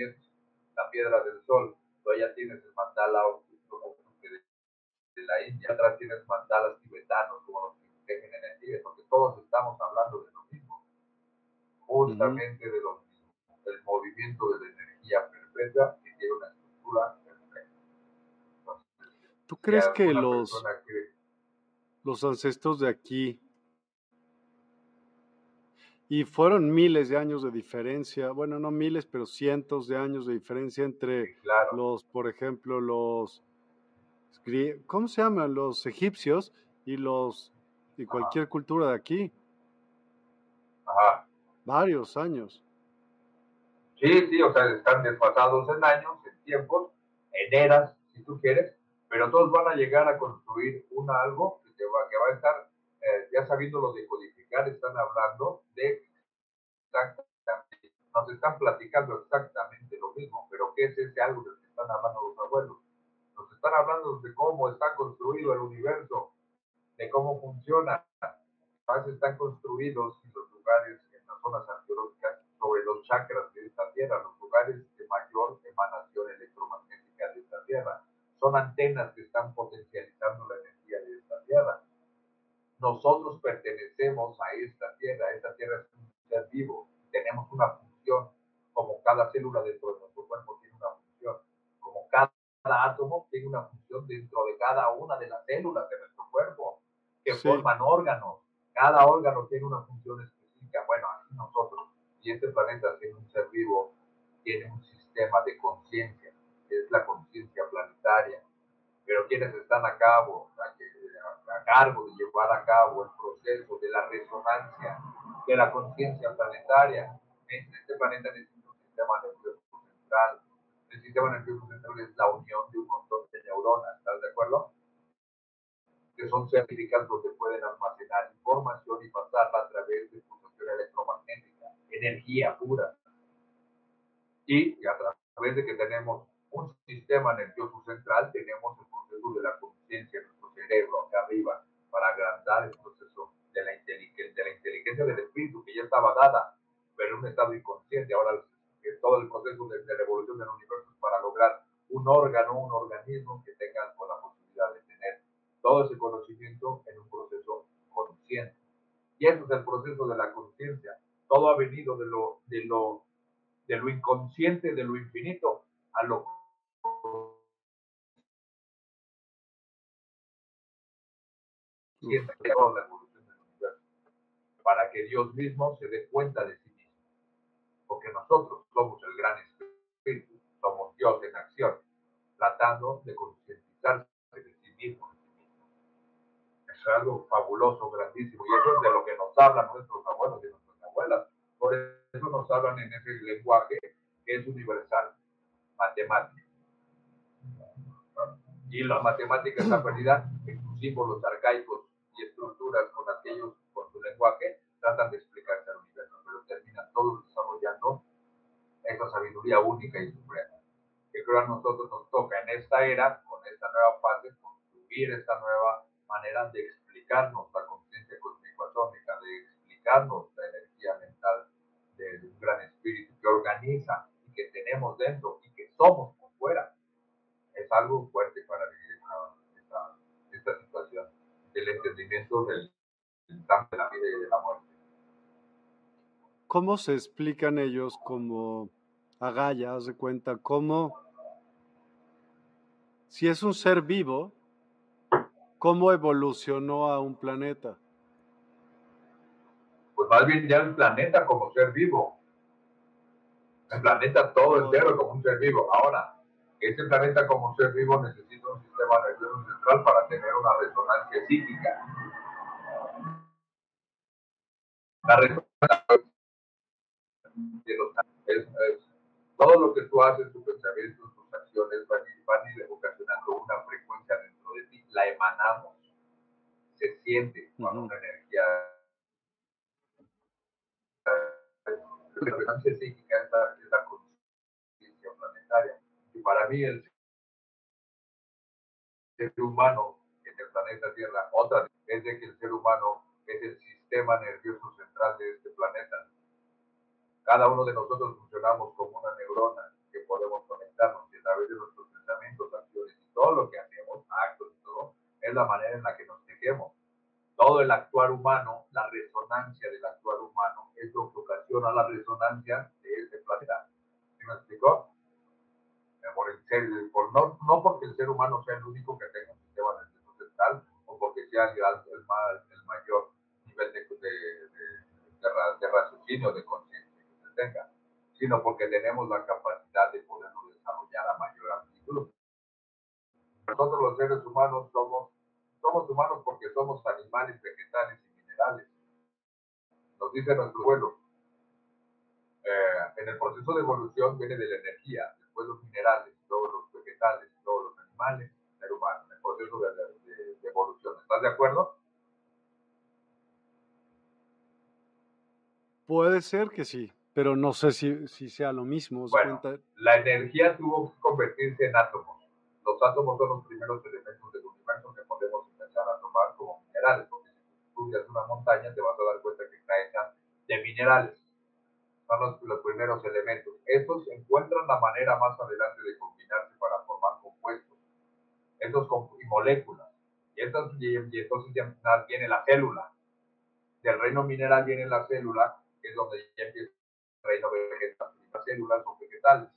la piedra del sol. Tú ya tienes el mandala de, la India, atrás tienes mandalas tibetanos, como los que tejen energía, porque todos estamos hablando de lo mismo, justamente de lo mismo, el movimiento de la energía perfecta que tiene una estructura perfecta. ¿Tú crees que los, los ancestros de aquí y fueron miles de años de diferencia, bueno, no miles, pero cientos de años de diferencia entre los, por ejemplo, los, ¿cómo se llaman? Los egipcios y los, y cualquier cultura de aquí. Ajá. Varios años. Sí, sí, o sea, están desfasados en años, en tiempos, en eras, si tú quieres, pero todos van a llegar a construir un algo que, va, que va a estar, eh, ya sabiendo lo decodificado están hablando de exactamente, nos están platicando exactamente lo mismo, pero ¿qué es ese algo del que están hablando los abuelos? Nos están hablando de cómo está construido el universo, de cómo funciona. A veces están construidos en los lugares, en las zonas arqueológicas, sobre los chakras de esta tierra, los lugares de mayor emanación electromagnética de esta tierra. Son antenas que están potencializando la energía de tierra. Nosotros pertenecemos a esta tierra, esta tierra es un ser vivo, tenemos una función, como cada célula dentro de nuestro cuerpo tiene una función, como cada, átomo tiene una función dentro de cada una de las células de nuestro cuerpo, que forman órganos, cada órgano tiene una función específica, bueno, así nosotros, y este planeta tiene un ser vivo, tiene un sistema de conciencia, que es la conciencia planetaria, pero quienes están a cabo, a cargo de llevar a cabo el proceso de la resonancia de la conciencia planetaria. Este planeta necesita un sistema nervioso central. El sistema nervioso central es la unión de un montón de neuronas, ¿estás de acuerdo? Que son certificados donde pueden almacenar información y pasarla a través de pulsación electromagnética, energía pura. Y a través de que tenemos un sistema nervioso central, tenemos el proceso de la conciencia cerebro acá arriba para agrandar el proceso de la, inteligencia, de la inteligencia del espíritu que ya estaba dada, pero en un estado inconsciente. Ahora todo el proceso de, de revolución del universo es para lograr un órgano, un organismo que tenga la posibilidad de tener todo ese conocimiento en un proceso consciente. Y ese es el proceso de la conciencia. Todo ha venido de lo, de lo, inconsciente, de lo infinito, a lo siempre la evolución del universo, para que Dios mismo se dé cuenta de en ese lenguaje es universal, matemático. Y la matemática está perdida sus símbolos arcaicos y estructuras con aquellos, con su lenguaje, tratan de explicarse al universo, pero terminan todos desarrollando esa sabiduría única y suprema. Que creo a nosotros nos toca en esta era, ¿Cómo se explican ellos como Agaya, haz de cuenta, cómo, si es un ser vivo, cómo evolucionó a un planeta? Pues más bien ya el planeta como ser vivo. El planeta todo entero como un ser vivo. Ahora, ese planeta como ser vivo necesita un sistema nervioso central para tener una resonancia psíquica. La resonancia lo que tú haces, tus pensamientos, tus acciones van, van a ir ocasionando una frecuencia dentro de ti, la emanamos, se siente cuando una energía la resonancia psíquica es la, es la conciencia planetaria. Y para mí el ser humano en el planeta Tierra, otra es de que el ser humano es el sistema nervioso central de este planeta. Cada uno de nosotros funcionamos como una neurona que podemos conectarnos y a través de nuestros pensamientos, acciones y todo lo que hacemos, actos y todo, es la manera en la que nos tejemos. Todo el actuar humano, la resonancia del actuar humano es lo que ocasiona la resonancia de este planeta. ¿Sí me explicó? Por el ser, por no, no porque el ser humano sea el único que tenga un sistema nervioso central o porque sea el, el, el mayor nivel de, de, de, de raciocinio, de conciencia tenga, sino porque tenemos la capacidad de poderlo desarrollar a mayor amplitud. Nosotros los seres humanos somos, somos humanos porque somos animales, vegetales y minerales. Nos dice nuestro abuelo. Eh, en el proceso de evolución viene de la energía, después los minerales, luego los vegetales, luego los animales, el ser humano, en el proceso de evolución. ¿Estás de acuerdo? Puede ser que sí, pero no sé si, si sea lo mismo. Bueno, cuenta? la energía tuvo que convertirse en átomos. Los átomos son los primeros elementos del universo que podemos empezar a tomar como minerales, porque si estudias una montaña te vas a dar cuenta que está hecha de minerales. Son los, los primeros elementos. Estos encuentran la manera más adelante de combinarse para formar compuestos, estos y moléculas. Y, entonces, y, entonces ya viene la célula. Del reino mineral viene la célula, que es donde ya empieza reino vegetal. Las células son vegetales.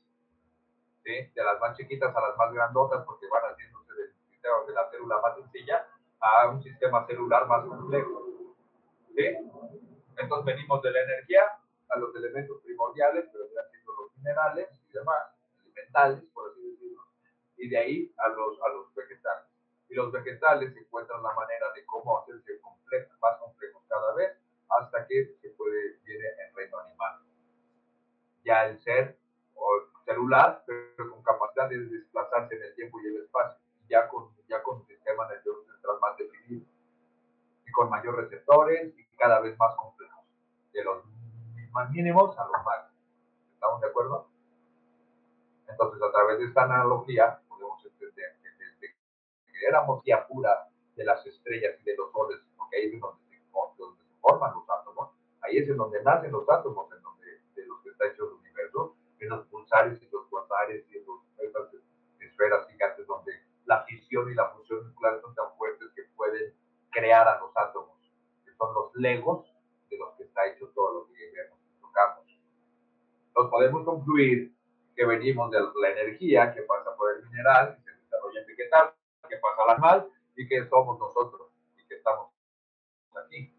¿sí? De las más chiquitas a las más grandotas, porque van haciéndose del sistema de la célula más sencilla a un sistema celular más complejo. ¿sí? Entonces venimos de la energía a los elementos primordiales, pero ya siendo los minerales y demás, elementales, por así decirlo, y de ahí a los, a los vegetales. Y los vegetales encuentran la manera de cómo hacerse complejos, más complejos cada vez, hasta que se puede, viene el reino animal. Ya el ser celular, pero con capacidad de desplazarse en el tiempo y el espacio, ya con, ya con un sistema nervioso central más definido y con mayores receptores y cada vez más complejos, de los más mínimos a los máximos. ¿Estamos de acuerdo? Entonces, a través de esta analogía, podemos entender que desde que éramos guía pura de las estrellas y de los soles, porque ahí es donde se, donde se forman los átomos, ahí es en donde nacen los átomos, en está hecho el universo, en los pulsares y los cuasares y en los, esas esferas gigantes donde la fisión y la fusión nuclear son tan fuertes que pueden crear a los átomos, que son los legos de los que está hecho todo lo que vemos y tocamos. Nos podemos concluir que venimos de la energía que pasa por el mineral, que se desarrolla en vegetal, que pasa al animal y que somos nosotros y que estamos aquí.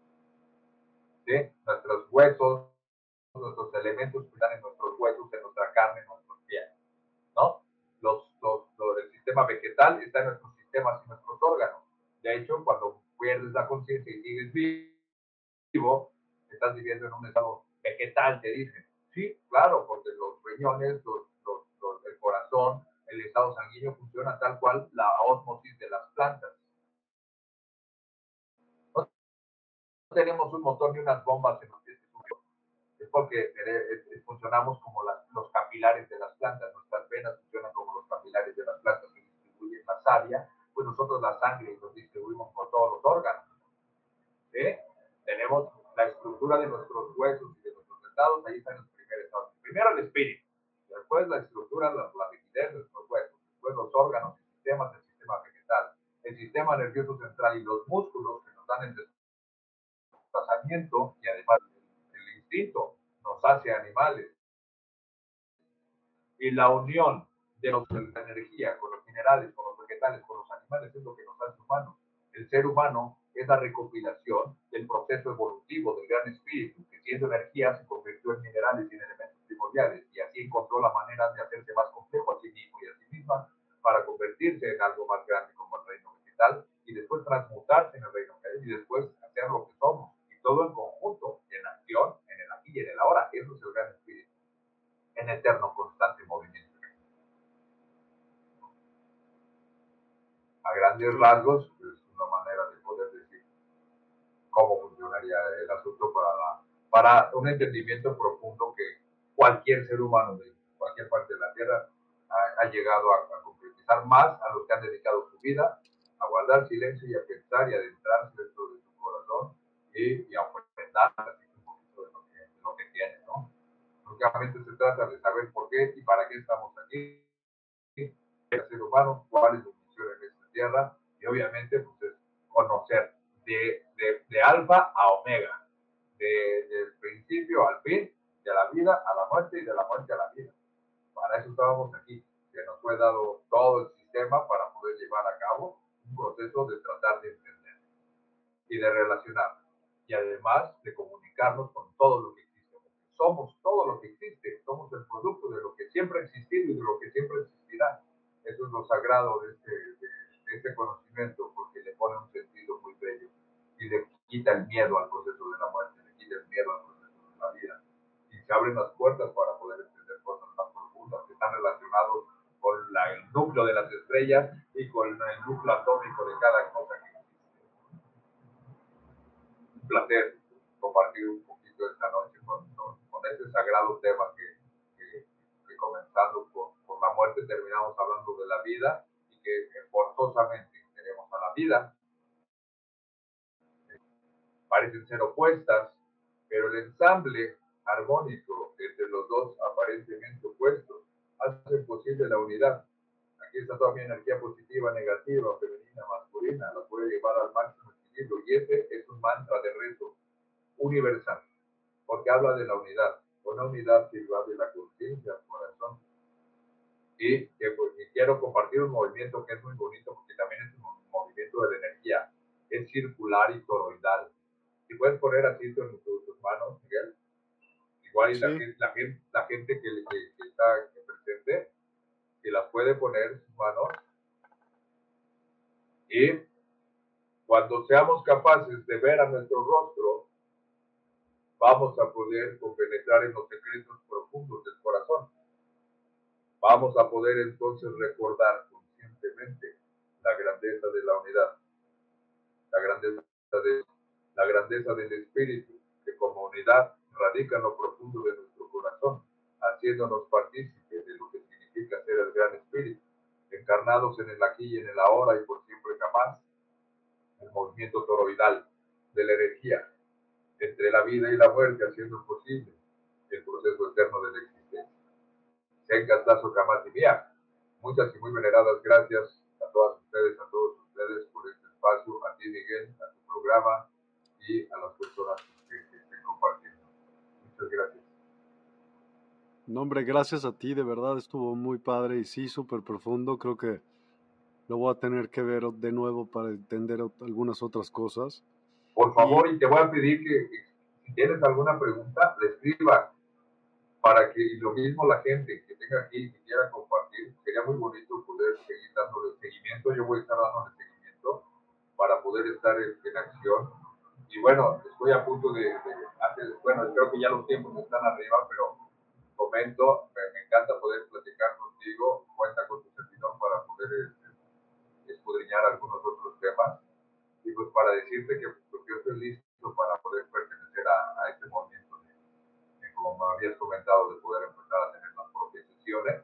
¿Sí? Nuestros huesos, nuestros elementos que están en nuestros huesos, en nuestra carne, en nuestros pies. ¿No? Los, los, el sistema vegetal está en nuestros sistemas y nuestros órganos. De hecho, cuando pierdes la conciencia y sigues vivo, estás viviendo en un estado vegetal, te dicen. Sí, claro, porque los riñones, los, el corazón, el estado sanguíneo funciona tal cual la osmosis de las plantas. No tenemos un motor ni unas bombas en los es porque eh, funcionamos como las, los capilares de las plantas. Nuestras venas funcionan como los capilares de las plantas que distribuyen la savia, pues nosotros la sangre los distribuimos por todos los órganos. ¿Sí? Tenemos la estructura de nuestros huesos y de nuestros estados, ahí está en el primer estado. Primero el espíritu, después la estructura, la, la rigidez de nuestros huesos, después los órganos y sistemas del sistema vegetal, el sistema nervioso central y los músculos que nos dan el desplazamiento y además nos hace animales. Y la unión de, de la energía con los minerales, con los vegetales, con los animales es lo que nos hace humanos. El ser humano es la recopilación del proceso evolutivo del gran espíritu, que siendo energía se convirtió en minerales y en elementos primordiales, y así encontró la manera de hacerse más complejo a sí mismo y a sí misma para convertirse en algo más grande como el reino vegetal, y después transmutarse en el reino vegetal, y después hacer lo que somos, y todo en conjunto, en acción, en el ahora, eso es el gran espíritu, en eterno constante movimiento. A grandes rasgos, es una manera de poder decir cómo funcionaría el asunto para, para un entendimiento profundo que cualquier ser humano de cualquier parte de la Tierra ha, llegado a, a, concretizar más a los que han dedicado su vida a guardar silencio y a pensar y adentrarse dentro de su corazón y, y a ofrendar un poquito de lo que, de lo que tiene, ¿no? Únicamente se trata de saber por qué y para qué estamos aquí, el ser humano, cuál es su misión en esta tierra y obviamente pues es conocer de, de, de alfa a omega, de, del principio al fin, de la vida a la muerte y de la muerte a la vida. Para eso estábamos aquí, que nos fue dado todo el sistema para poder llevar a cabo un proceso de tratar de entender y de relacionar y además de comunicarnos con todo lo que. Somos todo lo que existe, somos el producto de lo que siempre ha existido y de lo que siempre existirá. Eso es lo sagrado de este, de, este conocimiento porque le pone un sentido muy bello y le quita el miedo al proceso de la muerte, le quita el miedo al proceso de la vida y se abren las puertas para poder entender cosas más profundas que están relacionadas con el núcleo de las estrellas y con el núcleo atómico de cada cosa que existe. Un placer compartir un poquito esta noche con, con, con sagrado tema que, que, que comenzando por, la muerte terminamos hablando de la vida y que forzosamente tenemos a la vida. Parecen ser opuestas, pero el ensamble armónico entre los dos aparentemente opuestos hace posible la unidad. Aquí está toda mi energía positiva, negativa, femenina, masculina, la puede llevar al máximo equilibrio. Y ese es un mantra de reto universal, porque habla de la unidad, una unidad que va de la conciencia al corazón. Y, que, pues, y quiero compartir un movimiento que es muy bonito, porque también es un movimiento de la energía, es circular y toroidal. Si puedes poner así en tus, tus manos, Miguel. Igual sí. la, la, gente, la gente que, que, que está presente, que las puede poner en sus manos. Y cuando seamos capaces de ver a nuestro rostro, vamos a poder compenetrar en los secretos profundos del corazón. Vamos a poder entonces recordar conscientemente la grandeza de la unidad, la grandeza, de, la grandeza del espíritu, que como unidad radica en lo profundo de nuestro corazón, haciéndonos partícipes de lo que significa ser el gran espíritu, encarnados en el aquí y en el ahora y por siempre jamás, el movimiento toroidal de la energía entre la vida y la muerte, haciendo posible el proceso eterno de la existencia. Senka Tazo Kamati muchas y muy veneradas gracias a todas ustedes, a todos ustedes por este espacio, a ti Miguel, a tu programa y a las personas que, que estén compartiendo. Muchas gracias. No, hombre, gracias a ti, de verdad estuvo muy padre y sí, súper profundo. Creo que lo voy a tener que ver de nuevo para entender algunas otras cosas. Por favor, y, y te voy a pedir que, que, si tienes alguna pregunta, le escriba para que y lo mismo la gente que tenga aquí que quiera compartir. Sería muy bonito poder seguir dándole seguimiento. Yo voy a estar dándole seguimiento para poder estar en, en acción. Y bueno, estoy a punto de, de antes, bueno, creo que ya los tiempos están arriba, pero comento, me, me, encanta poder platicar contigo, cuenta con tu servidor para poder este, escudriñar algunos otros temas y pues para decirte que pues, yo estoy listo para poder pertenecer a, a este movimiento, de, de, como me habías comentado, de poder empezar a tener las propias sesiones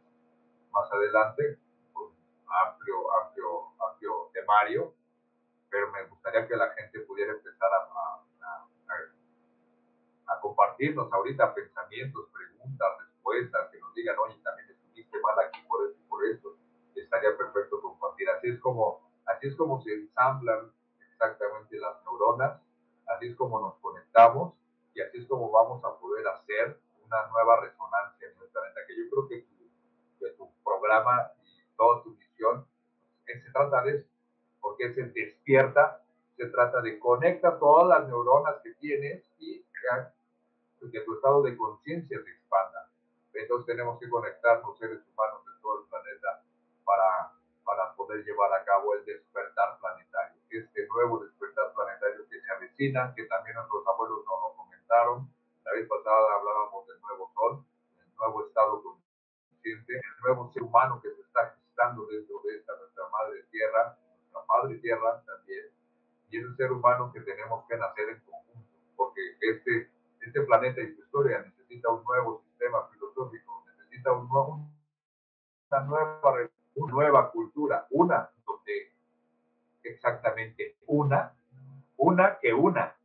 más adelante, con amplio, amplio, amplio temario, pero me gustaría que la gente pudiera empezar a, a, a compartirnos ahorita pensamientos, preguntas, respuestas, que nos digan, oye, también estuviste mal aquí por esto y por esto, estaría perfecto compartir. Así es como, así es como se ensamblan exactamente las neuronas, así es como nos conectamos y así es como vamos a poder hacer una nueva resonancia en nuestra planeta, que yo creo que tu, que tu programa y toda tu misión se trata de eso, porque se despierta, se trata de conecta todas las neuronas que tienes y que tu estado de conciencia se expanda. Entonces tenemos que conectarnos seres humanos de todo el planeta para, para poder llevar a cabo el despertar planetario. Este nuevo despertar planetario que se avecina, que también nuestros abuelos nos lo comentaron. La vez pasada hablábamos del nuevo sol, el nuevo estado consciente, el nuevo ser humano que se está gestando dentro de esta nuestra madre tierra, nuestra madre tierra también. y es el ser humano que tenemos que nacer en conjunto, porque este, este planeta y su historia necesita un nuevo sistema filosófico, necesita un nuevo, una, nueva, una nueva cultura, una donde exactamente una, una que una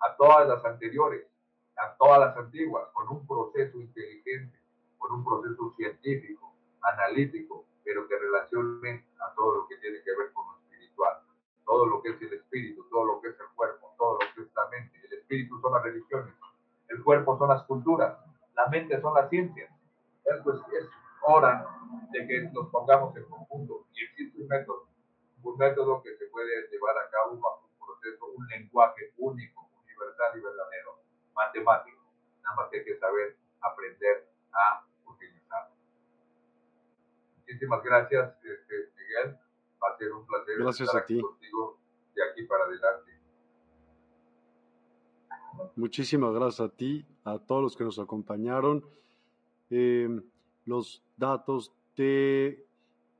a todas las anteriores, a todas las antiguas, con un proceso inteligente, con un proceso científico, analítico, pero que relacione a todo lo que tiene que ver con lo espiritual, todo lo que es el espíritu, todo lo que es el cuerpo, todo lo que es la mente. El espíritu son las religiones, el cuerpo son las culturas, la mente son las ciencias. Es, pues, es hora de que nos pongamos en conjunto y existe un método, un método que gracias, este, Miguel. Va a ser un placer gracias estar a ti. contigo de aquí para adelante. Muchísimas gracias a ti, a todos los que nos acompañaron. Eh, los datos de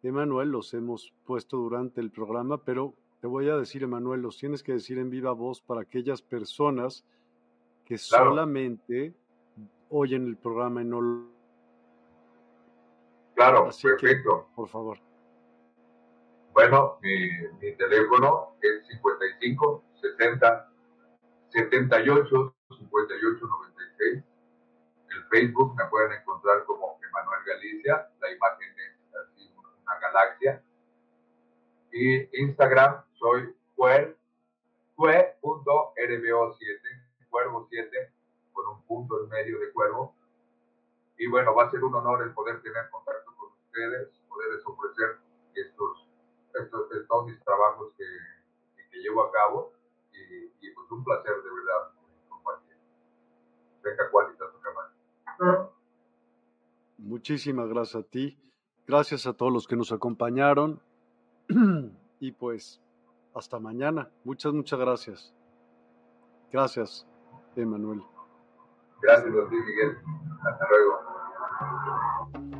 Emanuel los hemos puesto durante el programa, pero te voy a decir, Emanuel, los tienes que decir en viva voz para aquellas personas que Claro. solamente oyen el programa y no lo- Claro, Así que- perfecto. por favor. Bueno, mi, mi teléfono es 55 60 78 58 96. El Facebook me pueden encontrar como Emanuel Galicia, la imagen es así una galaxia. Y Instagram soy cuer, cue.rbo7, cuervo 7, con un punto en medio de cuervo. Y bueno, va a ser un honor el poder tener contacto con ustedes, poderles ofrecer estos, estos, estos mis trabajos que, que llevo a cabo y, y, pues un placer de verdad compartir. Venga, cualidad. Muchísimas gracias a ti. Gracias a todos los que nos acompañaron. y pues, hasta mañana. Muchas, muchas gracias. Gracias, Emanuel. Gracias ti, Miguel. Hasta luego.